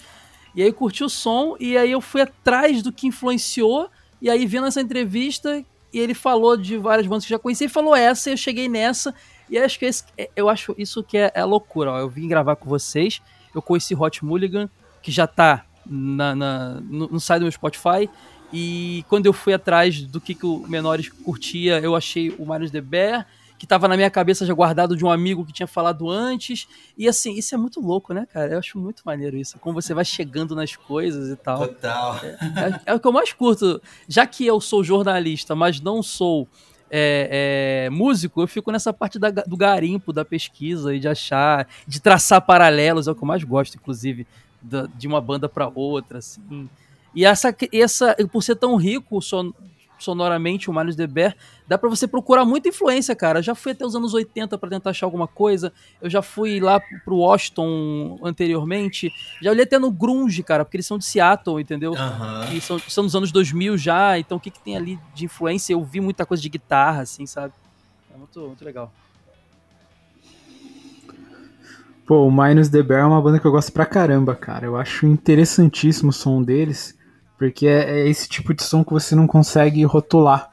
E aí curti o som, e aí eu fui atrás do que influenciou, e aí vendo essa entrevista, e ele falou de várias bandas que já conheci, e falou essa, e eu cheguei nessa, e acho que esse, é, eu acho isso que é, é loucura, ó. Eu vim gravar com vocês, eu conheci Hot Mulligan, que já tá na, na no, no site do meu Spotify, e quando eu fui atrás do que, que o Menores curtia, eu achei o Marius The Bear, que estava na minha cabeça já guardado de um amigo que tinha falado antes. E assim, isso é muito louco, né, cara? Eu acho muito maneiro isso. Como você vai chegando nas coisas e tal. Total. É, é, é o que eu mais curto. Já que eu sou jornalista, mas não sou é, é, músico, eu fico nessa parte da, do garimpo, da pesquisa e de achar, de traçar paralelos, é o que eu mais gosto, inclusive, da, de uma banda para outra, assim. E essa, essa, por ser tão rico son, sonoramente o Miles de Bear, dá para você procurar muita influência, cara. Eu já fui até os anos 80 para tentar achar alguma coisa. Eu já fui lá pro Washington anteriormente. Já olhei até no grunge, cara, porque eles são de Seattle, entendeu? Uhum. E são, são dos anos 2000 já, então o que, que tem ali de influência? Eu vi muita coisa de guitarra, assim, sabe? É muito, muito legal. Pô, o Minus The Bear é uma banda que eu gosto pra caramba, cara. Eu acho interessantíssimo o som deles. Porque é, é, esse tipo de som que você não consegue rotular.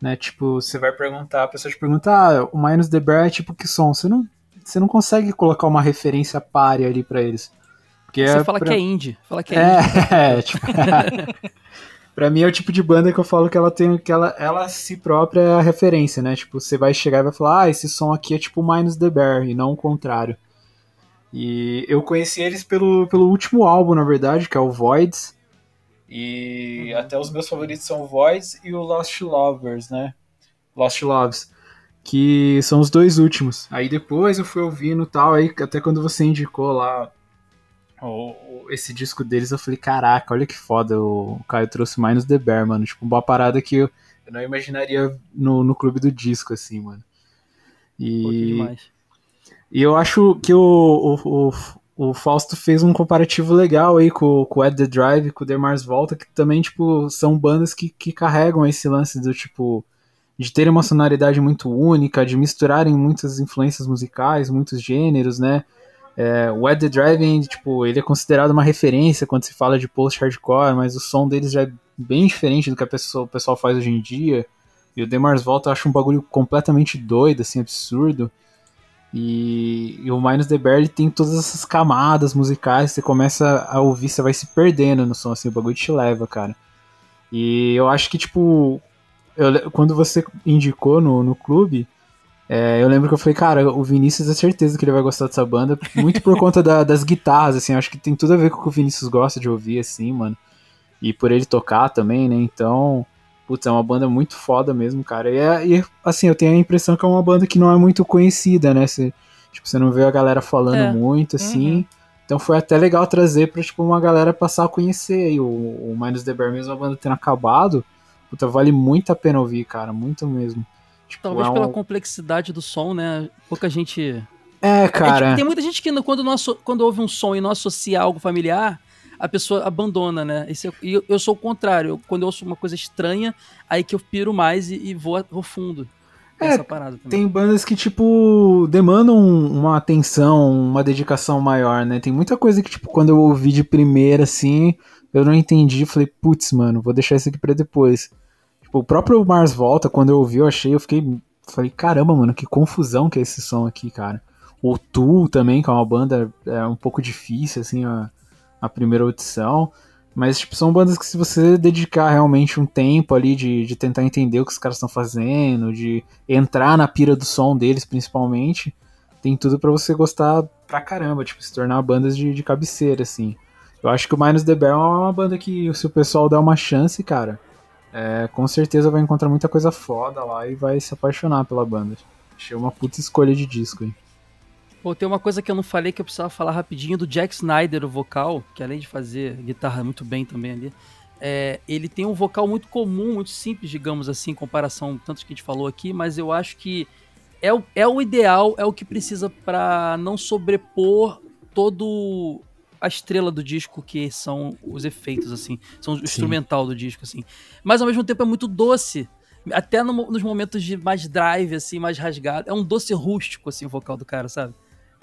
Né? Tipo, você vai perguntar, a pessoa te pergunta, ah, o Minus the Bear é tipo que som? Você não, você não consegue colocar uma referência pare ali para eles. Porque você é fala pra... que é indie. Fala que é, é indie. É, tipo, Pra mim é o tipo de banda que eu falo que ela tem que ela, ela si própria é a referência, né? Tipo, você vai chegar e vai falar, ah, esse som aqui é tipo Minus the Bear, e não o contrário. E eu conheci eles pelo, pelo último álbum, na verdade, que é o Voids. E uhum. até os meus favoritos são o Voids e o Lost Lovers, né? Lost Loves. Que são os dois últimos. Aí depois eu fui ouvindo tal, aí até quando você indicou lá o, esse disco deles, eu falei, caraca, olha que foda, o Caio trouxe Minus the Bear, mano. Tipo, uma parada que eu, eu não imaginaria no, no clube do disco, assim, mano. E, demais. E eu acho que o, o, o, o, Fausto fez um comparativo legal aí com, com o At The Drive, com o The Mars Volta, que também, tipo, são bandas que, que carregam esse lance do, tipo, de terem uma sonoridade muito única, de misturarem muitas influências musicais, muitos gêneros, né? É, o At The Driving, tipo, ele é considerado uma referência quando se fala de post-hardcore, mas o som deles já é bem diferente do que a pessoa, o pessoal faz hoje em dia. E o Demars Volta eu acho um bagulho completamente doido, assim, absurdo. E, e o Minus the Bear tem todas essas camadas musicais, você começa a ouvir, você vai se perdendo no som, assim, o bagulho te leva, cara. E eu acho que, tipo, eu, quando você indicou no, no clube, é, eu lembro que eu falei, cara, o Vinícius é certeza que ele vai gostar dessa banda, muito por conta da, das guitarras, assim, acho que tem tudo a ver com o que o Vinícius gosta de ouvir, assim, mano. E por ele tocar também, né? Então, putz, é uma banda muito foda mesmo, cara. E, é, e, assim, eu tenho a impressão que é uma banda que não é muito conhecida, né? Você, tipo, você não vê a galera falando é. muito, assim. Uhum. Então foi até legal trazer pra, tipo, uma galera passar a conhecer aí. O, o Minus the Bear mesmo, a banda tendo acabado, puta, vale muito a pena ouvir, cara, muito mesmo. Tipo, Talvez é um... pela complexidade do som, né? Pouca gente. É, cara. É, tipo, tem muita gente que quando, não, quando ouve um som e não associa algo familiar, a pessoa abandona, né? Esse, e eu, eu, sou o contrário. quando eu ouço uma coisa estranha, aí que eu piro mais e, e vou, vou fundo. É, tem bandas que, tipo, demandam uma atenção, uma dedicação maior, né? Tem muita coisa que, tipo, quando eu ouvi de primeira, assim, eu não entendi. Falei, putz, mano, vou deixar isso aqui pra depois. Tipo, o próprio Mars Volta, quando eu ouvi, eu achei, eu fiquei. Falei, caramba, mano, que confusão que é esse som aqui, cara. O Tool também, que é uma banda é um pouco difícil, assim, a, a primeira audição. Mas, tipo, são bandas que se você dedicar realmente um tempo ali de, de tentar entender o que os caras estão fazendo, de entrar na pira do som deles, principalmente, tem tudo para você gostar pra caramba, tipo, se tornar bandas de, de cabeceira, assim. Eu acho que o Minus the Bear é uma banda que, se o pessoal der uma chance, cara, é, com certeza vai encontrar muita coisa foda lá e vai se apaixonar pela banda. Achei uma puta escolha de disco aí. Pô, tem uma coisa que eu não falei que eu precisava falar rapidinho do Jack Snyder, o vocal, que além de fazer guitarra muito bem também ali, é, ele tem um vocal muito comum, muito simples, digamos assim, em comparação tanto que a gente falou aqui, mas eu acho que é o, é o ideal, é o que precisa para não sobrepor todo a estrela do disco, que são os efeitos, assim. São o Sim. instrumental do disco, assim. Mas ao mesmo tempo é muito doce. Até no, nos momentos de mais drive, assim, mais rasgado. É um doce rústico, assim, o vocal do cara, sabe?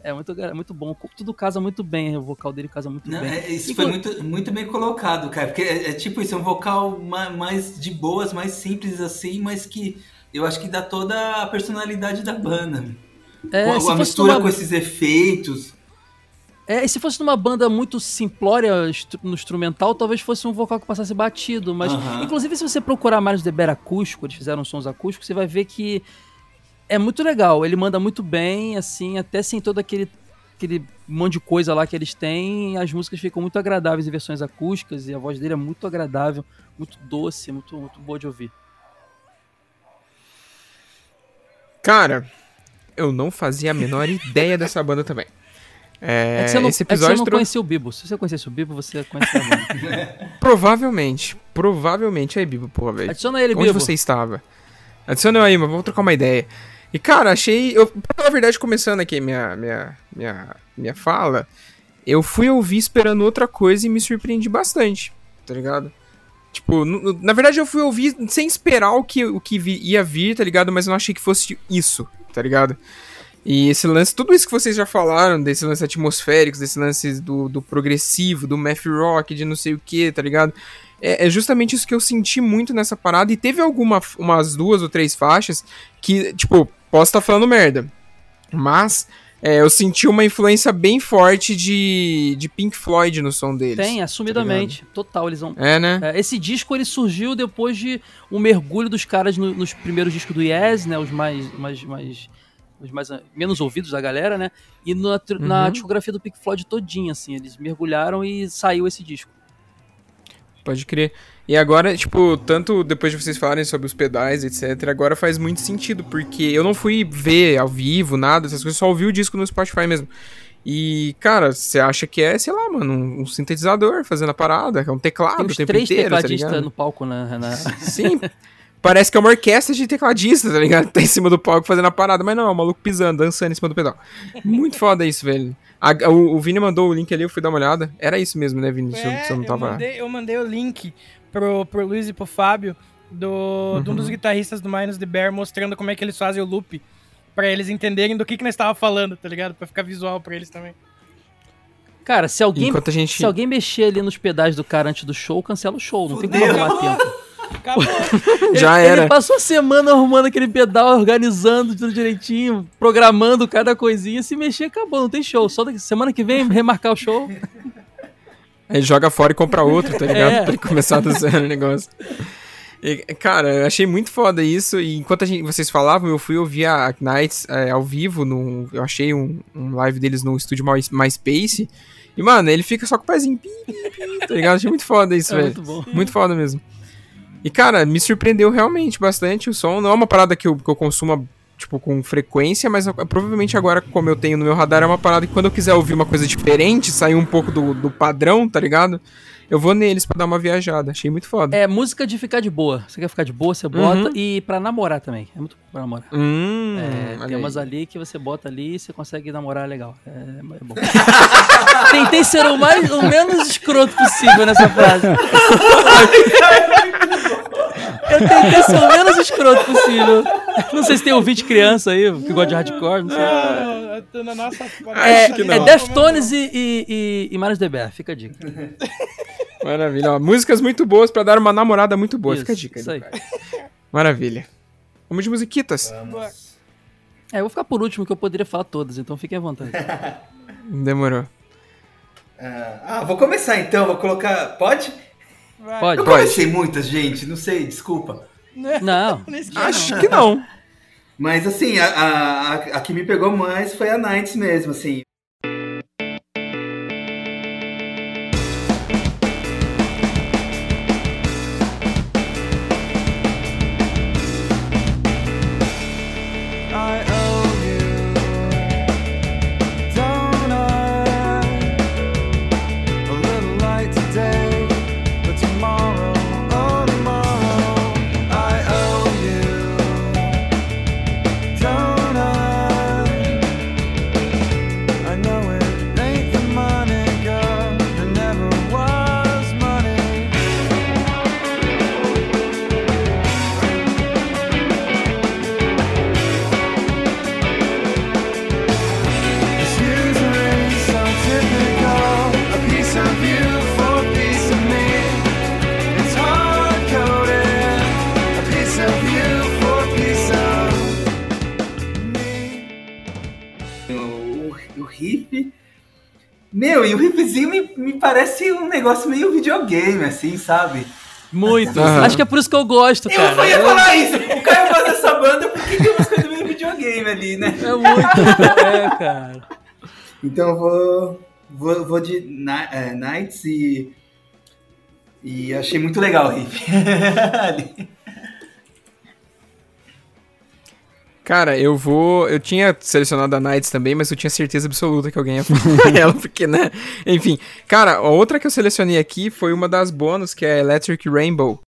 É muito, é muito bom. Tudo casa muito bem, o vocal dele casa muito Não, bem. É, isso e foi muito, muito bem colocado, cara. Porque é, é, tipo isso, é um vocal mais de boas, mais simples assim, mas que eu acho que dá toda a personalidade da banda. É, com a, a mistura uma... com esses efeitos. É, e se fosse numa banda muito simplória no instrumental, talvez fosse um vocal que passasse batido. Mas, inclusive, se você procurar mais de Bear acústico, eles fizeram sons acústicos, você vai ver que é muito legal. Ele manda muito bem, assim, até sem todo aquele, aquele monte de coisa lá que eles têm. As músicas ficam muito agradáveis em versões acústicas e a voz dele é muito agradável, muito doce, muito, muito boa de ouvir. Cara, eu não fazia a menor ideia dessa banda também. É, é que você não, esse episódio é você não conhecia o Bibo. Se você conhecesse o Bibo, você conhecia a banda. provavelmente. Provavelmente. Aí, Bibo, porra, velho. Adiciona ele, Onde Bibo. você estava? Adiciona eu aí, mas vamos trocar uma ideia. E, cara, achei... Eu, na verdade, começando aqui minha, minha, minha, minha fala, eu fui ouvir esperando outra coisa e me surpreendi bastante, tá ligado? Tipo, na verdade eu fui ouvir sem esperar o que, o que ia vir, tá ligado? Mas eu não achei que fosse isso, tá ligado? E esse lance, tudo isso que vocês já falaram, desse lance atmosférico, desse lance do, do progressivo, do math rock, de não sei o que, tá ligado? É, é, justamente isso que eu senti muito nessa parada. E teve algumas umas duas ou três faixas que, tipo, posso estar tá falando merda. Mas é, eu senti uma influência bem forte de, de Pink Floyd no som deles. Tem, assumidamente. Tá Total, eles vão. É, né? É, esse disco ele surgiu depois de um mergulho dos caras no, nos primeiros discos do Yes, né? Os mais. mais, mais os mais menos ouvidos da galera, né? E na, uhum. na discografia do Pink Floyd todinha, assim. Eles mergulharam e saiu esse disco. Pode crer. E agora, tipo, tanto depois de vocês falarem sobre os pedais, etc., agora faz muito sentido, porque eu não fui ver ao vivo, nada, essas coisas, só ouvi o disco no Spotify mesmo. E, cara, você acha que é, sei lá, mano, um, sintetizador fazendo a parada, é um teclado Tem os o tempo três inteiro, tá tecladistas tá no palco, né? Na... Sim. Parece que é uma orquestra de tecladistas, tá ligado? Tá em cima do palco fazendo a parada, mas não, é um maluco pisando, dançando em cima do pedal. Muito foda isso, velho. A, o, o, Vini mandou o link ali, eu fui dar uma olhada. Era isso mesmo, né, Vini? É, eu, não tava... eu, mandei, eu mandei o link pro, pro Luiz e pro Fábio do, uhum. de um dos uhum. guitarristas do Minus the Bear mostrando como é que eles fazem o loop para eles entenderem do que que nós estava falando, tá ligado? Para ficar visual para eles também. Cara, se alguém, gente... se alguém mexer ali nos pedais do cara antes do show, cancela o show. Não Fudeu. tem como arrumar tempo. Acabou. Já ele, era. Ele passou a semana arrumando aquele pedal, organizando tudo direitinho, programando cada coisinha. Se mexer, acabou, não tem show. Só daqui, semana que vem, remarcar o show. Aí joga fora e compra outro, tá ligado? É. Pra ele começar do zero o negócio. E, cara, eu achei muito foda isso. E enquanto gente, vocês falavam, eu fui ouvir a Knights é, ao vivo. No, eu achei um, um live deles no estúdio MySpace. E, mano, ele fica só com o pezinho. Pi, pi, tá ligado? Achei muito foda isso, é velho. Muito bom. Muito foda mesmo. E, cara, me surpreendeu realmente bastante o som. Não é uma parada que eu, que eu consumo tipo, com frequência, mas provavelmente agora, como eu tenho no meu radar, é uma parada que quando eu quiser ouvir uma coisa diferente, sair um pouco do, do padrão, tá ligado? Eu vou neles pra dar uma viajada. Achei muito foda. É música de ficar de boa. Você quer ficar de boa, você bota. Uhum. E pra namorar também. É muito bom pra namorar. Hum, é, tem umas ali que você bota ali e você consegue namorar legal. É, é bom. Tentei ser o, mais, o menos escroto possível nessa frase. Eu tentei ser o menos escroto possível. Não sei se tem ouvinte criança aí que gosta de hardcore, não sei. Não, na nossa... É, é Deftones e, e, e, e Marius DBR, fica a dica. Maravilha. Ó, músicas muito boas pra dar uma namorada muito boa, isso, fica a dica. Isso aí. Maravilha. Vamos de musiquitas. Vamos. É, eu vou ficar por último, que eu poderia falar todas, então fiquem à vontade. Demorou. Ah, ah, vou começar então, vou colocar. Pode? Vai. Pode. Eu comecei muitas, gente, não sei, desculpa. Não, acho que não. Mas assim, a, a, a, que me pegou mais foi a Nights mesmo, assim. Negócio meio videogame, assim, sabe? Muito. Uhum. Acho que é por isso que eu gosto, cara. Eu ia falar isso. O Caio gosta dessa banda porque tem umas coisas meio videogame ali, né? É muito. é, cara. Então eu vou, vou, vou de é, Nights e. E achei muito legal o riff. Cara, eu vou. Eu tinha selecionado a Knights também, mas eu tinha certeza absoluta que alguém ia falar ela, porque, né? Enfim. Cara, a outra que eu selecionei aqui foi uma das bônus, que é Electric Rainbow.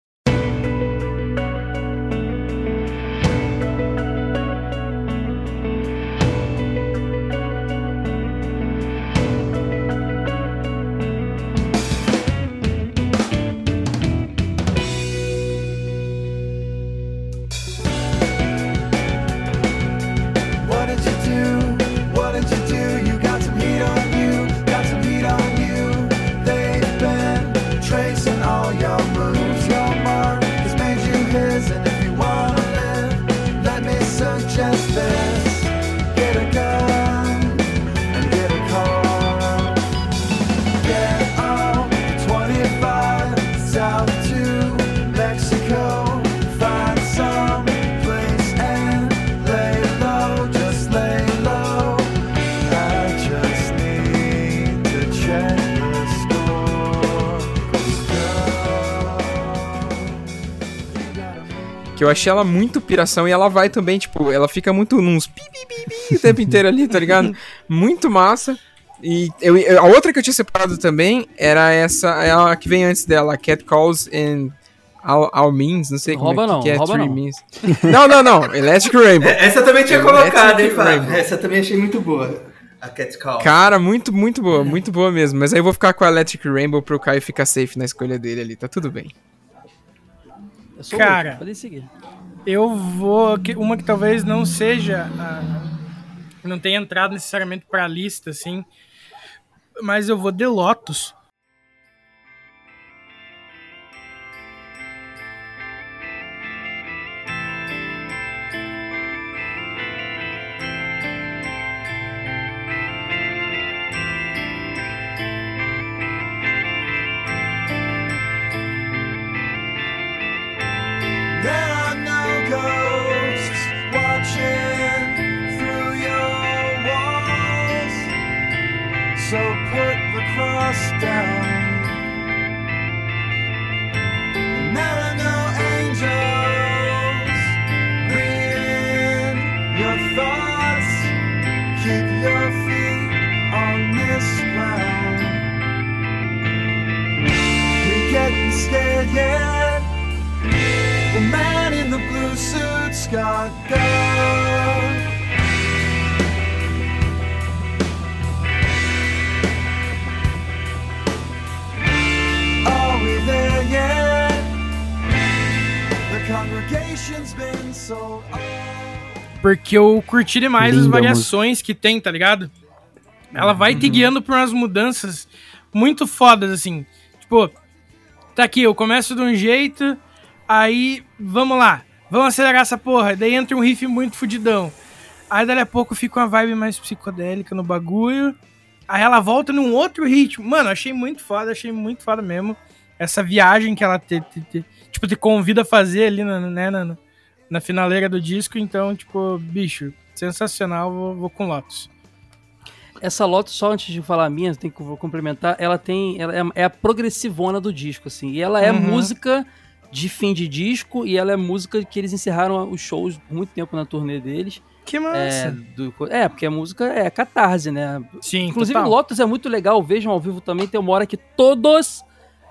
Achei ela muito piração e ela vai também, tipo, ela fica muito nos pi, pi, pi, pi o tempo inteiro ali, tá ligado? muito massa. E eu, eu- a outra que eu tinha separado também era essa, é a que vem antes dela, Cat Calls and All, All Means, não sei como Rouba é que, não, que é, rouba Three não. Means. Não, não, não, Electric Rainbow. É, Essa eu também tinha Eu colocado, hein, Electric Fábio? Essa eu também achei muito boa. A Cat Call. Cara, muito, muito boa, muito boa mesmo. Mas aí eu vou ficar com a Electric Rainbow pro Caio ficar safe na escolha dele ali, tá tudo bem. Eu sou Cara. louco, pode seguir. Eu vou. que- Uma que talvez não seja. ah, não tenha entrado necessariamente pra lista, assim. Mas eu vou de Lotus. Porque eu curti demais as Linda variações que tem, tá ligado? Ela vai te guiando por umas mudanças muito fodas, assim. Tipo, tá aqui, eu começo de um jeito, aí vamos lá, vamos acelerar essa porra. Daí entra um riff muito fudidão. Aí dali a pouco fica uma vibe mais psicodélica no bagulho. Aí ela volta num outro ritmo. Mano, achei muito foda, achei muito foda mesmo. Essa viagem que ela te, te- te- tipo, te convida a fazer ali na, né, na, na finaleira do disco. Então, tipo, bicho, sensacional. Vou, vou com Lotus. Essa Lotus, só antes de falar a minha, tem que vou complementar, ela tem. Ela é, é a progressivona do disco, assim. E ela é Uhum. música de fim de disco e ela é música que eles encerraram os shows por muito tempo na turnê deles. Que É, massa. do- é, porque a música é catarse, né? Sim, Inclusive, total. Lotus é muito legal, vejam ao vivo também. Tem uma hora que todos,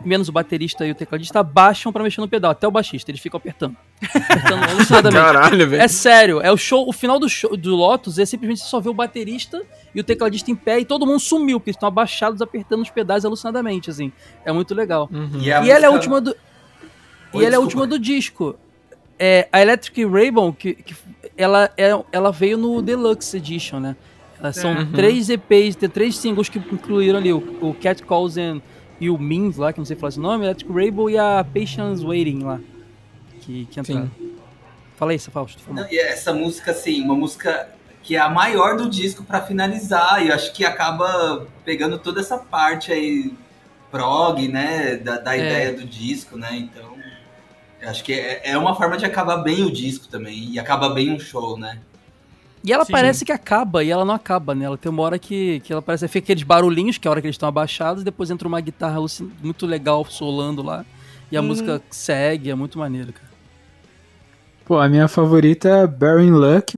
menos o baterista e o tecladista, baixam pra mexer no pedal. Até o baixista, eles ficam apertando. Apertando alucinadamente. Caralho, velho. É sério, é o show, o final do show do Lotus é simplesmente você só vê o baterista e o tecladista em pé e todo mundo sumiu, porque eles estão abaixados apertando os pedais alucinadamente, assim. É muito legal. E, a E ela é a música- última do. Oi, e ela é a última do disco. É, a Electric Rainbow, que, que ela, é, ela veio no Deluxe Edition, né? Elas são É. três EPs, tem três singles que incluíram ali o, o Cat Calls and, e o Means lá, que não sei falar esse nome, Electric Rainbow e a Patience Waiting lá. Que, que entraram. Fala aí, Fausto. por favor. Não, e essa música, assim, uma música que é a maior do disco pra finalizar, e eu acho que acaba pegando toda essa parte aí prog, né, da, da É. ideia do disco, né, então eu acho que é, é uma forma de acabar bem o disco também, e acaba bem um show, né. E ela Sim. parece que acaba, e ela não acaba, né? Ela tem uma hora que, que ela parece. Fica aqueles barulhinhos, que é a hora que eles estão abaixados, e depois entra uma guitarra muito legal solando lá. E a Hum. música segue, é muito maneiro, cara. Pô, a minha favorita é Bearing Luck.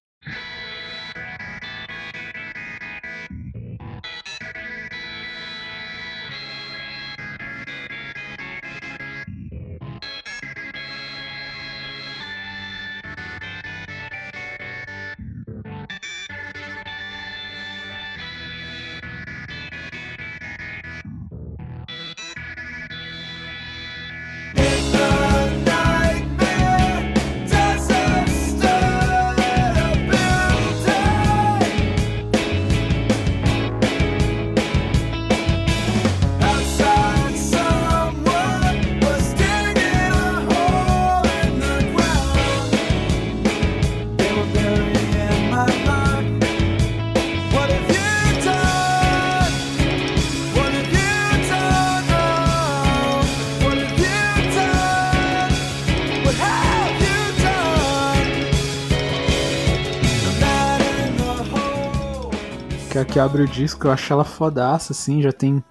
Que abre o disco, eu acho ela fodaça, assim, já tem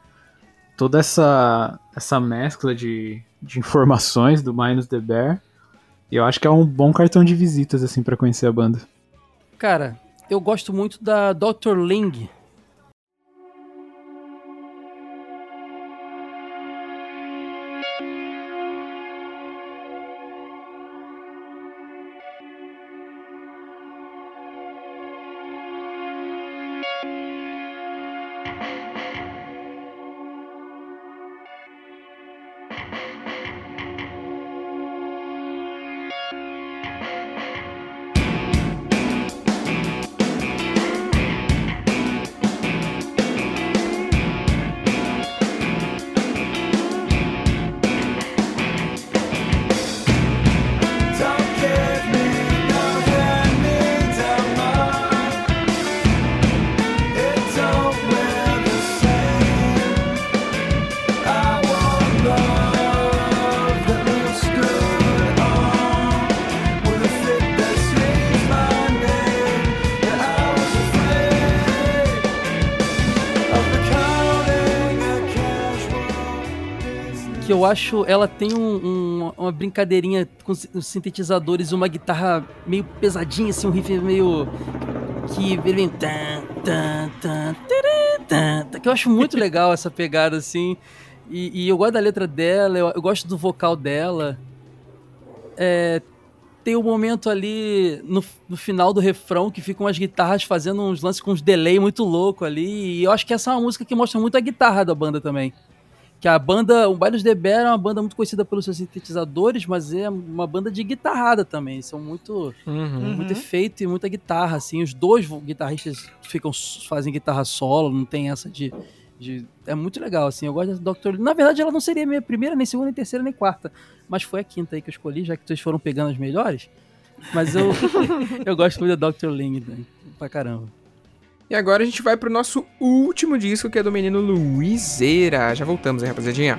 toda essa, essa mescla de, de informações do Minus the Bear. eu acho que é um bom cartão de visitas, assim, para conhecer a banda. Cara, eu gosto muito da Dr. Ling. Acho ela tem um, um, uma brincadeirinha com os sintetizadores, uma guitarra meio pesadinha, assim, um riff meio. que vem. Que eu acho muito legal essa pegada, assim. E, e, eu gosto da letra dela, eu, eu gosto do vocal dela. É, tem um momento ali no, no, final do refrão que ficam as guitarras fazendo uns lances com uns delay muito louco ali. E eu acho que essa é uma música que mostra muito a guitarra da banda também que a banda, o Baile de Bear é uma banda muito conhecida pelos seus sintetizadores, mas é uma banda de guitarrada também, são muito uhum. muito efeito e muita guitarra, assim, os dois guitarristas ficam fazem guitarra solo, não tem essa de, de é muito legal, assim, eu gosto da Dr. Na verdade, ela não seria minha primeira, nem segunda, nem terceira, nem quarta, mas foi a quinta aí que eu escolhi, já que vocês foram pegando as melhores, mas eu eu gosto muito da Dr. Ling, né? pra caramba. E agora a gente vai pro nosso último disco, que é do menino Luizeira. Já voltamos, hein, rapaziadinha?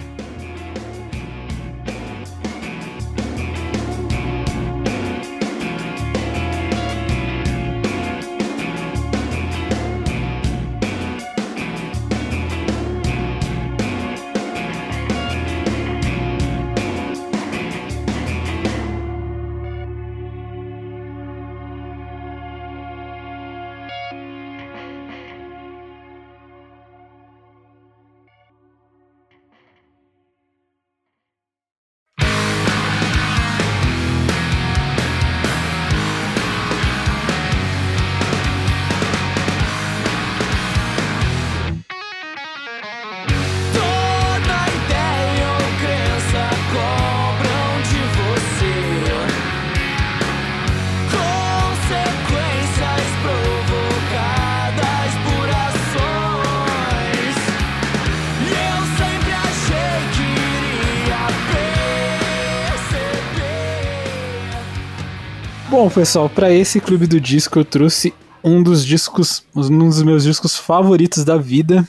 Bom, pessoal, para esse clube do disco eu trouxe um dos discos, um dos meus discos favoritos da vida,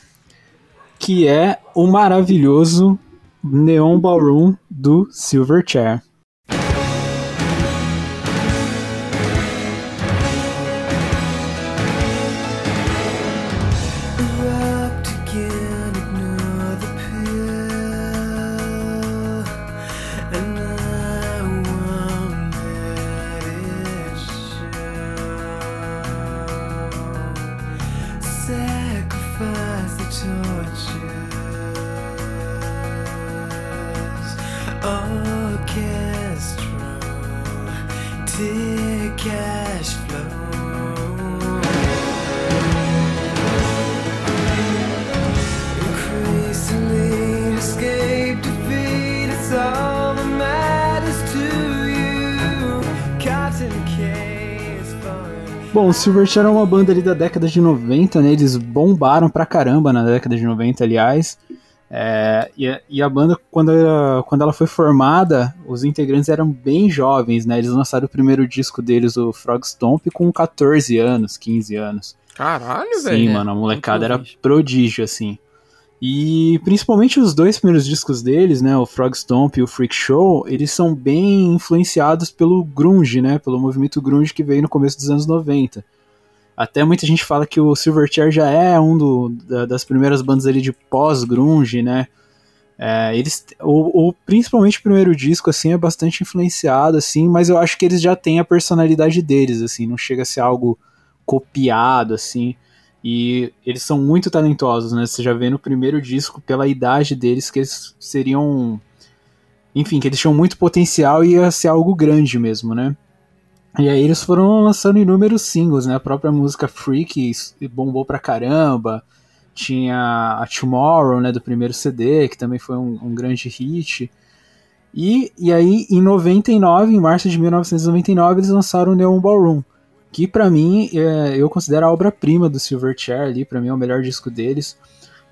que é o maravilhoso Neon Ballroom do Silverchair. Silverchair é uma banda ali da década de 90, né? Eles bombaram pra caramba na década de 90, aliás. É, e, a, e, a, banda, quando, era, quando ela foi formada, os integrantes eram bem jovens, né? Eles lançaram o primeiro disco deles, o Frog Stomp, com 14 anos, 15 anos. Caralho, velho. Sim, mano, a molecada era prodígio, assim. E principalmente os dois primeiros discos deles, né, o Frog Stomp e o Freak Show, eles são bem influenciados pelo grunge, né, pelo movimento grunge que veio no começo dos anos 90. Até muita gente fala que o Silverchair já é um do, da, das primeiras bandas ali de pós-grunge, né, É, eles, o, o, principalmente o primeiro disco, assim, é bastante influenciado, assim, mas eu acho que eles já têm a personalidade deles, assim, não chega a ser algo copiado, assim, e eles são muito talentosos, né, você já vê no primeiro disco, pela idade deles, que eles seriam, enfim, que eles tinham muito potencial e ia ser algo grande mesmo, né. E aí eles foram lançando inúmeros singles, né, a própria música Freak bombou pra caramba, tinha a Tomorrow, né, do primeiro CD, que também foi um, um grande hit. E, e aí, em 99, em março de 1999, eles lançaram o Neon Ballroom, que para mim é, eu considero a obra-prima do Silverchair ali, para mim é o melhor disco deles.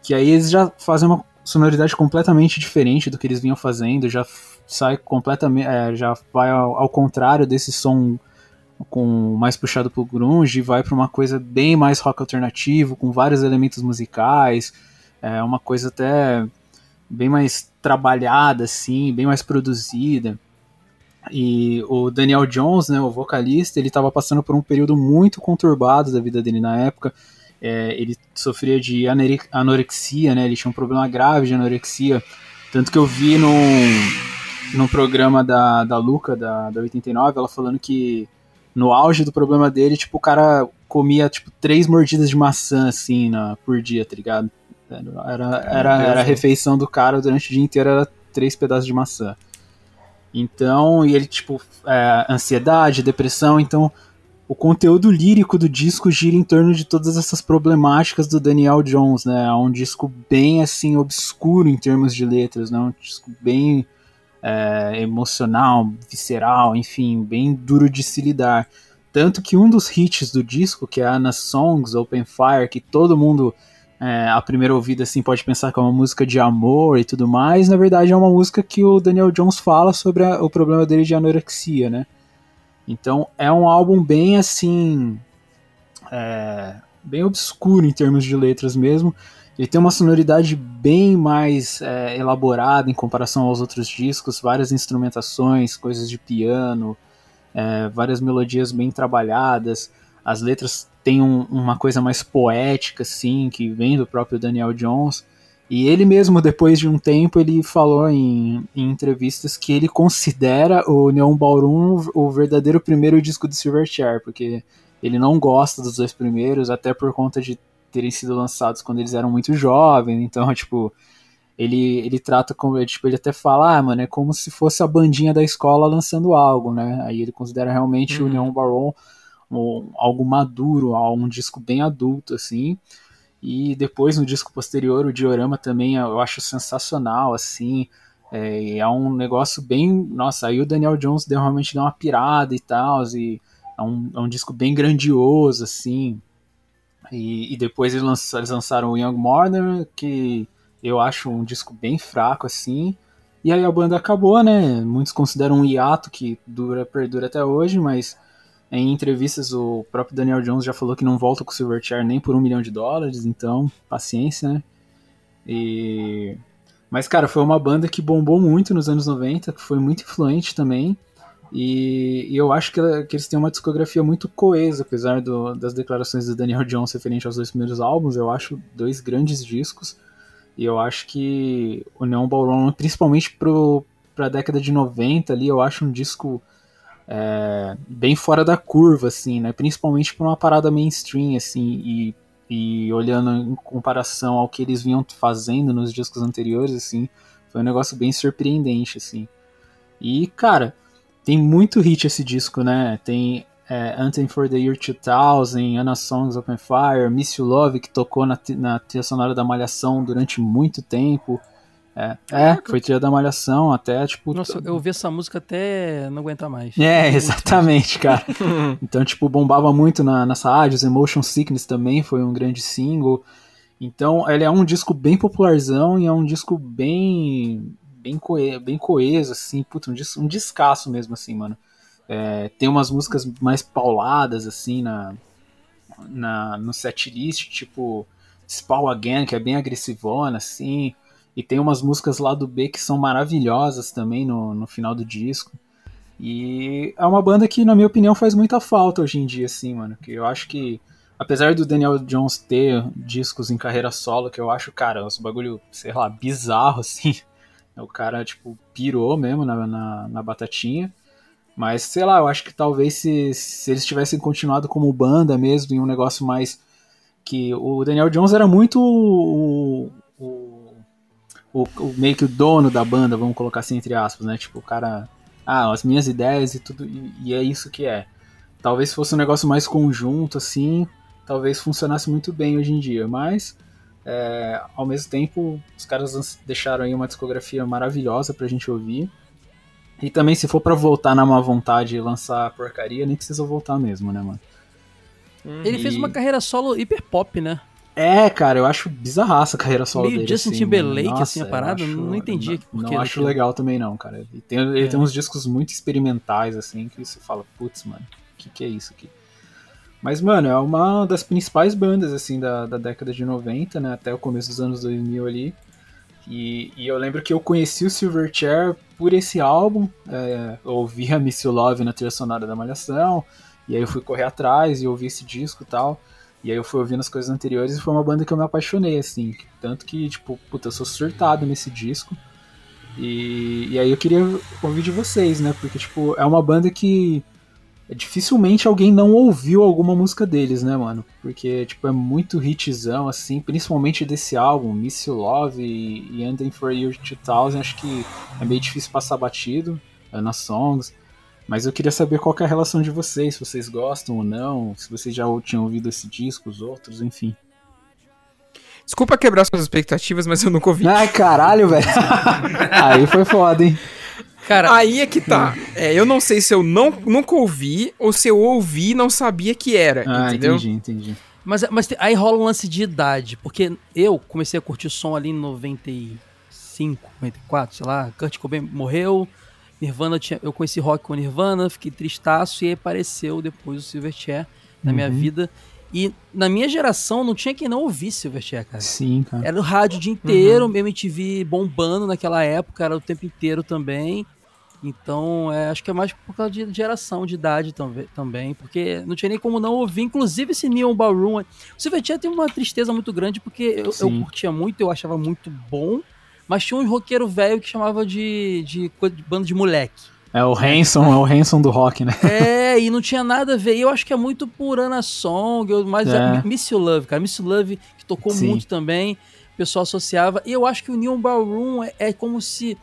Que aí eles já fazem uma sonoridade completamente diferente do que eles vinham fazendo, já sai completamente, é, já vai ao, ao contrário desse som com mais puxado pro grunge, vai para uma coisa bem mais rock alternativo, com vários elementos musicais, é uma coisa até bem mais trabalhada assim, bem mais produzida. E o Daniel Jones, né, o vocalista, ele estava passando por um período muito conturbado da vida dele na época. É, ele sofria de anorexia, né? Ele tinha um problema grave de anorexia. Tanto que eu vi no, no programa da, da Luca, da, da 89, ela falando que no auge do problema dele, tipo, o cara comia, tipo, três mordidas de maçã, assim, na, por dia, tá ligado? Era, era, era a refeição do cara durante o dia inteiro, era três pedaços de maçã. Então, e ele, tipo, é, ansiedade, depressão, então o conteúdo lírico do disco gira em torno de todas essas problemáticas do Daniel Jones, né? É um disco bem, assim, obscuro em termos de letras, né? Um disco bem é, emocional, visceral, enfim, bem duro de se lidar. Tanto que um dos hits do disco, que é a Songs, Open Fire, que todo mundo é, à primeira ouvida assim pode pensar que é uma música de amor e tudo mais, na verdade é uma música que o Daniel Jones fala sobre a, o problema dele de anorexia, né? Então é um álbum bem assim, é, bem obscuro em termos de letras mesmo, ele tem uma sonoridade bem mais é, elaborada em comparação aos outros discos, várias instrumentações, coisas de piano, é, várias melodias bem trabalhadas. As letras têm um, uma coisa mais poética, assim, que vem do próprio Daniel Jones. E ele mesmo, depois de um tempo, ele falou em, em entrevistas que ele considera o Neon Ballroom o verdadeiro primeiro disco do Silverchair, porque ele não gosta dos dois primeiros, até por conta de terem sido lançados quando eles eram muito jovens, então, tipo, ele, ele trata como, tipo, ele até fala, ah, mano, é como se fosse a bandinha da escola lançando algo, né? Aí ele considera realmente uhum. o Neon Baron um, algo maduro, um disco bem adulto, assim. E depois, no disco posterior, o Diorama também eu acho sensacional, assim. É, é um negócio bem. Nossa, aí o Daniel Jones deu, realmente deu uma pirada e tal. E é um, é um disco bem grandioso, assim. E, e depois eles lançaram, eles lançaram o Young Modern, que eu acho um disco bem fraco, assim. E aí a banda acabou, né? Muitos consideram um hiato que dura, perdura até hoje, mas em entrevistas o próprio Daniel Jones já falou que não volta com o Silverchair nem por um milhão de dólares, então paciência, né? E... Mas, cara, foi uma banda que bombou muito nos anos 90, que foi muito influente também. E, e eu acho que, que, eles têm uma discografia muito coesa, apesar do, das declarações do Daniel Jones referente aos dois primeiros álbuns. Eu acho dois grandes discos. E eu acho que o Neon Ballroom, principalmente para a década de 90 ali, eu acho um disco é, bem fora da curva, assim, né? Principalmente para uma parada mainstream, assim, e, e olhando em comparação ao que eles vinham fazendo nos discos anteriores, assim, foi um negócio bem surpreendente, assim. E, cara, tem muito hit esse disco, né? Tem é, Anthem for the Year 2000, Anna Songs Open Fire, Miss You Love, que tocou na, na trilha sonora da Malhação durante muito tempo. É, é, foi trilha da Malhação até, tipo... Nossa, eu ouvi essa música até não aguentar mais. É, exatamente, cara. então, tipo, bombava muito na, nas rádios, Emotion Sickness também foi um grande single. Então, ele é um disco bem popularzão e é um disco bem bem, coe bem coeso, assim, um, des um descasso mesmo, assim, mano. É, tem umas músicas mais pauladas, assim, na, na, no setlist, tipo Spawn Again, que é bem agressivona, assim, e tem umas músicas lá do B que são maravilhosas também no, no final do disco. E é uma banda que, na minha opinião, faz muita falta hoje em dia, assim, mano. Que eu acho que, apesar do Daniel Jones ter discos em carreira solo, que eu acho, cara, uns bagulho, sei lá, bizarro, assim. O cara, tipo, pirou mesmo na, na, na batatinha. Mas, sei lá, eu acho que talvez se, se eles tivessem continuado como banda mesmo, em um negócio mais. Que o Daniel Jones era muito o, o, o, o meio que o dono da banda, vamos colocar assim entre aspas, né? Tipo, o cara. Ah, as minhas ideias e tudo, e, e é isso que é. Talvez fosse um negócio mais conjunto, assim, talvez funcionasse muito bem hoje em dia, mas é, ao mesmo tempo os caras deixaram aí uma discografia maravilhosa pra gente ouvir. E também, se for para voltar na má vontade e lançar porcaria, nem precisa voltar mesmo, né, mano? Ele fez uma carreira solo hiper pop, né? É, cara, eu acho bizarraça a carreira solo Meio dele. Justin assim, Timberlake, Nossa, assim, a parada. acho, não entendi Não, não acho daquilo. legal também, não, cara. Ele tem, ele É. tem uns discos muito experimentais, assim, que você fala, putz, mano, o que, que é isso aqui? Mas, mano, é uma das principais bandas, assim, da, da década de 90, né? Até o começo dos anos 2000 ali. E, e eu lembro que eu conheci o Silverchair por esse álbum. É, ouvi a Miss You Love na trilha sonora da Malhação. E aí eu fui correr atrás e ouvi esse disco e tal. E aí eu fui ouvindo as coisas anteriores e foi uma banda que eu me apaixonei, assim. Tanto que, tipo, puta, eu sou surtado nesse disco. E, e aí eu queria ouvir de vocês, né? Porque, tipo, é uma banda que dificilmente alguém não ouviu alguma música deles, né, mano? Porque, tipo, é muito hitzão, assim, principalmente desse álbum, Miss You Love e, e Ending for You 2000, acho que é meio difícil passar batido é, nas songs. Mas eu queria saber qual que é a relação de vocês, se vocês gostam ou não, se vocês já tinham ouvido esse disco, os outros, enfim. Desculpa quebrar suas expectativas, mas eu nunca ouvi. Ai, caralho, velho. Aí foi foda, hein? Cara, Aí é que tá. É, eu não sei se eu não, nunca ouvi ou se eu ouvi e não sabia que era, Ah, entendeu? entendi, entendi. Mas, mas aí rola um lance de idade, porque eu comecei a curtir som ali em 95, 94, sei lá, Kurt Cobain morreu, Nirvana tinha, eu conheci rock com Nirvana, fiquei tristaço e aí apareceu depois o Silverchair na minha Uhum. vida. E na minha geração não tinha quem não ouvisse Silverchair, cara. Sim, cara. Era o rádio o dia inteiro, MTV bombando naquela época, era o tempo inteiro também. Então, é, acho que é mais por causa de geração, de idade também, porque não tinha nem como não ouvir. Inclusive, esse Neon Ballroom. O Silverchair tem uma tristeza muito grande, porque eu, eu curtia muito, eu achava muito bom, mas tinha uns roqueiro velho que chamava de, de, de banda de moleque. É o Hanson, é o Hanson do rock, né? É, e não tinha nada a ver. E eu acho que é muito por Ana Song, mas É. é. Miss You Love, cara. Miss You Love, que tocou Sim. muito também, o pessoal associava. E eu acho que o Neon Ballroom é, é como se.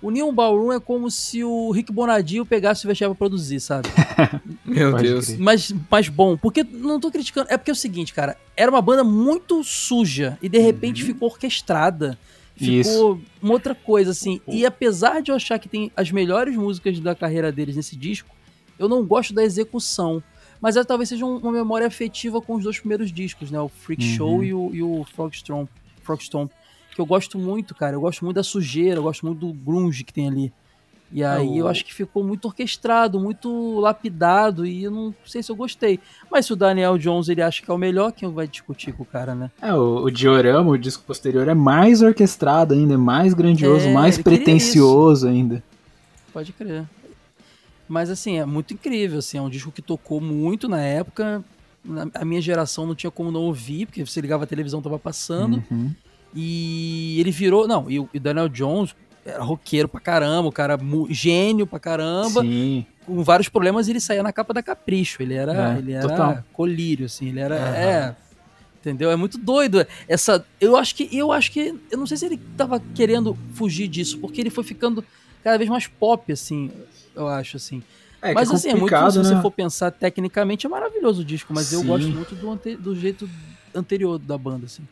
O Neon Ballroom é como se o Rick Bonadio pegasse o Silverchair pra produzir, sabe? Meu Pode Deus. crer. mas, mas bom, porque não tô criticando. É porque é o seguinte, cara, era uma banda muito suja e de repente ficou orquestrada. Ficou uma outra coisa, assim. E apesar de eu achar que tem as melhores músicas da carreira deles nesse disco, eu não gosto da execução. Mas é, talvez seja um- uma memória afetiva com os dois primeiros discos, né? O Freak Uhum. Show e o, e o Frogstomp, Frogstomp. Que eu gosto muito, cara. Eu gosto muito da sujeira, eu gosto muito do grunge que tem ali. E aí o- eu acho que ficou muito orquestrado, muito lapidado, e eu não sei se eu gostei. Mas se o Daniel Jones ele acha que é o melhor, quem vai discutir com o cara, né? É, o, o Diorama, o disco posterior, é mais orquestrado ainda, é mais grandioso, É, mais pretencioso ainda. Pode crer. Mas assim, é muito incrível, assim, é um disco que tocou muito na época. A minha geração não tinha como não ouvir, porque você ligava a televisão, tava passando. Uhum. E ele virou. Não, e o Daniel Jones era roqueiro pra caramba, o cara gênio pra caramba, Sim, com vários problemas, ele saía na capa da Capricho. Ele era, É, ele era total. colírio, assim, ele era. É. Entendeu? É muito doido. Essa. Eu acho que. Eu acho que. Eu não sei se ele tava querendo fugir disso, porque ele foi ficando cada vez mais pop, assim. Eu acho, assim. é, mas que assim, é muito. Se você né? for pensar tecnicamente, é maravilhoso o disco, mas eu Sim. gosto muito do, ante- do jeito anterior da banda, assim.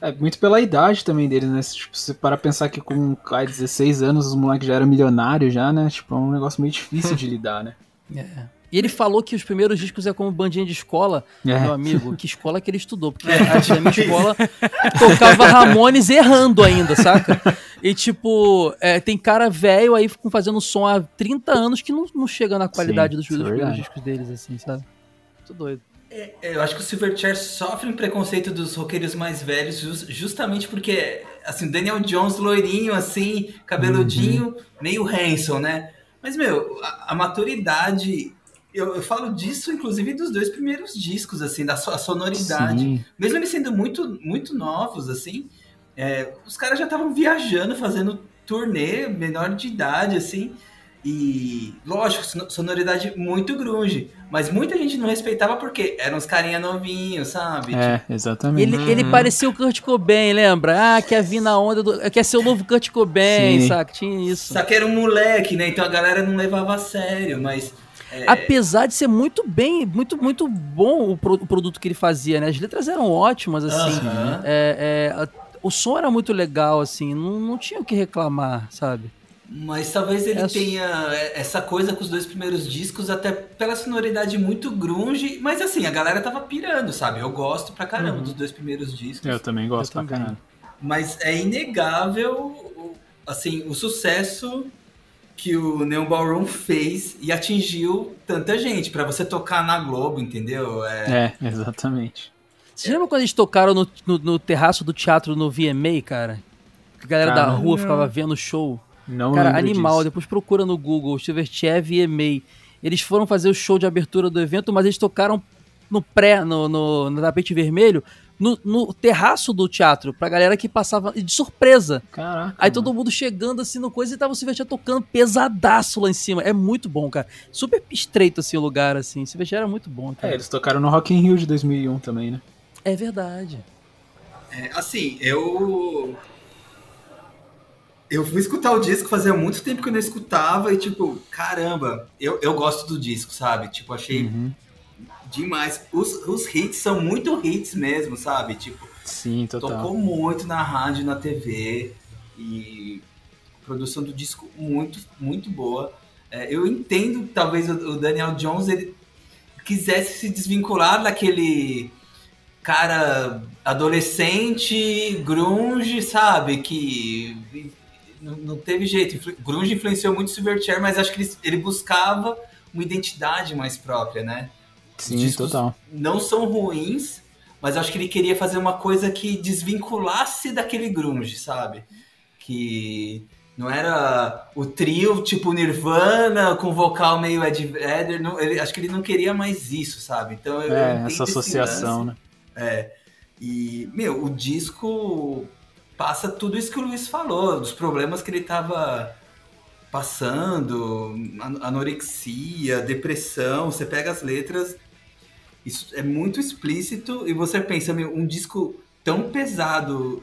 É muito pela idade também deles, né? Se, Tipo, se você para pensar que com cara, 16 anos os moleques já eram milionários já, né? Tipo, é um negócio meio difícil de lidar, né? É. E ele falou que os primeiros discos é como bandinha de escola. É. Meu amigo, que escola que ele estudou? Porque a a minha escola tocava Ramones errando ainda, saca? E tipo, é, tem cara velho aí fazendo som há 30 anos que não, não chega na qualidade Sim, dos, isso é dos primeiros discos deles, assim, sabe? Muito doido. Eu acho que o Silverchair sofre um preconceito dos roqueiros mais velhos jus- justamente porque, assim, Daniel Jones loirinho, assim, cabeludinho, meio Hanson, né? Mas, meu, a, a maturidade... Eu, eu falo disso, inclusive, dos dois primeiros discos, assim, da so- a sonoridade. Sim. Mesmo eles sendo muito, muito novos, assim, é, os caras já estavam viajando, fazendo turnê, menor de idade, assim. E, lógico, sonoridade muito grunge. Mas muita gente não respeitava porque eram uns carinha novinhos, sabe? É, exatamente. Ele, Uhum. ele parecia o Kurt Cobain, lembra? Ah, quer vir na onda do. Quer ser o novo Kurt Cobain, Sim. saca? Tinha isso. Só que era um moleque, né? Então a galera não levava a sério, mas. é, Apesar de ser muito bem, muito, muito bom o, pro- o produto que ele fazia, né? As letras eram ótimas, assim. aham. É, é, o som era muito legal, assim. Não, não tinha o que reclamar, sabe? Mas talvez ele É- tenha essa coisa com os dois primeiros discos, até pela sonoridade muito grunge. Mas assim, a galera tava pirando, sabe? Eu gosto pra caramba dos dois primeiros discos. Eu também gosto Eu pra caralho. Mas é inegável, o- assim, o sucesso que o Neon Ballroom fez e atingiu tanta gente. Pra você tocar na Globo, entendeu? É, É, exatamente. Você lembra quando eles tocaram no, no, no terraço do teatro no VMA, cara? Que a galera da rua ficava vendo o show. Não Cara, animal. disso. Depois procura no Google, Silverchair VMA. Eles foram fazer o show de abertura do evento, mas eles tocaram no pré, no, no, no tapete vermelho, no, no terraço do teatro, pra galera que passava de surpresa. Caraca. Aí mano. todo mundo chegando assim no coisa e tava o Silverchair tocando pesadaço lá em cima. É muito bom, cara. Super estreito assim o lugar, assim. Silverchair era muito bom, É, cara. eles tocaram no Rock in Rio de 2001 também, né? É verdade. é, assim, eu. Eu fui escutar o disco fazia muito tempo que eu não escutava e, tipo, caramba, eu, eu gosto do disco, sabe? Tipo, achei Uhum. demais. Os, os hits são muito hits mesmo, sabe? Tipo, Sim, total. Tocou muito na rádio, na TV e a produção do disco muito, muito boa. É, eu entendo talvez o, o Daniel Jones ele quisesse se desvincular daquele cara adolescente, grunge, sabe? Que não, não teve jeito. Influ- Grunge influenciou muito o Silverchair, mas acho que ele, ele buscava uma identidade mais própria, né? Sim, total. não são ruins, mas acho que ele queria fazer uma coisa que desvinculasse daquele grunge, sabe? Que não era o trio tipo Nirvana com vocal meio Ed Vedder, não, ele, acho que ele não queria mais isso, sabe? Então eu É, entendo essa associação, né? E, meu, o disco passa tudo isso que o Luiz falou, dos problemas que ele tava passando, an- anorexia, depressão, você pega as letras, isso é muito explícito e você pensa, meu, um disco tão pesado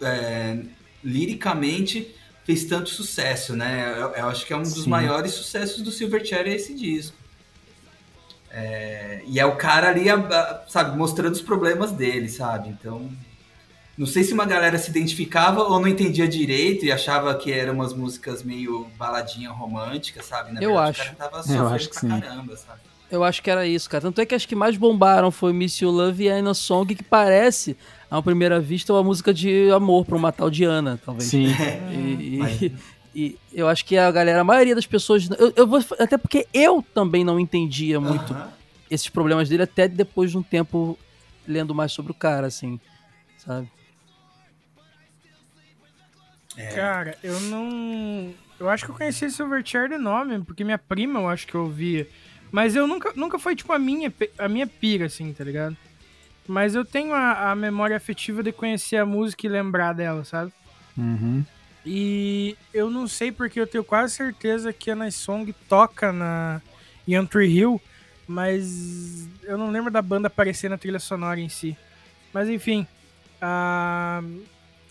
é, liricamente fez tanto sucesso, né? Eu, eu acho que é um dos Sim. maiores sucessos do Silverchair é esse disco. É, e é o cara ali, sabe, mostrando os problemas dele, sabe? Então, não sei se uma galera se identificava ou não entendia direito e achava que eram umas músicas meio baladinha romântica, sabe? Na Eu verdade, acho. O cara tava Eu sofrendo acho que pra sim. caramba, sabe? Eu acho que era isso, cara. Tanto é que as que mais bombaram foi Miss You Love e Aina Song, que parece, à primeira vista, uma música de amor pra uma tal Diana, talvez. Sim. E, Mas- e- e eu acho que a galera, a maioria das pessoas. Eu, eu vou, até porque eu também não entendia muito Aham. esses problemas dele, até depois de um tempo lendo mais sobre o cara, assim, sabe? É. Cara, eu não. Eu acho que eu conheci Silverchair de nome, porque minha prima eu acho que eu ouvia. Mas eu nunca, nunca foi, tipo, a minha, a minha pira, assim, tá ligado? Mas eu tenho a, a memória afetiva de conhecer a música e lembrar dela, sabe? Uhum. E eu não sei porque eu tenho quase certeza que a Nice Song toca na Tree Hill, mas eu não lembro da banda aparecer na trilha sonora em si. Mas enfim, ah,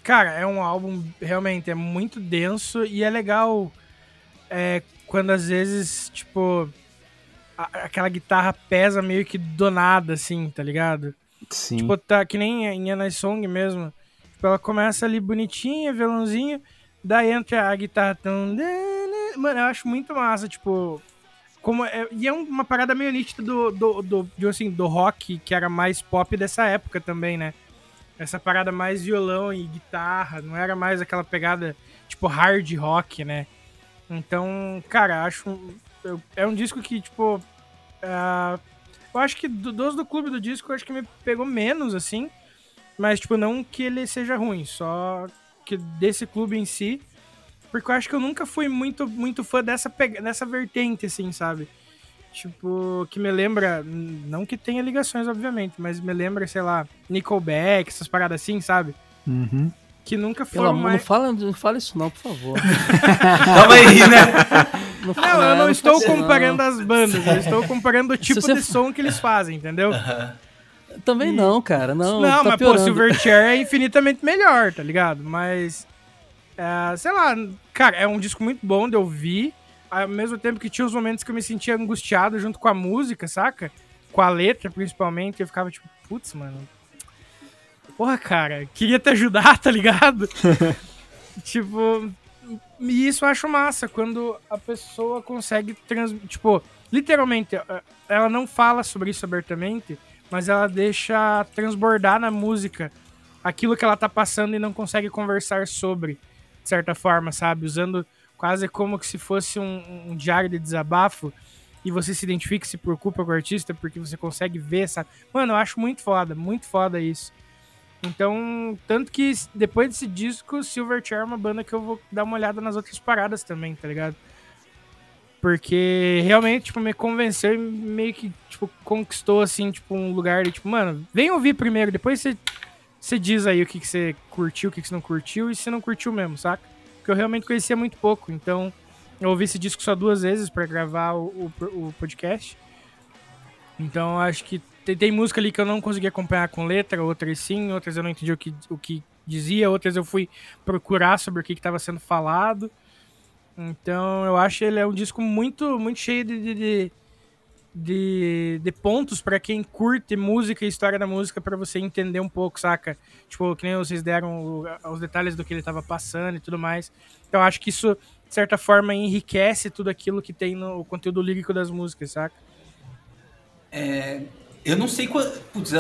cara, é um álbum realmente é muito denso e é legal é, quando às vezes tipo a- aquela guitarra pesa meio que do nada, assim, tá ligado? Sim. Tipo, tá que nem em Anna Song mesmo. Tipo, ela começa ali bonitinha, violãozinho, daí entra a guitarra tão. Mano, eu acho muito massa, tipo. Como é, e é uma parada meio nítida do, do, do, assim, do rock, que era mais pop dessa época também, né? Essa parada mais violão e guitarra, não era mais aquela pegada, tipo, hard rock, né? Então, cara, acho. É um disco que, tipo. ah, eu acho que do- dos do clube do disco, eu acho que me pegou menos, assim. Mas, tipo, não que ele seja ruim, só que desse clube em si. Porque eu acho que eu nunca fui muito, muito fã dessa, dessa vertente, assim, sabe? Tipo, que me lembra. Não que tenha ligações, obviamente, mas me lembra, sei lá, Nickelback, essas paradas assim, sabe? Uhum. que nunca Pelo foram amor, mais... não fala, não fala isso não, por favor. Calma aí, né? Não, Não, eu não estou não. comparando as bandas, eu estou comparando o tipo de f- som que eles fazem, entendeu? Também não, cara. Não, Não, tá mas pô, piorando. Silverchair é infinitamente melhor, tá ligado? Mas, é, sei lá, cara, é um disco muito bom de ouvir, ao mesmo tempo que tinha os momentos que eu me sentia angustiado junto com a música, saca? Com a letra, principalmente, eu ficava tipo, putz, mano. Porra, cara, queria te ajudar, tá ligado? tipo, e isso eu acho massa, quando a pessoa consegue trans... Tipo, literalmente, eh, ela não fala sobre isso abertamente, mas ela deixa transbordar na música aquilo que ela tá passando e não consegue conversar sobre, de certa forma, sabe? Usando quase como que se fosse um, um diário de desabafo e você se identifica, se preocupa com o artista porque você consegue ver, sabe? Mano, eu acho muito foda, muito foda isso. Então, tanto que depois desse disco, Silverchair é uma banda que eu vou dar uma olhada nas outras paradas também, tá ligado? Porque realmente, tipo, me convenceu e meio que, tipo, conquistou, assim, tipo, um lugar de, tipo, mano, vem ouvir primeiro, depois você, você diz aí o que, que você curtiu, o que, que você não curtiu e se não curtiu mesmo, saca? Porque eu realmente conhecia muito pouco, então eu ouvi esse disco só duas vezes pra gravar o, o, o podcast. Então acho que tem, tem música ali que eu não consegui acompanhar com letra, outras sim, outras eu não entendi o que, o que dizia, outras eu fui procurar sobre o que estava sendo falado. Então eu acho que ele é um disco muito, muito cheio de, de, de, de, de pontos para quem curte música e história da música para você entender um pouco, saca? Tipo, que nem vocês deram os detalhes do que ele tava passando e tudo mais. Então acho que isso, de certa forma, enriquece tudo aquilo que tem no conteúdo lírico das músicas, saca? Eu não sei quanto. Putz,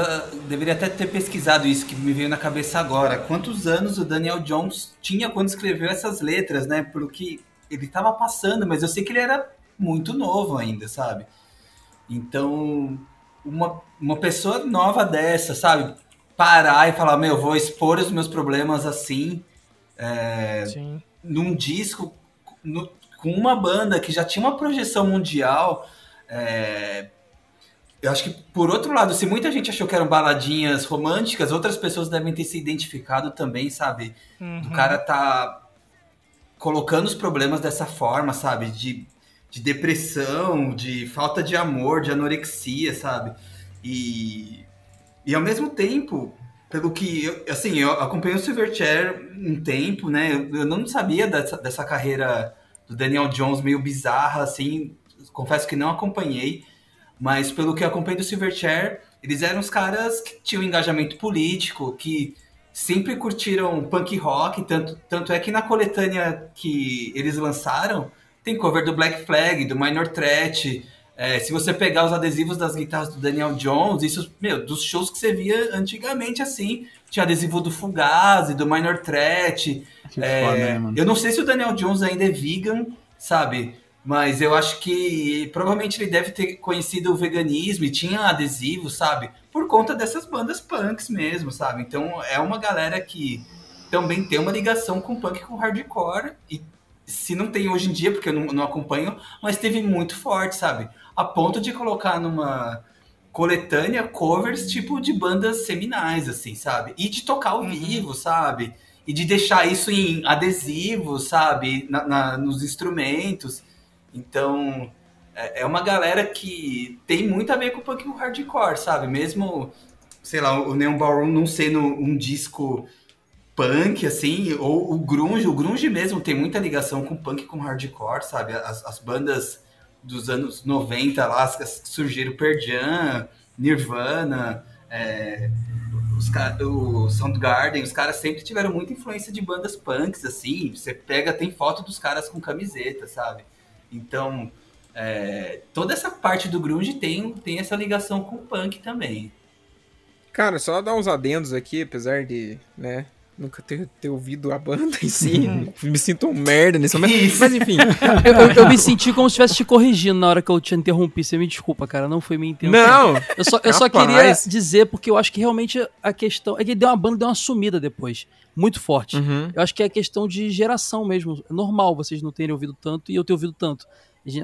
deveria até ter pesquisado isso que me veio na cabeça agora. Quantos anos o Daniel Jones tinha quando escreveu essas letras, né? Pelo que ele estava passando, mas eu sei que ele era muito novo ainda, sabe? Então, uma, uma pessoa nova dessa, sabe? Parar e falar, meu, vou expor os meus problemas assim, é, num disco, no- com uma banda que já tinha uma projeção mundial. é, eu acho que, por outro lado, se muita gente achou que eram baladinhas românticas, outras pessoas devem ter se identificado também, sabe? Uhum. Do cara tá colocando os problemas dessa forma, sabe? De, de depressão, de falta de amor, de anorexia, sabe? E, e ao mesmo tempo, pelo que, eu, assim, eu acompanhei o Silverchair um tempo, né? Eu, eu não sabia dessa, dessa carreira do Daniel Jones meio bizarra, assim. Confesso que não acompanhei. Mas pelo que eu acompanhei do Silverchair, eles eram os caras que tinham engajamento político, que sempre curtiram punk rock, tanto, tanto é que na coletânea que eles lançaram, tem cover do Black Flag, do Minor Threat. É, se você pegar os adesivos das guitarras do Daniel Jones, isso, meu, dos shows que você via antigamente, assim, tinha adesivo do Fugazi, do Minor Threat. Que É, foda, né, mano? eu não sei se o Daniel Jones ainda é vegan, sabe? Mas eu acho que provavelmente ele deve ter conhecido o veganismo e tinha adesivo, sabe? Por conta dessas bandas punks mesmo, sabe? Então é uma galera que também tem uma ligação com punk com hardcore. E se não tem hoje em dia, porque eu não, não acompanho, mas teve muito forte, sabe? A ponto de colocar numa coletânea covers tipo de bandas seminais, assim, sabe? E de tocar ao vivo, sabe? E de deixar isso em adesivo, sabe? Na- na- nos instrumentos. Então, é, é uma galera que tem muito a ver com o punk e o hardcore, sabe? Mesmo, sei lá, o Neon Ballroom não sendo um disco punk, assim, ou o grunge, o grunge mesmo tem muita ligação com punk com hardcore, sabe? As, as bandas dos anos 90 lá, as que surgiram Pearl Jam, Nirvana, é, os ca- o Soundgarden, os caras sempre tiveram muita influência de bandas punks, assim, você pega, tem foto dos caras com camiseta, sabe? Então, é, toda essa parte do grunge tem, tem essa ligação com o punk também. Cara, só dar uns adendos aqui, apesar de, né, nunca ter, ter ouvido a banda em si. me sinto um merda nesse momento. Isso. Mas enfim, Eu, eu- eu me senti como se estivesse te corrigindo na hora que eu te interrompi. Você me desculpa, cara. Não foi minha intenção. não! Eu só, eu só queria dizer, porque eu acho que realmente a questão. É que deu uma banda deu uma sumida depois. Muito forte. Uhum. Eu acho que é questão de geração mesmo. É normal vocês não terem ouvido tanto e eu ter ouvido tanto.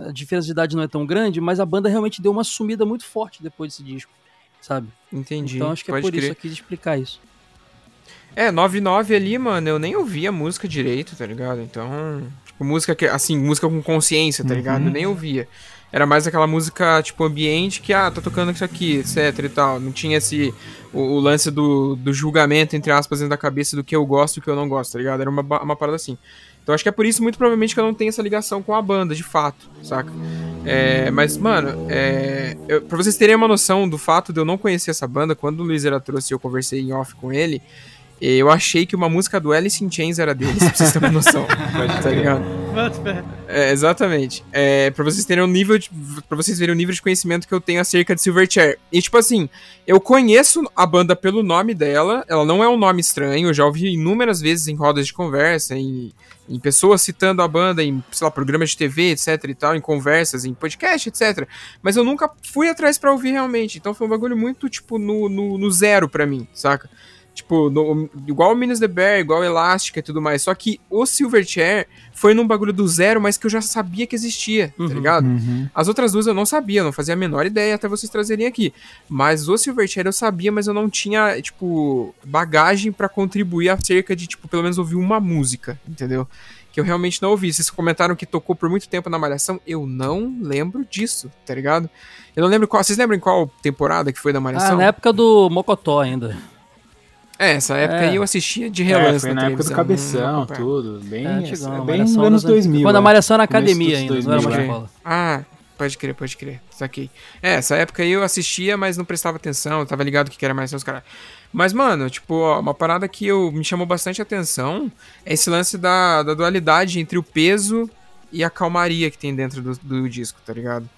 A diferença de idade não é tão grande, mas a banda realmente deu uma sumida muito forte depois desse disco. Sabe? Entendi. Então acho que é Pode por crer. isso eu quis explicar isso. É, 99 ali, mano, eu nem ouvia música direito, tá ligado? Então, tipo, música que, assim, música com consciência, tá ligado? Eu nem ouvia. Era mais aquela música, tipo, ambiente que, ah, tá tocando isso aqui, etc e tal. Não tinha esse, o, o lance do, do julgamento, entre aspas, dentro da cabeça do que eu gosto e o que eu não gosto, tá ligado? Era uma, uma parada assim. Então acho que é por isso, muito provavelmente, que eu não tenho essa ligação com a banda, de fato, saca? É, mas, mano, é, eu, pra vocês terem uma noção do fato de eu não conhecer essa banda, quando o Luiz era trouxe e eu conversei em off com ele, eu achei que uma música do Alice in Chains era deles, pra vocês terem uma noção. tá ligado? É, exatamente. É, pra vocês terem um nível de, pra vocês verem o nível de conhecimento que eu tenho acerca de Silverchair. E tipo assim, eu conheço a banda pelo nome dela, ela não é um nome estranho, eu já ouvi inúmeras vezes em rodas de conversa, em, em pessoas citando a banda em, sei lá, programas de TV, etc e tal, em conversas, em podcast, etc. Mas eu nunca fui atrás pra ouvir realmente, então foi um bagulho muito, tipo, no, no, no zero pra mim, saca? Tipo, no- igual o Minas the Bear, igual Elástica e tudo mais. Só que o Silverchair foi num bagulho do zero, mas que eu já sabia que existia, tá ligado? As outras duas eu não sabia, não fazia a menor ideia até vocês trazerem aqui. Mas o Silverchair eu sabia, mas eu não tinha, tipo, bagagem pra contribuir acerca de, tipo, pelo menos ouvir uma música, entendeu? Que eu realmente não ouvi. Vocês comentaram que tocou por muito tempo na Malhação, eu não lembro disso, tá ligado? Eu não lembro qual. Vocês lembram em qual temporada que foi da Ah, Malhação? na época do Mocotó ainda. É, essa época É. aí eu assistia de É, relance foi na, na época do não cabeção, tudo. Bem, É, antigão, é bem Malhação anos era- 2000. Quando a é. Malhação Começo academia ainda, não era 2000, uma né? escola. Ah, pode crer, pode crer. Saquei. É, essa época aí eu assistia, mas não prestava atenção, eu tava ligado que era mais os caras. Mas, mano, tipo, ó, uma parada que eu, me chamou bastante atenção é esse lance da, da dualidade entre o peso e a calmaria que tem dentro do, do disco, tá ligado?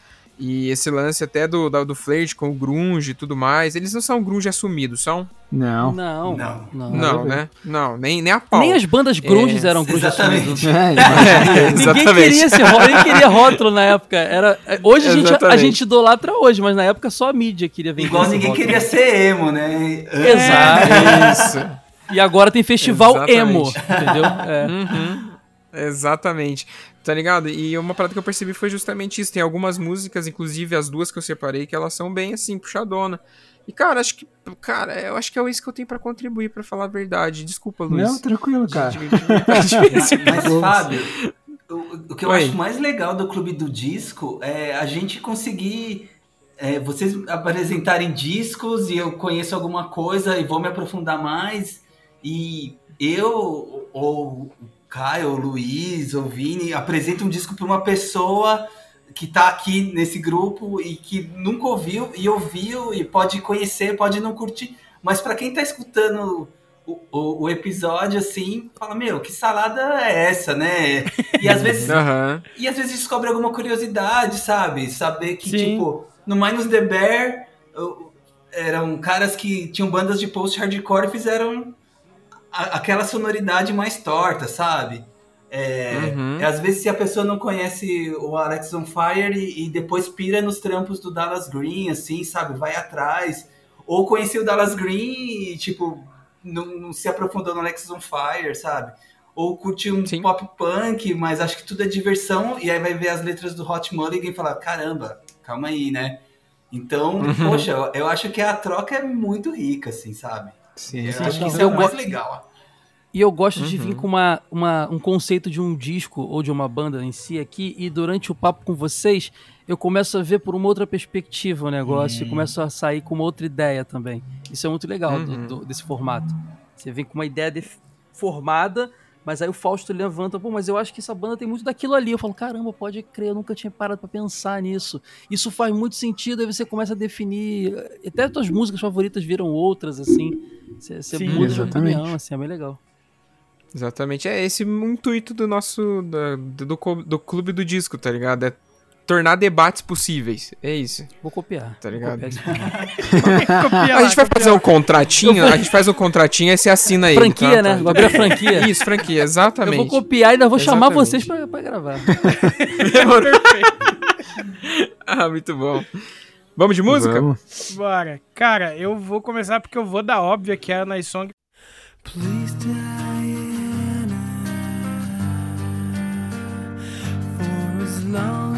E esse lance até do, da- do flerte com o grunge e tudo mais. Eles não são grunge assumidos, são? Não. Não, Não. não. Não, né? Não, nem, nem a pau. Nem as bandas grunges É, eram grunge assumidos. É, É, Ninguém queria, esse ninguém queria rótulo na época. Era, hoje a gente, a gente idolatra hoje, mas na época só a mídia queria vender Igual ninguém rótulo. queria ser emo, né? Exato. Isso. E agora tem festival Exatamente. emo, entendeu? É. Uhum. Exatamente. Tá ligado? E uma parada que eu percebi foi justamente isso. Tem algumas músicas, inclusive as duas que eu separei, que elas são bem assim, puxadona. E, cara, acho que. Cara, eu acho que é isso que eu tenho pra contribuir, pra falar a verdade. Desculpa, Luiz. Não, tranquilo, cara. Mas, Fábio, o, o que eu Oi. acho mais legal do Clube do Disco é a gente conseguir. é, vocês apresentarem discos e eu conheço alguma coisa e vou me aprofundar mais. E eu, ou Caio, Luiz, ou Vini, apresento um disco para uma pessoa que tá aqui nesse grupo e que nunca ouviu e ouviu e pode conhecer, pode não curtir. Mas para quem tá escutando o, o, o episódio, assim, fala, meu, que salada é essa, né? E às vezes, Aham. e às vezes descobre alguma curiosidade, sabe? Saber que, Sim. tipo, no Minus the Bear eram caras que tinham bandas de post-hardcore e fizeram a- aquela sonoridade mais torta, sabe? É, Uhum. é, às vezes se a pessoa não conhece o Alex on Fire e, e depois pira nos trampos do Dallas Green, assim, sabe? Vai atrás. Ou conheceu o Dallas Green e, tipo, não, não se aprofundou no Alex on Fire, sabe? Ou curte um Sim. pop punk, mas acho que tudo é diversão, e aí vai ver as letras do Hot Mulligan e falar, caramba, calma aí, né? Então, poxa, eu, eu acho que a troca é muito rica, assim, sabe? Sim, Eu acho que sim. isso é o mais legal. E eu gosto de vir com uma, uma- um conceito de um disco ou de uma banda em si aqui, e durante o papo com vocês, eu começo a ver por uma outra perspectiva o negócio e começo a sair com uma outra ideia também. Isso é muito legal do- Uhum. do- desse formato. Você vem com uma ideia formada, mas aí o Fausto levanta, pô, mas eu acho que essa banda tem muito daquilo ali. Eu falo, caramba, pode crer, eu nunca tinha parado pra pensar nisso. Isso faz muito sentido, aí você começa a definir. Até as tuas músicas favoritas viram outras, assim. Você, você Sim, muda de exatamente. opinião, assim, é bem legal. Exatamente. É esse o intuito do nosso. do, co- do clube do disco, tá ligado? É tornar debates possíveis. É isso. Vou copiar. Tá ligado? copiar esse Copia a gente vai copia fazer um contratinho, a gente faz um contratinho e você assina ele. Franquia, tá? né? Tá- Vou abrir a franquia. Isso, franquia, Eu exatamente. vou copiar e ainda vou chamar Exatamente. vocês pra, pra gravar. ah, muito bom. Vamos de música? Vamos. Bora. Cara, eu vou começar porque eu vou dar óbvia que é a Nice Song. Please, Diana, for as long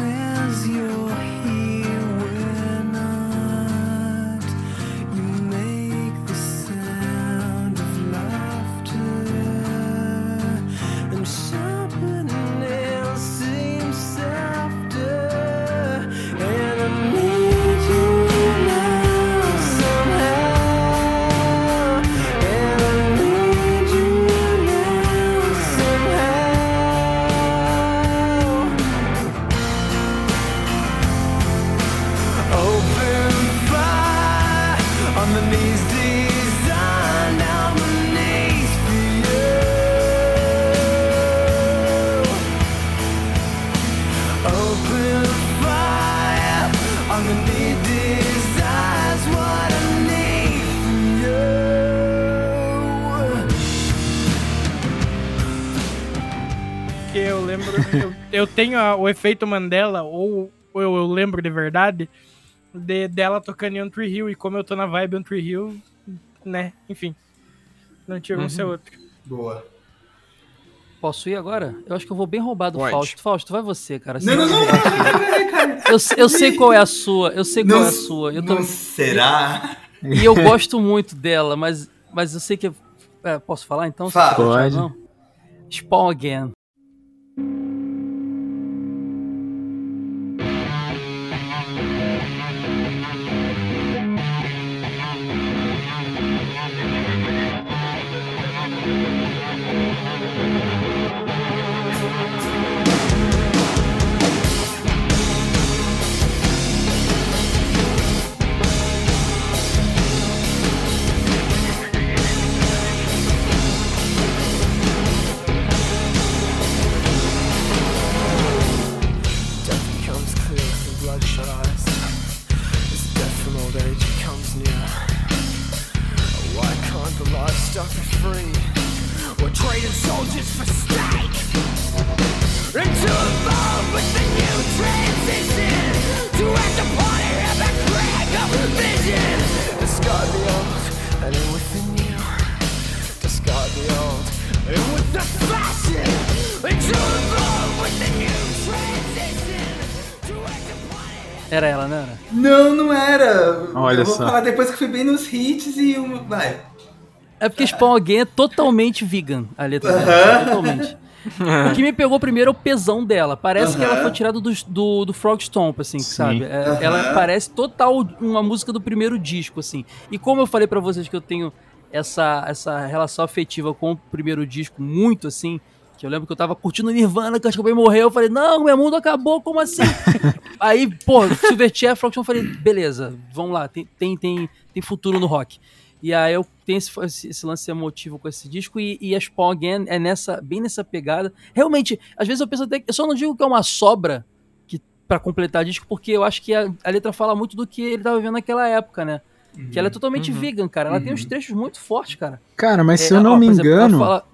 eu, tenho a- o efeito Mandela, ou, ou eu, eu lembro de verdade, de, dela tocando em Tree Hill. E como eu tô na vibe On Tree Hill, né? Enfim. Não tinha como ser outro. Boa. Posso ir agora? Eu acho que eu vou bem roubado, Pode. Fausto. Fausto, vai você, cara. Não, não, não, não, cara. Eu, eu sei qual é a sua, eu sei qual Não, é a sua. Eu tô- não será? E eu gosto muito dela, mas, mas eu sei que. é, posso falar então? Fala. Pode. Spawn Again. Olha eu vou só. falar depois que eu fui bem nos hits e um. Vai. É porque Spawn Again é totalmente vegan, a letra dela. Totalmente. O que me pegou primeiro é o pesão dela. Parece que ela foi tirada do, do, do Frog Stomp, assim, sabe? É, Ela parece total uma música do primeiro disco, assim. E como eu falei pra vocês que eu tenho essa, essa relação afetiva com o primeiro disco muito, assim, eu lembro que eu tava curtindo Nirvana, que Kurt Cobain morreu, eu falei, não, meu mundo acabou, como assim? Aí, pô, Silverchair, eu falei, beleza, vamos lá, tem, tem, tem, tem futuro no rock. E aí eu tenho esse, esse- lance emotivo com esse disco e, e a Spawn Again é nessa, bem nessa pegada. Realmente, às vezes eu penso até que. Eu só não digo que é uma sobra que, pra completar disco, porque eu acho que a, a letra fala muito do que ele tava vivendo naquela época, né? Que ela é totalmente vegan, cara. Ela tem uns trechos muito fortes, cara. Cara, mas se É, eu não ó, me exemplo, ela engano, fala-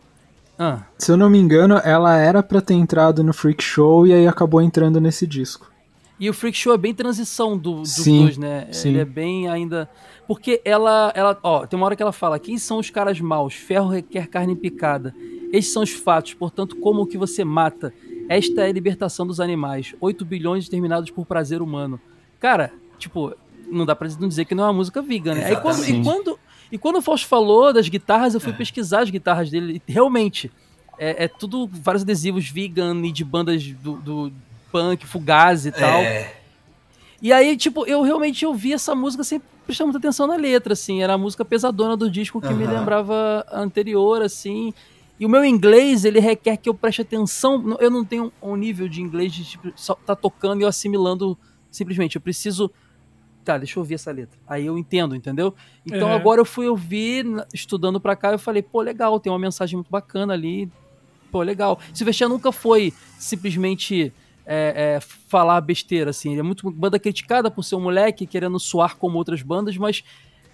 Ah, se eu não me engano, ela era pra ter entrado no Freak Show e aí acabou entrando nesse disco. E o Freak Show é bem transição do, dos Sim, dois, né? sim. Ele é bem ainda. Porque ela, ela. Ó, tem uma hora que ela fala: quem são os caras maus? Ferro requer carne picada. Estes são os fatos, portanto, como o que você mata. Esta é a libertação dos animais. 8 bilhões exterminados por prazer humano. Cara, tipo, não dá pra não dizer que não é uma música vegan, né? Aí quando, e, quando, e quando o Fausto falou das guitarras, eu fui pesquisar as guitarras dele. E realmente, é, é tudo vários adesivos vegan e de bandas do, do punk, fugazi e tal. É. E aí, tipo, eu realmente ouvi essa música sem prestar muita atenção na letra, assim. Era a música pesadona do disco que me Aham. lembrava a anterior, assim. E o meu inglês, ele requer que eu preste atenção. Eu não tenho um nível de inglês de, tipo, só tá tocando e eu assimilando simplesmente. Eu preciso... Tá, deixa eu ouvir essa letra. Aí eu entendo, entendeu? Então Uhum. agora eu fui ouvir, estudando pra cá, eu falei, pô, legal, tem uma mensagem muito bacana ali. Pô, legal. Silvestre nunca foi simplesmente é, é, falar besteira, assim. Ele é muito banda criticada por ser um moleque querendo soar como outras bandas, mas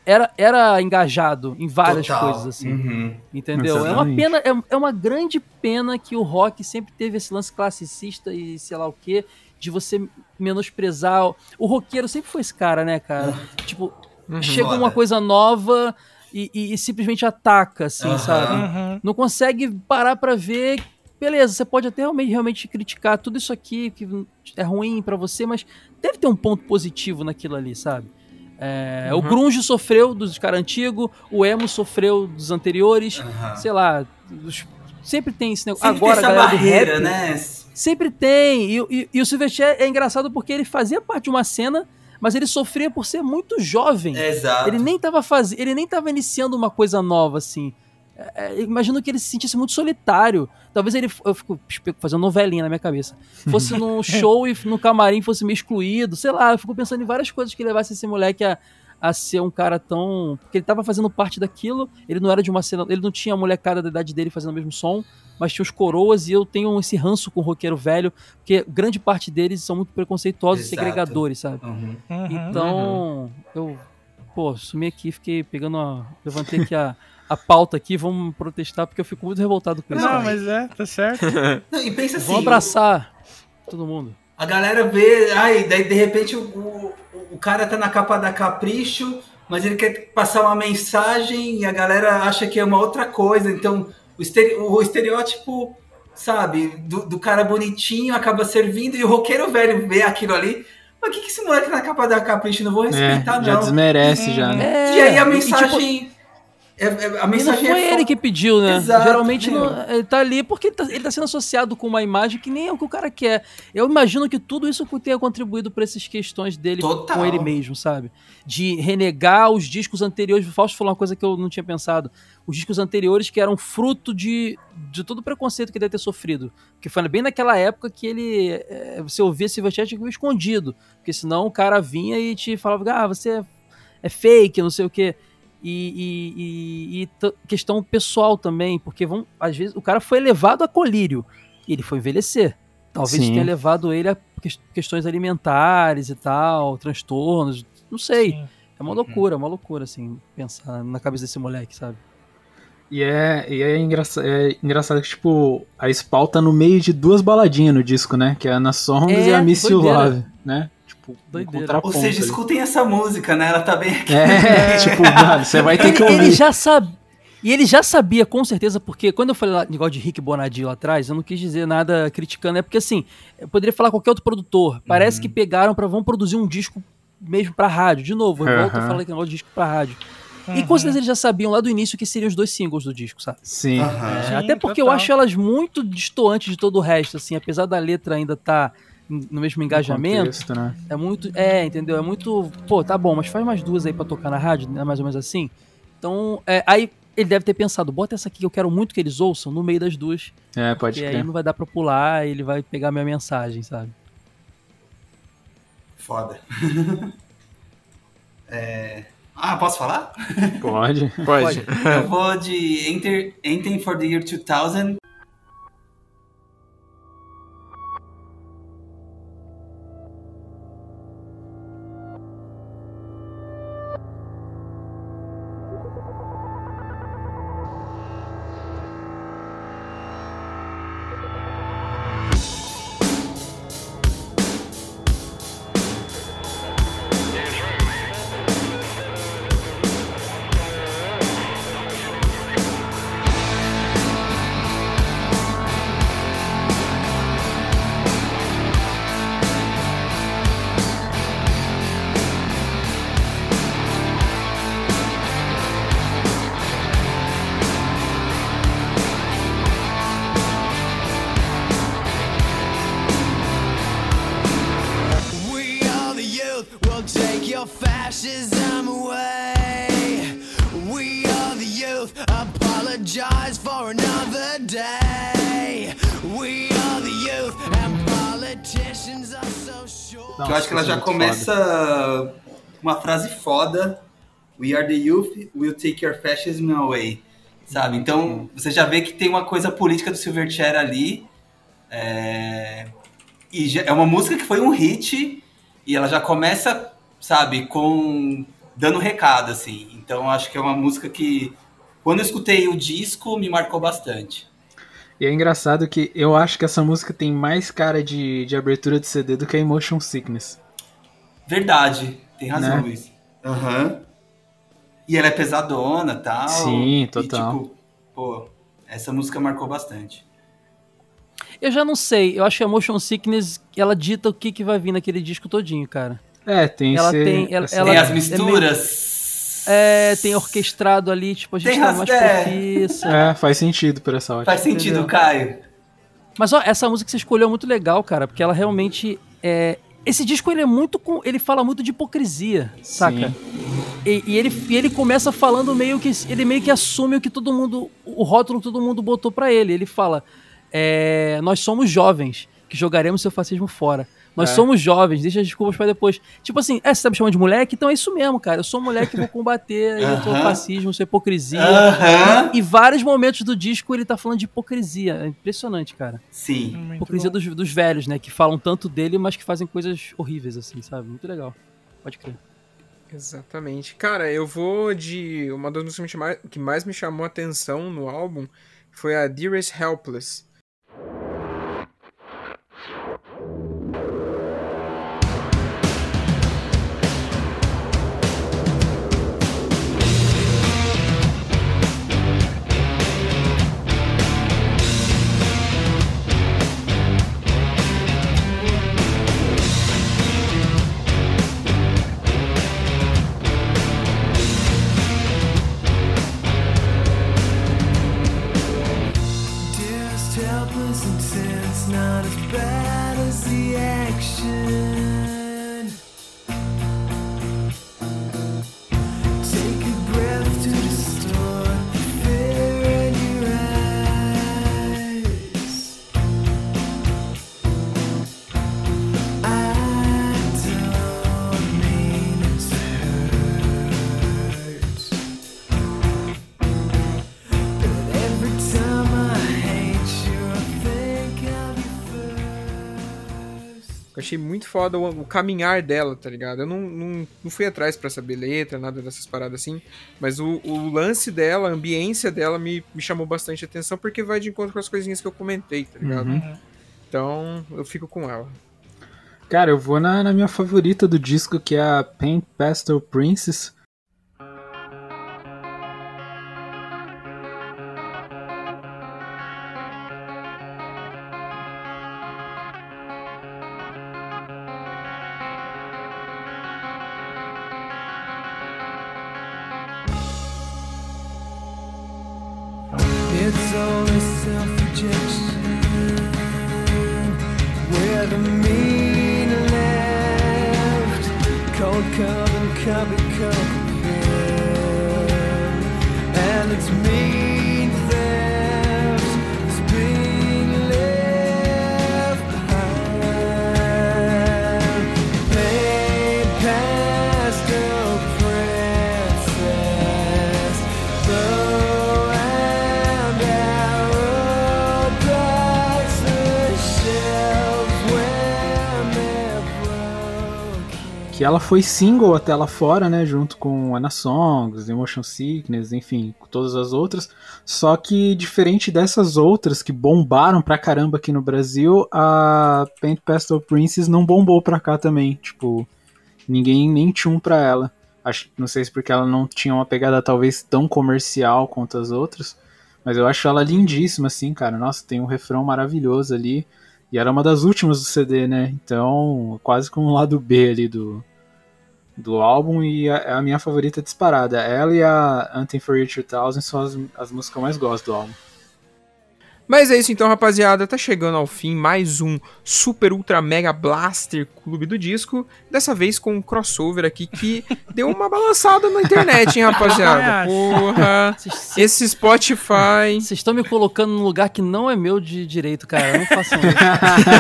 era, era engajado em várias Total. coisas, assim. Uhum. Entendeu? É uma pena, é, é uma grande pena que o rock sempre teve esse lance classicista e sei lá o quê, de você menosprezar. O, o roqueiro sempre foi esse cara, né, cara? Tipo, chega Foda. uma coisa nova e, e- e simplesmente ataca, assim, Aham. sabe? Uhum. Não consegue parar pra ver. Beleza, você pode até realmente, realmente criticar tudo isso aqui que é ruim pra você, mas deve ter um ponto positivo naquilo ali, sabe? É, O grunge sofreu dos caras antigos, o emo sofreu dos anteriores, sei lá, os- sempre tem esse negócio. Sempre Agora, tem essa galera do barreira, rap, né? Sempre tem. E, e, e o Silverchair é engraçado porque ele fazia parte de uma cena, mas ele sofria por ser muito jovem. Exato. Ele nem tava fazendo, ele nem tava iniciando uma coisa nova assim. É, é, imagino que ele se sentisse muito solitário. Talvez ele, eu fico fazendo novelinha na minha cabeça. Fosse num show e no camarim fosse meio excluído, sei lá. Eu fico pensando em várias coisas que levasse esse moleque a, a ser um cara tão, porque ele tava fazendo parte daquilo. Ele não era de uma cena, ele não tinha a molecada da idade dele fazendo o mesmo som, mas tinha os coroas e eu tenho esse ranço com o roqueiro velho, porque grande parte deles são muito preconceituosos e Exato. segregadores, sabe? Uhum. Uhum. Então, eu, pô, sumi aqui, fiquei pegando a. Levantei aqui a, a pauta aqui, vamos protestar, porque eu fico muito revoltado com isso. Não, mas é, tá certo. Não, e pensa assim. Vamos abraçar todo mundo. A galera vê, ai, daí de repente o, o, o cara tá na capa da Capricho, mas ele quer passar uma mensagem e a galera acha que é uma outra coisa. Então, o, estere, o estereótipo, sabe, do, do, cara bonitinho acaba servindo e o roqueiro velho vê aquilo ali. Mas o que, que esse moleque na capa da Capricho? Não vou respeitar, é, não. Já desmerece, já, né? É, e aí a mensagem. E, tipo, é, é, a mensagem não foi é ele que pediu, né? Exato, Geralmente não, ele tá ali porque ele tá, ele tá, sendo associado com uma imagem que nem é o que o cara quer. Eu imagino que tudo isso tenha contribuído para essas questões dele Total. com ele mesmo, sabe? De renegar os discos anteriores. O Fausto falou uma coisa que eu não tinha pensado. Os discos anteriores que eram fruto de, de todo o preconceito que ele deve ter sofrido. Porque foi bem naquela época que ele. É, você ouvia Silverchair escondido. Porque senão o cara vinha e te falava: ah, você é fake, não sei o quê e, e, e, e questão pessoal também, porque vão, às vezes o cara foi levado a colírio e ele foi envelhecer. Talvez Sim. tenha levado ele a questões alimentares e tal, transtornos, não sei. Sim. É uma uhum. loucura, é uma loucura, assim, pensar na cabeça desse moleque, sabe? E é, e é, engraça, é engraçado que, tipo, a Spawn tá no meio de duas baladinhas no disco, né? Que é a Ana Songs é, e a Miss You Love, né? Tipo, Doideira. Ou seja, ali. escutem essa música, né? Ela tá bem aqui. É, tipo, mano, você vai ter ele, que ouvir. Ele já sabe. E ele já sabia, com certeza, porque quando eu falei lá, negócio de Rick Bonadio lá atrás, eu não quis dizer nada criticando, é porque assim, eu poderia falar qualquer outro produtor. Parece uhum. que pegaram para vão produzir um disco mesmo pra rádio. De novo, eu uhum. volto a falar que negócio de disco pra rádio. Uhum. E com certeza eles já sabiam lá do início que seriam os dois singles do disco, sabe? Sim. É, Sim até porque total. eu acho elas muito distantes de todo o resto, assim, apesar da letra ainda estar. Tá no mesmo engajamento. Contexto, né? É muito. É, entendeu? É muito. Pô, tá bom, mas faz mais duas aí pra tocar na rádio, né? Mais ou menos assim. Então, é, aí ele deve ter pensado, bota essa aqui que eu quero muito que eles ouçam no meio das duas. É, pode ser. E aí não vai dar pra pular, ele vai pegar minha mensagem, sabe? Foda. é... Ah, posso falar? Pode. Pode. Eu vou de Enter, Enter for the Year 2000 que ela já começa foda. uma frase foda. We are the youth, we'll take your fascism away. Sabe? Então, você já vê que tem uma coisa política do Silverchair ali. É... E já, é uma música que foi um hit e ela já começa, sabe, com dando recado, assim. Então, acho que é uma música que, quando eu escutei o disco, me marcou bastante. E é engraçado que eu acho que essa música tem mais cara de, de abertura de CD do que a Emotion Sickness. Verdade, tem razão, né? Luiz. Aham. Uhum. E ela é pesadona e tal. Sim, total. E, tipo, pô, essa música marcou bastante. Eu já não sei, eu acho que a Motion Sickness, ela dita o que, que vai vir naquele disco todinho, cara. É, tem ela tem, ela, ela, tem as misturas. É, meio, é, tem orquestrado ali, tipo, a gente tem tá mais é. profissa. É, faz sentido por essa ótica. Faz sentido, Entendeu? Caio. Mas ó, essa música que você escolheu é muito legal, cara, porque ela realmente é, esse disco ele é muito com, ele fala muito de hipocrisia, Sim. saca? E, e, ele, e ele começa falando meio que ele meio que assume o que todo mundo o rótulo que todo mundo botou para ele. Ele fala: é, nós somos jovens que jogaremos seu fascismo fora. Nós é. somos jovens, deixa as desculpas pra depois. Tipo assim, é, você tá me chamando de moleque? Então é isso mesmo, cara. Eu sou um moleque que vou combater uh -huh. o fascismo, sua hipocrisia. Uh -huh. e, e, vários momentos do disco ele tá falando de hipocrisia. É impressionante, cara. Sim. Muito hipocrisia dos, dos, velhos, né? Que falam tanto dele, mas que fazem coisas horríveis, assim, sabe? Muito legal. Pode crer. Exatamente. Cara, eu vou de. Uma das músicas que mais me chamou a atenção no álbum foi a Dearest Helpless. Achei muito foda o, o, caminhar dela, tá ligado? Eu não, não, não fui atrás para saber letra, nada dessas paradas assim, mas o, o lance dela, a ambiência dela me, me chamou bastante atenção porque vai de encontro com as coisinhas que eu comentei, tá ligado? Uhum. Então eu fico com ela. Cara, eu vou na, na minha favorita do disco, que é a Paint Pastel Princess. Ela foi single até lá fora, né, junto com Anna Songs, Emotion Sickness, enfim, todas as outras. Só que diferente dessas outras que bombaram pra caramba aqui no Brasil, a Paint Pastel Princess não bombou pra cá também, tipo, ninguém nem tinha um pra ela. Acho, não sei se porque ela não tinha uma pegada talvez tão comercial quanto as outras, mas eu acho ela lindíssima assim, cara. Nossa, tem um refrão maravilhoso ali. E era uma das últimas do CD, né? Então, quase com um lado B ali do, do álbum e é a, minha favorita disparada. Ela e a Anthem for Year 2000 são as, as músicas que eu mais gosto do álbum. Mas é isso então, rapaziada. Tá chegando ao fim mais um Super Ultra Mega Blaster Clube do Disco. Dessa vez com um crossover aqui que deu uma balançada na internet, hein, rapaziada? Porra. Esse Spotify. Vocês estão me colocando num lugar que não é meu de direito, cara. Eu não faço isso.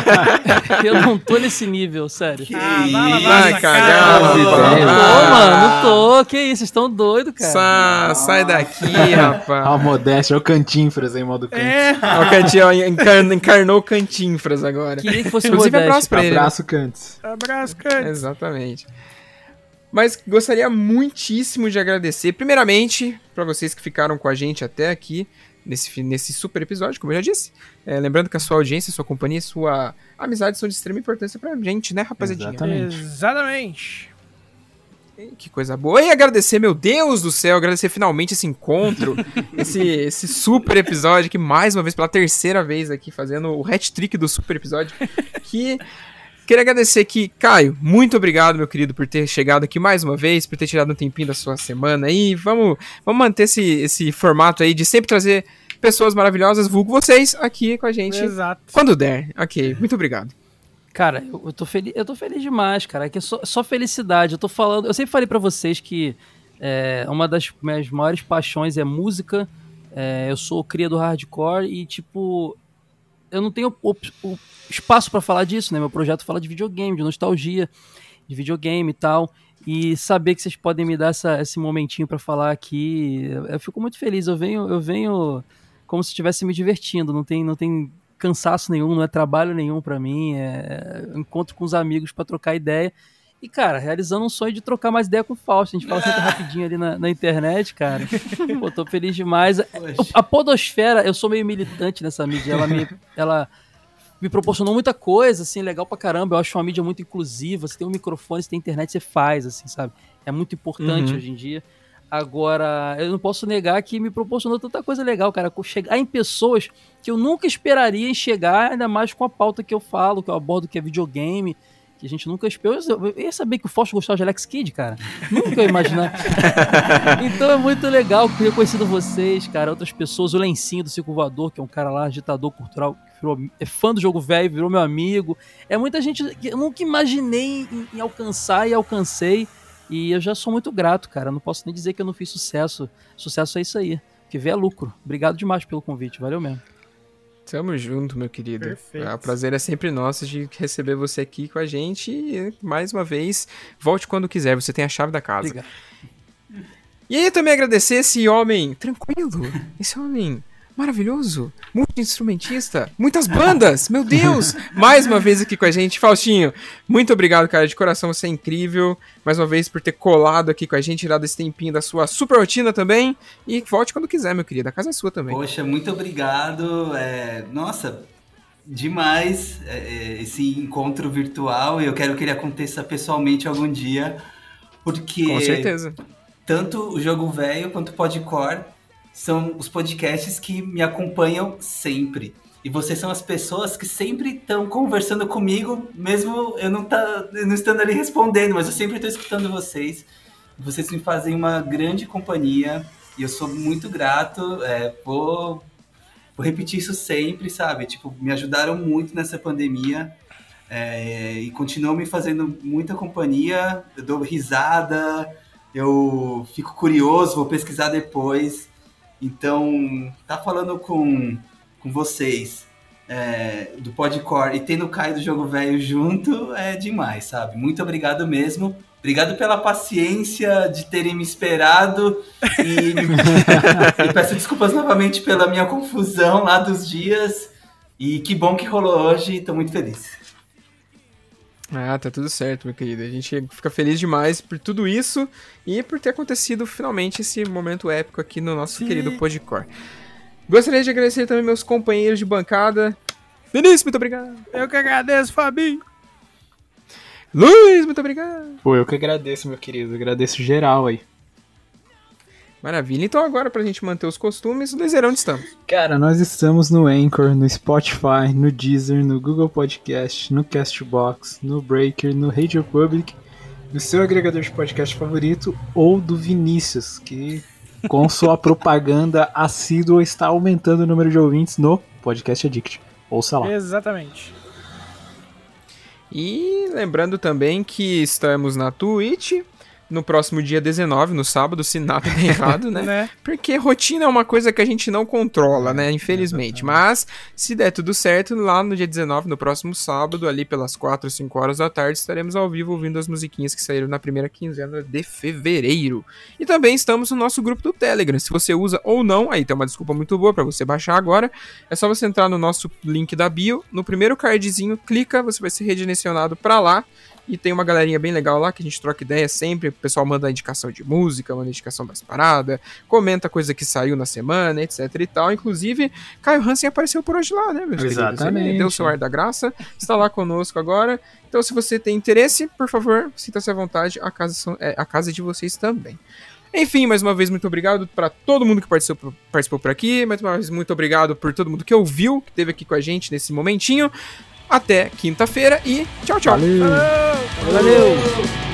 eu não tô nesse nível, sério. Que ah, vai, vai cagar, Não tô, mano. Não tô. Que isso? Vocês estão doidos, cara. Sa sai daqui, rapaz. A modéstia, é o cantinfras em modo cantinho. É. O Cantinho encarnou, encarnou Cantinfras agora. Queria que fosse Inclusive, abraço pra ele. Abraço, Cantes. Abraço, Cantes. Exatamente. Mas gostaria muitíssimo de agradecer, primeiramente, para vocês que ficaram com a gente até aqui, nesse, nesse super episódio, como eu já disse. É, lembrando que a sua audiência, a sua companhia, a sua amizade são de extrema importância pra gente, né, rapaziadinha? Exatamente. Exatamente. Que coisa boa. E agradecer, meu Deus do céu, agradecer finalmente esse encontro, esse, esse super episódio que mais uma vez, pela terceira vez aqui, fazendo o hat-trick do super episódio. Que queria agradecer que, Caio, muito obrigado, meu querido, por ter chegado aqui mais uma vez, por ter tirado um tempinho da sua semana aí. Vamos, vamos manter esse, esse formato aí de sempre trazer pessoas maravilhosas, vulgo vocês, aqui com a gente. Exato. Quando der. Ok, muito obrigado. Cara, eu, eu, tô feliz, eu tô feliz demais, cara. É que é só, só felicidade. Eu tô falando. Eu sempre falei para vocês que é, uma das minhas maiores paixões é música. É, eu sou cria do hardcore e, tipo, eu não tenho o, o espaço para falar disso, né? Meu projeto fala de videogame, de nostalgia, de videogame e tal. E saber que vocês podem me dar essa, esse momentinho para falar aqui, eu fico muito feliz. Eu venho, eu venho como se estivesse me divertindo. Não tem, não tem cansaço nenhum, não é trabalho nenhum para mim, é encontro com os amigos para trocar ideia. E, cara, realizando um sonho de trocar mais ideia com o Fausto. A gente fala sempre rapidinho ali na, na internet, cara. Pô, tô feliz demais. A Podosfera, eu sou meio militante nessa mídia. Ela me, ela me proporcionou muita coisa, assim, legal pra caramba. Eu acho uma mídia muito inclusiva. Você tem um microfone, você tem internet, você faz, assim, sabe? É muito importante Uhum. hoje em dia. Agora, eu não posso negar que me proporcionou tanta coisa legal, cara. Chegar em pessoas que eu nunca esperaria em chegar, ainda mais com a pauta que eu falo, que eu abordo, que é videogame, que a gente nunca esperou. Eu ia saber que o Fausto gostava de Alex Kidd, cara. Nunca ia imaginar. então é muito legal ter conhecido vocês, cara, outras pessoas. O Lencinho do Circo Voador, que é um cara lá, ditador cultural, que virou, é fã do jogo velho, virou meu amigo. É muita gente que eu nunca imaginei em, em alcançar e alcancei. E eu já sou muito grato, cara. Não posso nem dizer que eu não fiz sucesso. Sucesso é isso aí. Que vê é lucro. Obrigado demais pelo convite. Valeu mesmo. Tamo junto, meu querido. Perfeito. O prazer é sempre nosso de receber você aqui com a gente. E, mais uma vez, volte quando quiser. Você tem a chave da casa. Obrigado. E aí também agradecer esse homem tranquilo, esse homem maravilhoso, multi-instrumentista, muitas bandas, meu Deus! Mais uma vez aqui com a gente, Faustinho. Muito obrigado, cara, de coração, você é incrível. Mais uma vez por ter colado aqui com a gente, tirado esse tempinho da sua super rotina também. E volte quando quiser, meu querido, a casa é sua também. Poxa, muito obrigado. É, nossa, demais é, é, esse encontro virtual. Eu quero que ele aconteça pessoalmente algum dia, porque Com certeza. tanto o Jogo Velho quanto o Podcore são os podcasts que me acompanham sempre. E vocês são as pessoas que sempre estão conversando comigo, mesmo eu não, tá, eu não estando ali respondendo, mas eu sempre estou escutando vocês. Vocês me fazem uma grande companhia e eu sou muito grato. é, vou, vou repetir isso sempre, sabe? Tipo, me ajudaram muito nessa pandemia é, e continuam me fazendo muita companhia. Eu dou risada, eu fico curioso, vou pesquisar depois. Então, tá falando com, com vocês é, do Podcore e tendo o Caio do Jogo Velho junto é demais, sabe? Muito obrigado mesmo. Obrigado pela paciência de terem me esperado e, e peço desculpas novamente pela minha confusão lá dos dias. E que bom que rolou hoje, tô muito feliz. Ah, tá tudo certo, meu querido. A gente fica feliz demais por tudo isso e por ter acontecido finalmente esse momento épico aqui no nosso Sim. querido Podcore. Gostaria de agradecer também meus companheiros de bancada. Vinícius, muito obrigado. Eu que agradeço, Fabinho. Luiz, muito obrigado. Pô, eu que agradeço, meu querido. Agradeço geral aí. Maravilha. Então agora, pra gente manter os costumes, Luizerão, onde estamos? Cara, nós estamos no Anchor, no Spotify, no Deezer, no Google Podcast, no Castbox, no Breaker, no Radio Public, no seu agregador de podcast favorito ou do Vinícius, que com sua propaganda assídua está aumentando o número de ouvintes no Podcast Addict. Ouça lá. Exatamente. E lembrando também que estamos na Twitch no próximo dia 19, no sábado, se nada der errado, né? Né? Porque rotina é uma coisa que a gente não controla, né? Infelizmente. Mas, se der tudo certo, lá no dia 19, no próximo sábado, ali pelas 4, 5 horas da tarde, estaremos ao vivo ouvindo as musiquinhas que saíram na primeira quinzena de fevereiro. E também estamos no nosso grupo do Telegram. Se você usa ou não, aí tem uma desculpa muito boa para você baixar agora. É só você entrar no nosso link da bio, no primeiro cardzinho, clica, você vai ser redirecionado para lá. E tem uma galerinha bem legal lá que a gente troca ideia sempre. O pessoal manda indicação de música, manda indicação das paradas, comenta coisa que saiu na semana, etc e tal. Inclusive, Caio Hansen apareceu por hoje lá, né, meus? Exatamente. Ele deu o seu ar da graça, está lá conosco agora. Então, se você tem interesse, por favor, sinta-se à vontade. A casa, são- é a casa de vocês também. Enfim, mais uma vez, muito obrigado para todo mundo que participou, participou por aqui. Mais uma vez, muito obrigado por todo mundo que ouviu, que esteve aqui com a gente nesse momentinho. Até quinta-feira e tchau, tchau. Valeu! Valeu! Tudo